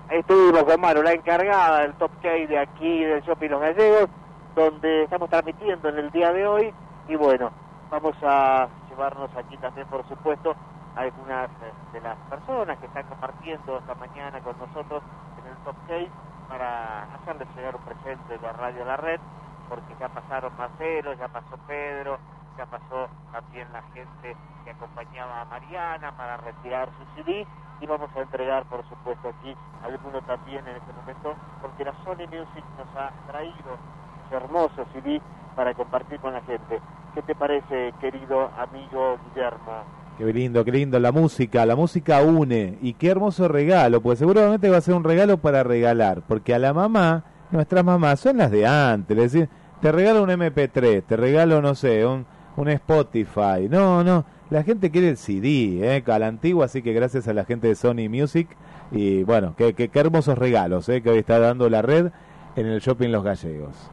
S8: Ahí estuvimos con Maru, la encargada del Top K de aquí del Shopping Los Gallegos, donde estamos transmitiendo en el día de hoy y bueno, vamos a llevarnos aquí también, por supuesto, a algunas eh, de las personas que están compartiendo esta mañana con nosotros en el Top Case para hacerles llegar un presente de Radio La Red, porque ya pasaron Marcelo, ya pasó Pedro, pasó también la gente que acompañaba a Mariana para retirar su CD y vamos a entregar, por supuesto, aquí alguno también en este momento, porque la Sony Music nos ha traído ese hermoso CD para compartir con la gente. ¿Qué te parece, querido amigo Guillermo?
S7: Qué lindo, qué lindo. La música, la música une. Y qué hermoso regalo, pues seguramente va a ser un regalo para regalar. Porque a la mamá, nuestras mamás son las de antes. Es decir, te regalo un MP3, te regalo, no sé, un, un Spotify. No, no. La gente quiere el CD, ¿eh? A la antigua, así que gracias a la gente de Sony Music. Y bueno, qué, qué, qué hermosos regalos, ¿eh? Que hoy está dando la red en el Shopping Los Gallegos.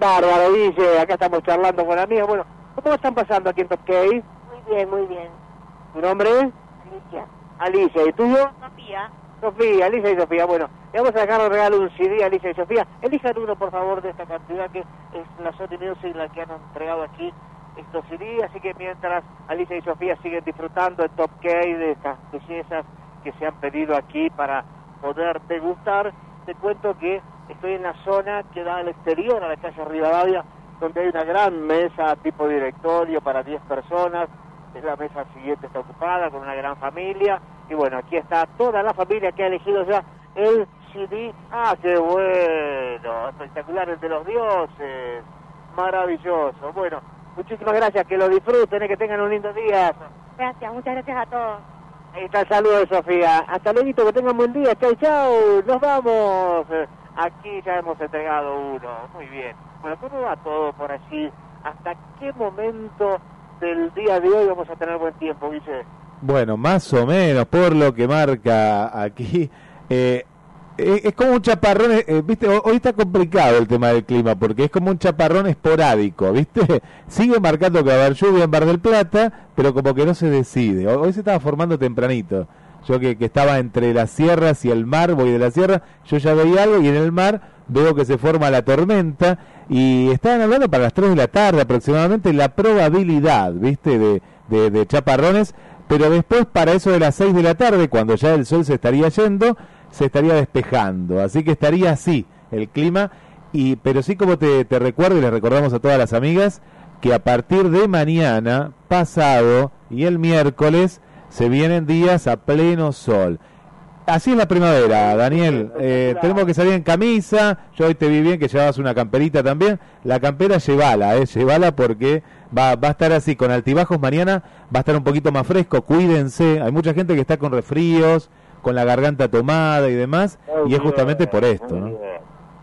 S8: Bárbaro, dice, acá estamos charlando con amigos. Bueno, ¿cómo están pasando aquí en Top Case?
S39: Muy bien, muy bien.
S8: ¿Tu nombre es?
S39: Alicia.
S8: Alicia, ¿y tuyo?
S39: Sofía.
S8: Sofía, Alicia y Sofía. Bueno, le vamos a dejar un regalo un CD a Alicia y Sofía. Elijan uno, por favor, de esta cantidad que es la Sony Music la que han entregado aquí estos CD. Así que mientras Alicia y Sofía siguen disfrutando en Top K de estas bellezas que se han pedido aquí para poder degustar, te cuento que estoy en la zona que da al exterior, a la calle Rivadavia, donde hay una gran mesa tipo directorio para 10 personas. La mesa siguiente está ocupada con una gran familia. Y bueno, aquí está toda la familia que ha elegido ya el CD. ¡Ah, qué bueno! Espectacular, el de los dioses. Maravilloso. Bueno, muchísimas gracias, que lo disfruten y que tengan un lindo día.
S39: Gracias, muchas gracias a todos.
S8: Ahí está el saludo de Sofía. Hasta luego, que tengan buen día. Chau, chau. Nos vamos. Aquí ya hemos entregado uno. Muy bien. Bueno, ¿cómo va todo por allí? ¿Hasta qué momento del día de hoy vamos a tener buen tiempo, Guille?
S7: Bueno, más o menos, por lo que marca aquí. Eh, eh, es como un chaparrón, eh, viste, Ho- hoy está complicado el tema del clima porque es como un chaparrón esporádico, viste, sigue marcando que va a haber lluvia en Bar del Plata, pero como que no se decide, Ho- hoy se estaba formando tempranito, yo que, que estaba entre las sierras y el mar, voy de la sierra, yo ya veía algo y en el mar veo que se forma la tormenta y estaban hablando para las 3 de la tarde aproximadamente la probabilidad, viste, de, de, de chaparrones, pero después para eso de las 6 de la tarde, cuando ya el sol se estaría yendo, se estaría despejando, así que estaría así el clima, y pero sí como te, te recuerdo y les recordamos a todas las amigas, que a partir de mañana, pasado y el miércoles, se vienen días a pleno sol. Así es la primavera, Daniel. Eh, tenemos que salir en camisa. Yo hoy te vi bien que llevabas una camperita también. La campera llevala, eh, llevala porque va, va a estar así con altibajos mañana. Va a estar un poquito más fresco. Cuídense. Hay mucha gente que está con resfríos, con la garganta tomada y demás. Y es justamente por esto, ¿no?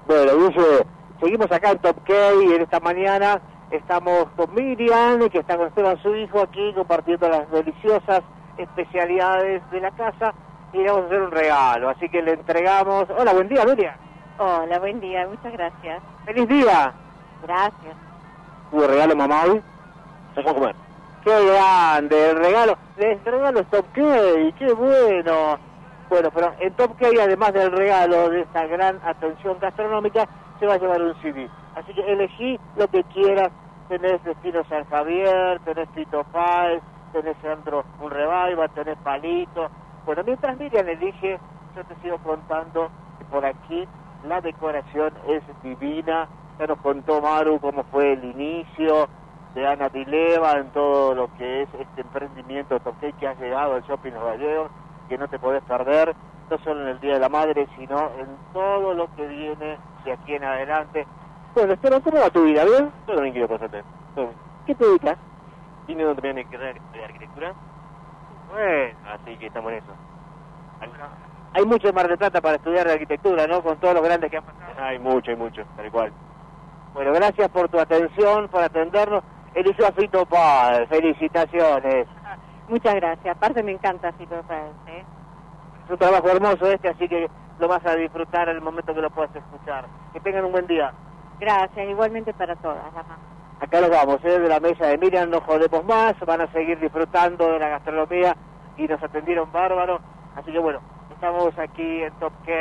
S8: Bueno, Guille, seguimos acá en Top K y en esta mañana estamos con Miriam, que está con Esteban, su hijo, aquí compartiendo las deliciosas especialidades de la casa y le vamos a hacer un regalo, así que le entregamos... Hola, buen día, Miriam.
S39: Hola, buen día, muchas gracias.
S8: ¡Feliz día!
S39: Gracias.
S8: ¿Hubo regalo, mamá, hoy? Se fue a comer. ¡Qué grande! El regalo, el regalo es Top K, ¡qué bueno! Bueno, pero en Top K, además del regalo de esta gran atención gastronómica, se va a llevar un CD. Así que elegí lo que quieras. Tenés Destino San Javier, tenés Tito Páez, tenés Sandro un revival, tenés Palito. Bueno, mientras Miriam elige, yo te sigo contando que por aquí la decoración es divina. Ya nos contó Maru cómo fue el inicio de Ana Dileva en todo lo que es este emprendimiento Toqué que ha llegado al Shopping Los Gallegos, que no te podés perder, no solo en el Día de la Madre, sino en todo lo que viene de aquí en adelante. Bueno, Esteban, ¿cómo va tu vida? ¿Bien? Yo también quiero pasarte. ¿Qué te dedicas?
S40: Vine carrera de arquitectura,
S8: Bueno,
S40: así que estamos en eso.
S8: hay mucho en Mar del Plata para estudiar arquitectura, ¿no? Con todos los grandes que han pasado.
S40: Hay mucho, hay mucho, tal cual.
S8: Bueno, gracias por tu atención, por atendernos. Eligió a Fito Páez, felicitaciones.
S39: Muchas gracias. Aparte me encanta Fito Páez, ¿eh?
S8: Es un trabajo hermoso este, así que lo vas a disfrutar en el momento que lo puedas escuchar. Que tengan un buen día.
S39: Gracias, igualmente para todas, mamá.
S8: Acá nos vamos, ¿eh? de la mesa de Miriam, no jodemos más, van a seguir disfrutando de la gastronomía y nos atendieron bárbaro. Así que bueno, estamos aquí en Top K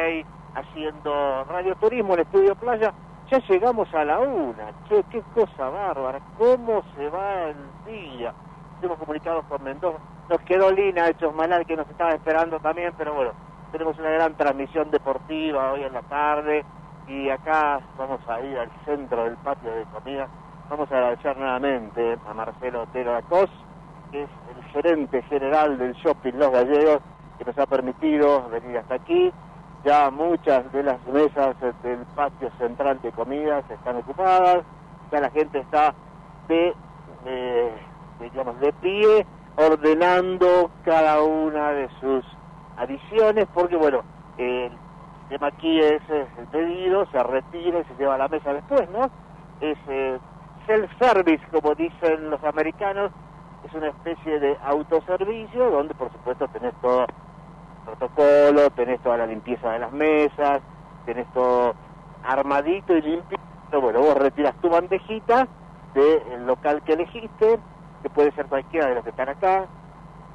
S8: haciendo radioturismo en Estudio Playa. Ya llegamos a la una. Che, qué cosa bárbara. ¿Cómo se va el día? Hemos comunicado con Mendoza. Nos quedó Lina Hechos Malal que nos estaba esperando también, pero bueno, tenemos una gran transmisión deportiva hoy en la tarde y acá vamos a ir al centro del patio de comida. Vamos a agradecer nuevamente a Marcelo Otero Acos, que es el gerente general del Shopping Los Gallegos, que nos ha permitido venir hasta aquí. Ya muchas de las mesas del patio central de comidas están ocupadas, ya la gente está de, digamos, de pie ordenando cada una de sus adiciones, porque bueno, el tema aquí es eh, el pedido, se retira y se lleva a la mesa después, ¿no? Es eh, self-service, como dicen los americanos, es una especie de autoservicio donde por supuesto tenés todo protocolo, tenés toda la limpieza de las mesas, tenés todo armadito y limpio. Pero bueno, vos retiras tu bandejita del local que elegiste, que puede ser cualquiera de los que están acá,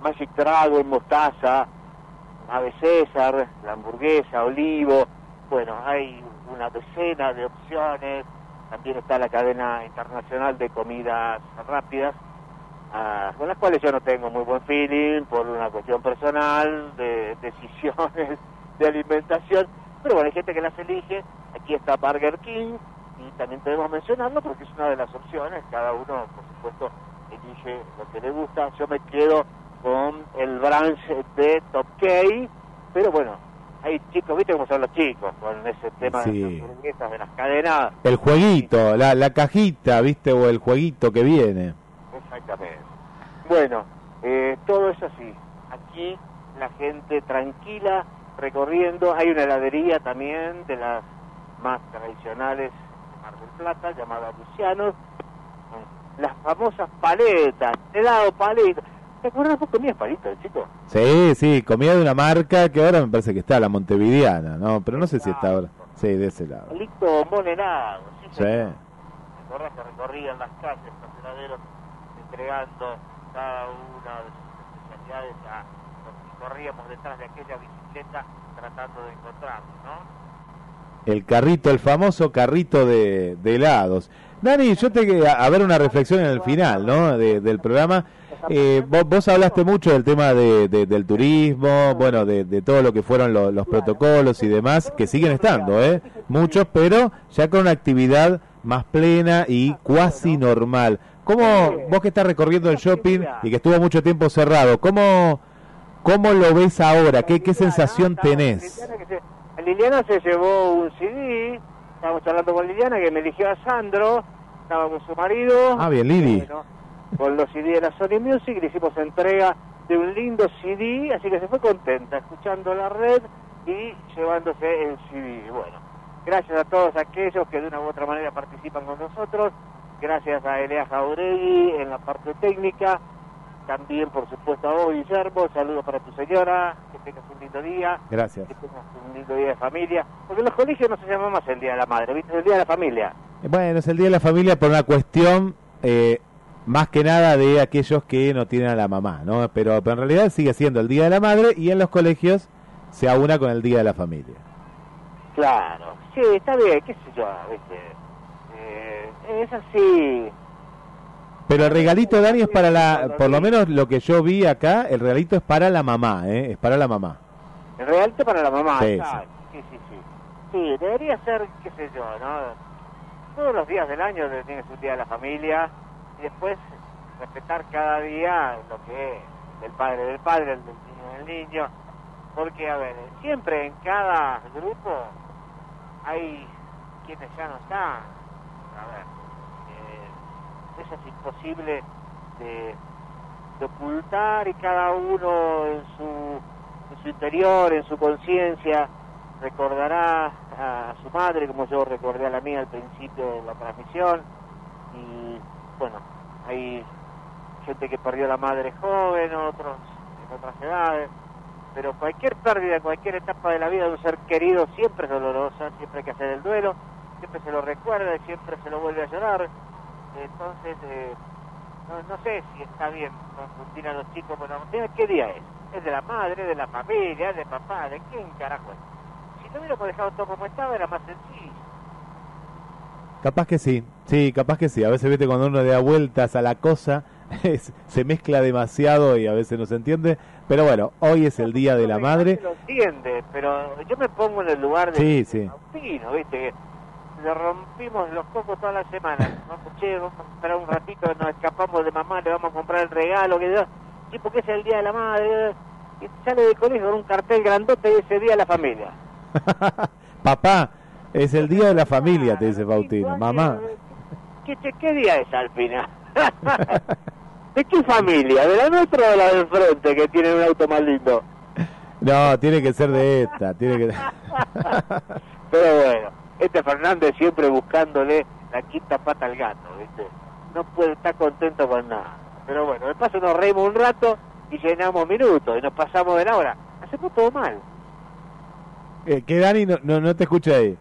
S8: Magic Dragon, Mostaza, Ave César, la hamburguesa, olivo, bueno, hay una decena de opciones, también está la cadena internacional de comidas rápidas, ah, con las cuales yo no tengo muy buen feeling por una cuestión personal, de decisiones de alimentación, pero bueno, hay gente que las elige, aquí está Burger King, y también debemos mencionarlo porque es una de las opciones, cada uno por supuesto elige lo que le gusta, yo me quedo con el branch de Top K, pero bueno, hay chicos, viste cómo son los chicos con ese tema
S7: Sí.
S8: de las hamburguesas, de las cadenas,
S7: El jueguito, la, la cajita, ¿viste? O el jueguito que viene.
S8: Exactamente. Bueno, eh, todo es así. Aquí la gente tranquila, recorriendo. Hay una heladería también de las más tradicionales de Mar del Plata, llamada Lucianos. con Las famosas paletas, helado paleta. ¿Te acuerdas vos comías palitas, chico?
S7: Sí, sí, comida de una marca que ahora me parece que está, la Montevideana, ¿no? Pero no sé si está ahora. Sí, de ese lado.
S8: Palito bombón helado. Sí,
S7: Sí.
S8: ¿Te acordás que recorrían las calles, los entregando cada una de sus especialidades a los que corríamos detrás de aquella bicicleta tratando de encontrarlos, ¿no?
S7: El carrito, el famoso carrito de, de helados. Dani, yo te a, a ver una reflexión en el final, ¿no? De- del programa. Eh, vos, vos hablaste mucho del tema de, de- del turismo, bueno, de, de todo lo que fueron lo- los protocolos y demás, que siguen estando, ¿eh? Muchos, pero ya con una actividad más plena y cuasi normal. ¿Cómo, vos que estás recorriendo el shopping y que estuvo mucho tiempo cerrado, cómo, cómo lo ves ahora? ¿Qué, qué sensación tenés?
S8: Liliana, se- llevó un CD, estábamos hablando con Liliana que me eligió a Sandro, estaba con su marido.
S7: Ah, bien, Lili.
S8: Bueno, con los CD de la Sony Music le hicimos entrega de un lindo CD, así que se fue contenta, escuchando la red y llevándose el CD. Bueno, gracias a todos aquellos que de una u otra manera participan con nosotros, gracias a Elea Jauregui en la parte técnica, también por supuesto a vos Guillermo, saludos para tu señora, que tengas un lindo día,
S7: Gracias.
S8: que tengas un lindo día de familia, porque en los colegios no se llama más el Día de la Madre, ¿viste? Es el Día de la Familia.
S7: Bueno, es el Día de la Familia por una cuestión eh, más que nada de aquellos que no tienen a la mamá, ¿no? Pero, pero en realidad sigue siendo el Día de la Madre y en los colegios se aúna con el Día de la Familia.
S8: Claro, sí, está bien, qué sé yo, ¿viste? Eh, es así.
S7: Pero el regalito, Dani, es para la, por lo menos lo que yo vi acá, el regalito es para la mamá, ¿eh? Es para la mamá.
S8: El realto para la mamá,
S7: Sí.
S8: Sí, sí, sí. Sí, debería ser, qué sé yo, ¿no? Todos los días del año tienes un día de la familia y después respetar cada día lo que es del padre del padre, el del niño del niño. Porque, a ver, siempre en cada grupo hay quienes ya no están. A ver, eh, eso es imposible de, ocultar y cada uno en su en su interior, en su conciencia, recordará a su madre como yo recordé a la mía al principio de la transmisión. Y bueno, hay gente que perdió a la madre joven, otros en otras edades, pero cualquier pérdida, cualquier etapa de la vida de un ser querido siempre es dolorosa, siempre hay que hacer el duelo, siempre se lo recuerda y siempre se lo vuelve a llorar. Entonces, eh, no, no sé si está bien confundir a los chicos, pero ¿qué día es? ¿Es de la madre, de la familia, de papá, de quién carajo es? Si Si hubiéramos dejado todo como estaba, era más sencillo.
S7: Capaz que sí, sí, capaz que sí. A veces, viste, cuando uno le da vueltas a la cosa, es- se mezcla demasiado y a veces no se entiende. Pero bueno, hoy es el Día de la Madre.
S8: Lo entiende, pero yo me pongo en el lugar de
S7: Sí, sí.
S8: Faustino, ¿viste? Que le rompimos los cocos toda la semana. Vamos, che, vamos a esperar un ratito, nos escapamos de mamá, le vamos a comprar el regalo, que sí, porque es el Día de la Madre. Y sale de colegio con un cartel grandote de ese Día de la Familia.
S7: Papá, es el Día de la Familia, te dice Faustino. Mamá,
S8: ¿Qué, che, ¿Qué día es al final? ¿De qué familia? ¿De la nuestra o de la del frente que tiene un auto más lindo?
S7: no, tiene que ser de esta, tiene que...
S8: Pero bueno, este Fernández siempre buscándole la quinta pata al gato, ¿viste? No puede estar contento con nada. Pero bueno, de paso nos reímos un rato y llenamos minutos y nos pasamos de la hora. Hacemos todo mal.
S7: Eh, que Dani no, no, no te escucha ahí.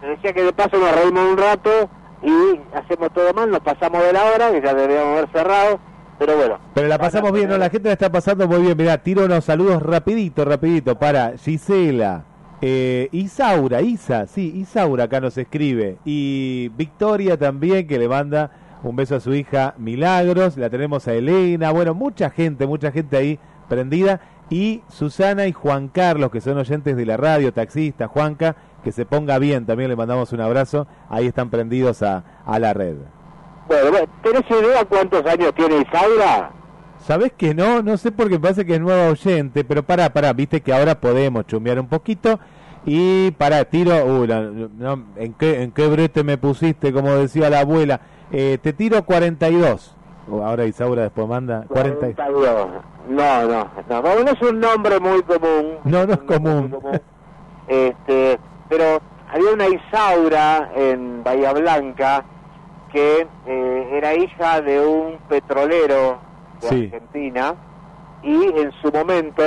S8: Te decía que de paso nos reímos un rato y hacemos todo mal, nos pasamos de la hora, que ya deberíamos haber cerrado. Pero bueno,
S7: Pero la pasamos bien, ¿no? La gente la está pasando muy bien. Mirá, tiro unos saludos rapidito, rapidito para Gisela, eh, Isaura, Isa, sí, Isaura acá nos escribe. Y Victoria también, que le manda un beso a su hija Milagros. La tenemos a Elena. Bueno, mucha gente, mucha gente ahí prendida. Y Susana y Juan Carlos, que son oyentes de la radio, taxista, Juanca, que se ponga bien. También le mandamos un abrazo. Ahí están prendidos a, a la red.
S8: bueno, ¿tenés idea cuántos años tiene Isaura?
S7: ¿Sabes que no? No sé porque me parece que es nueva oyente, pero pará, pará, viste que ahora podemos chumear un poquito. Y para tiro, no, ¿en, qué, ¿en qué brete me pusiste? Como decía la abuela. Eh, te tiro 42. Oh, ahora Isaura después manda 40. y-
S8: 42. No, no, no, no, no es un nombre muy común.
S7: No, no es común.
S8: Este, pero había una Isaura en Bahía Blanca que eh, era hija de un petrolero de
S7: Sí.
S8: Argentina y en su momento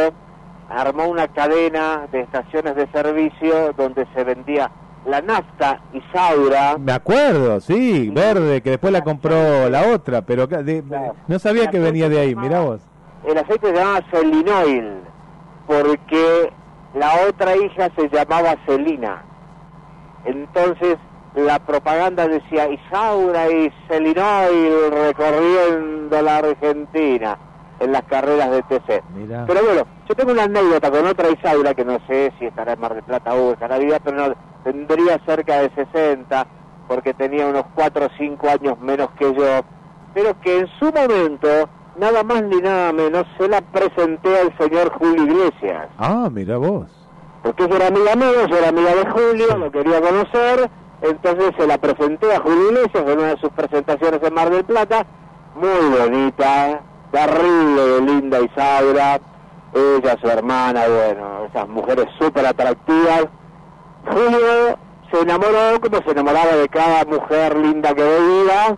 S8: armó una cadena de estaciones de servicio donde se vendía la nafta Isaura.
S7: Me acuerdo, sí, verde, que después la compró la otra, pero no sabía que venía de ahí, mirá vos.
S8: El aceite se llamaba Celinoil porque la otra hija se llamaba Celina. Entonces la propaganda decía Isaura y Celinoil recorriendo la Argentina en las carreras de TC.
S7: Mirá.
S8: Pero bueno, yo tengo una anécdota con otra Isaura que no sé si estará en Mar del Plata o estará viva, pero no, tendría cerca de 60 porque tenía unos 4 o 5 años menos que yo, pero que en su momento, nada más ni nada menos, se la presenté al señor Julio Iglesias.
S7: Ah, mirá vos.
S8: Porque yo era amiga mía, yo era amiga de Julio, lo quería conocer, entonces se la presenté a Julio Iglesias en una de sus presentaciones en Mar del Plata, muy bonita, terrible de linda Isaura, ella, su hermana, bueno, esas mujeres súper atractivas. Julio se enamoró como se enamoraba de cada mujer linda que veía,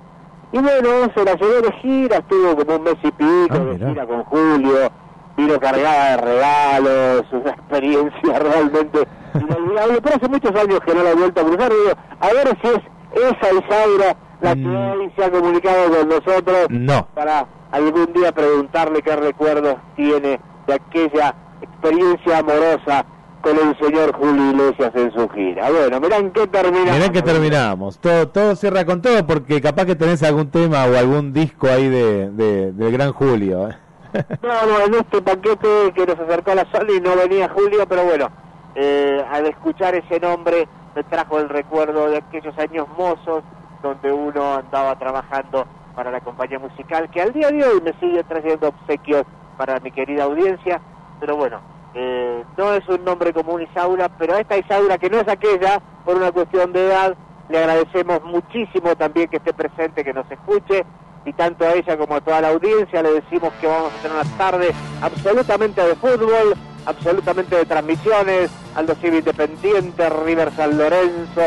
S8: y bueno, se la llevó de gira, estuvo como un mes y pico de gira con Julio, vino cargada de regalos, una experiencia realmente inolvidable, pero hace muchos años que no la he vuelto a cruzar, digo, a ver si es esa Isaura la que hoy se ha comunicado con nosotros
S7: No.
S8: para algún día preguntarle qué recuerdos tiene de aquella experiencia amorosa con el señor Julio Iglesias en su gira. Bueno, mirá en qué termina.
S7: Mirá que terminamos. Todo, todo cierra con todo porque capaz que tenés algún tema o algún disco ahí de, de- del gran Julio. ¿eh?
S8: No, no, en este paquete que nos acercó a la sala y no venía Julio, pero bueno, eh, al escuchar ese nombre me trajo el recuerdo de aquellos años mozos donde uno andaba trabajando para la compañía musical, que al día de hoy me sigue trayendo obsequios para mi querida audiencia, pero bueno, eh, no es un nombre común Isaura, pero a esta Isaura que no es aquella, por una cuestión de edad, le agradecemos muchísimo también que esté presente, que nos escuche, y tanto a ella como a toda la audiencia le decimos que vamos a tener una tarde absolutamente de fútbol, absolutamente de transmisiones, Aldo Civi Independiente, River San Lorenzo,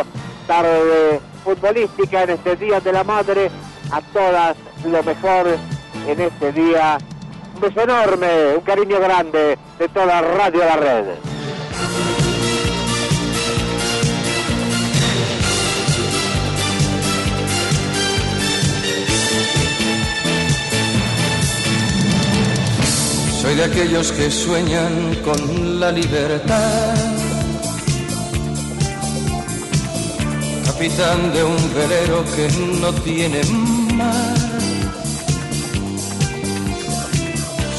S8: tarde futbolística en este Día de la Madre, a todas lo mejor en este día. Un beso enorme, un cariño grande de toda Radio La Red.
S41: Soy de aquellos que sueñan con la libertad capitán de un velero que no tiene mar.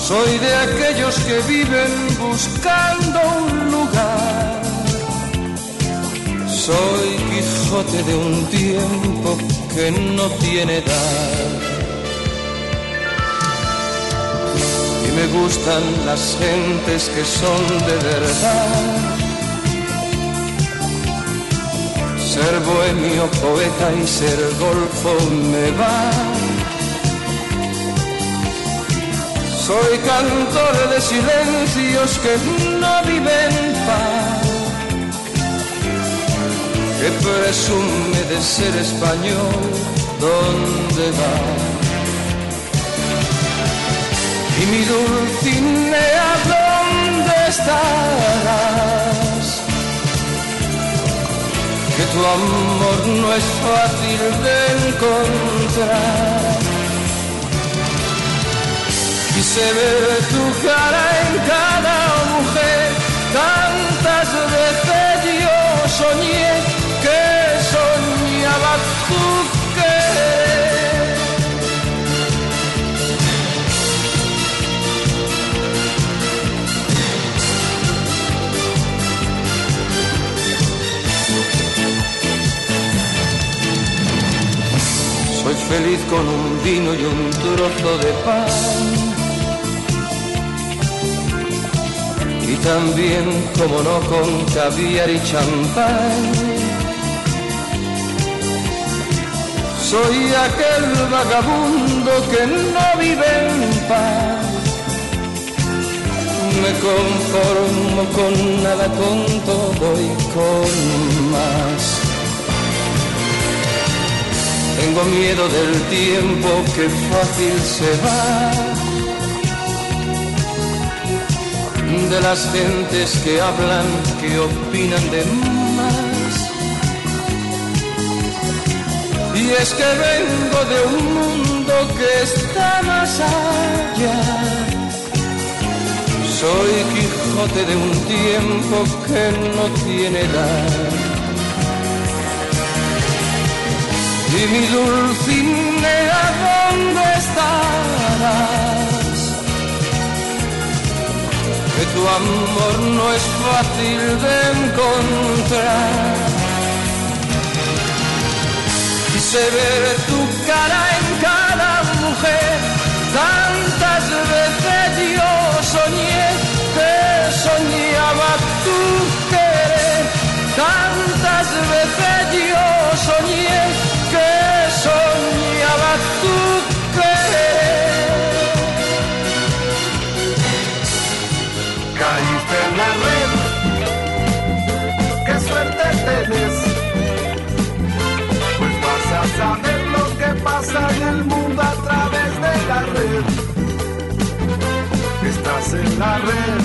S41: Soy de aquellos que viven buscando un lugar. Soy Quijote de un tiempo que no tiene edad. Y me gustan las gentes que son de verdad. Ser bohemio, poeta y ser golfo me va. Soy cantor de silencios que no viven paz, que presume de ser español, ¿dónde va? Y mi Dulcinea, ¿dónde estarás? Que tu amor no es fácil de encontrar y se ve tu cara en cada mujer. Tantas veces yo soñé que soñaba tu querer. Soy feliz con un vino y un trozo de pan. También, como no, con caviar y champán. Soy aquel vagabundo que no vive en paz. Me conformo con nada tonto, voy con más. Tengo miedo del tiempo que fácil se va. De las gentes que hablan, que opinan de más. Y es que vengo de un mundo que está más allá. Soy Quijote de un tiempo que no tiene edad. Y mi Dulcinea, ¿dónde estarás? Tu amor no es fácil de encontrar. Quise ver tu cara en cada mujer, tantas veces yo soñé que soñaba tu querer, tantas veces yo soñé que soñaba tu querer.
S42: En la red, qué suerte tenés. Pues vas a saber lo que pasa en el mundo a través de la red. Estás en la red,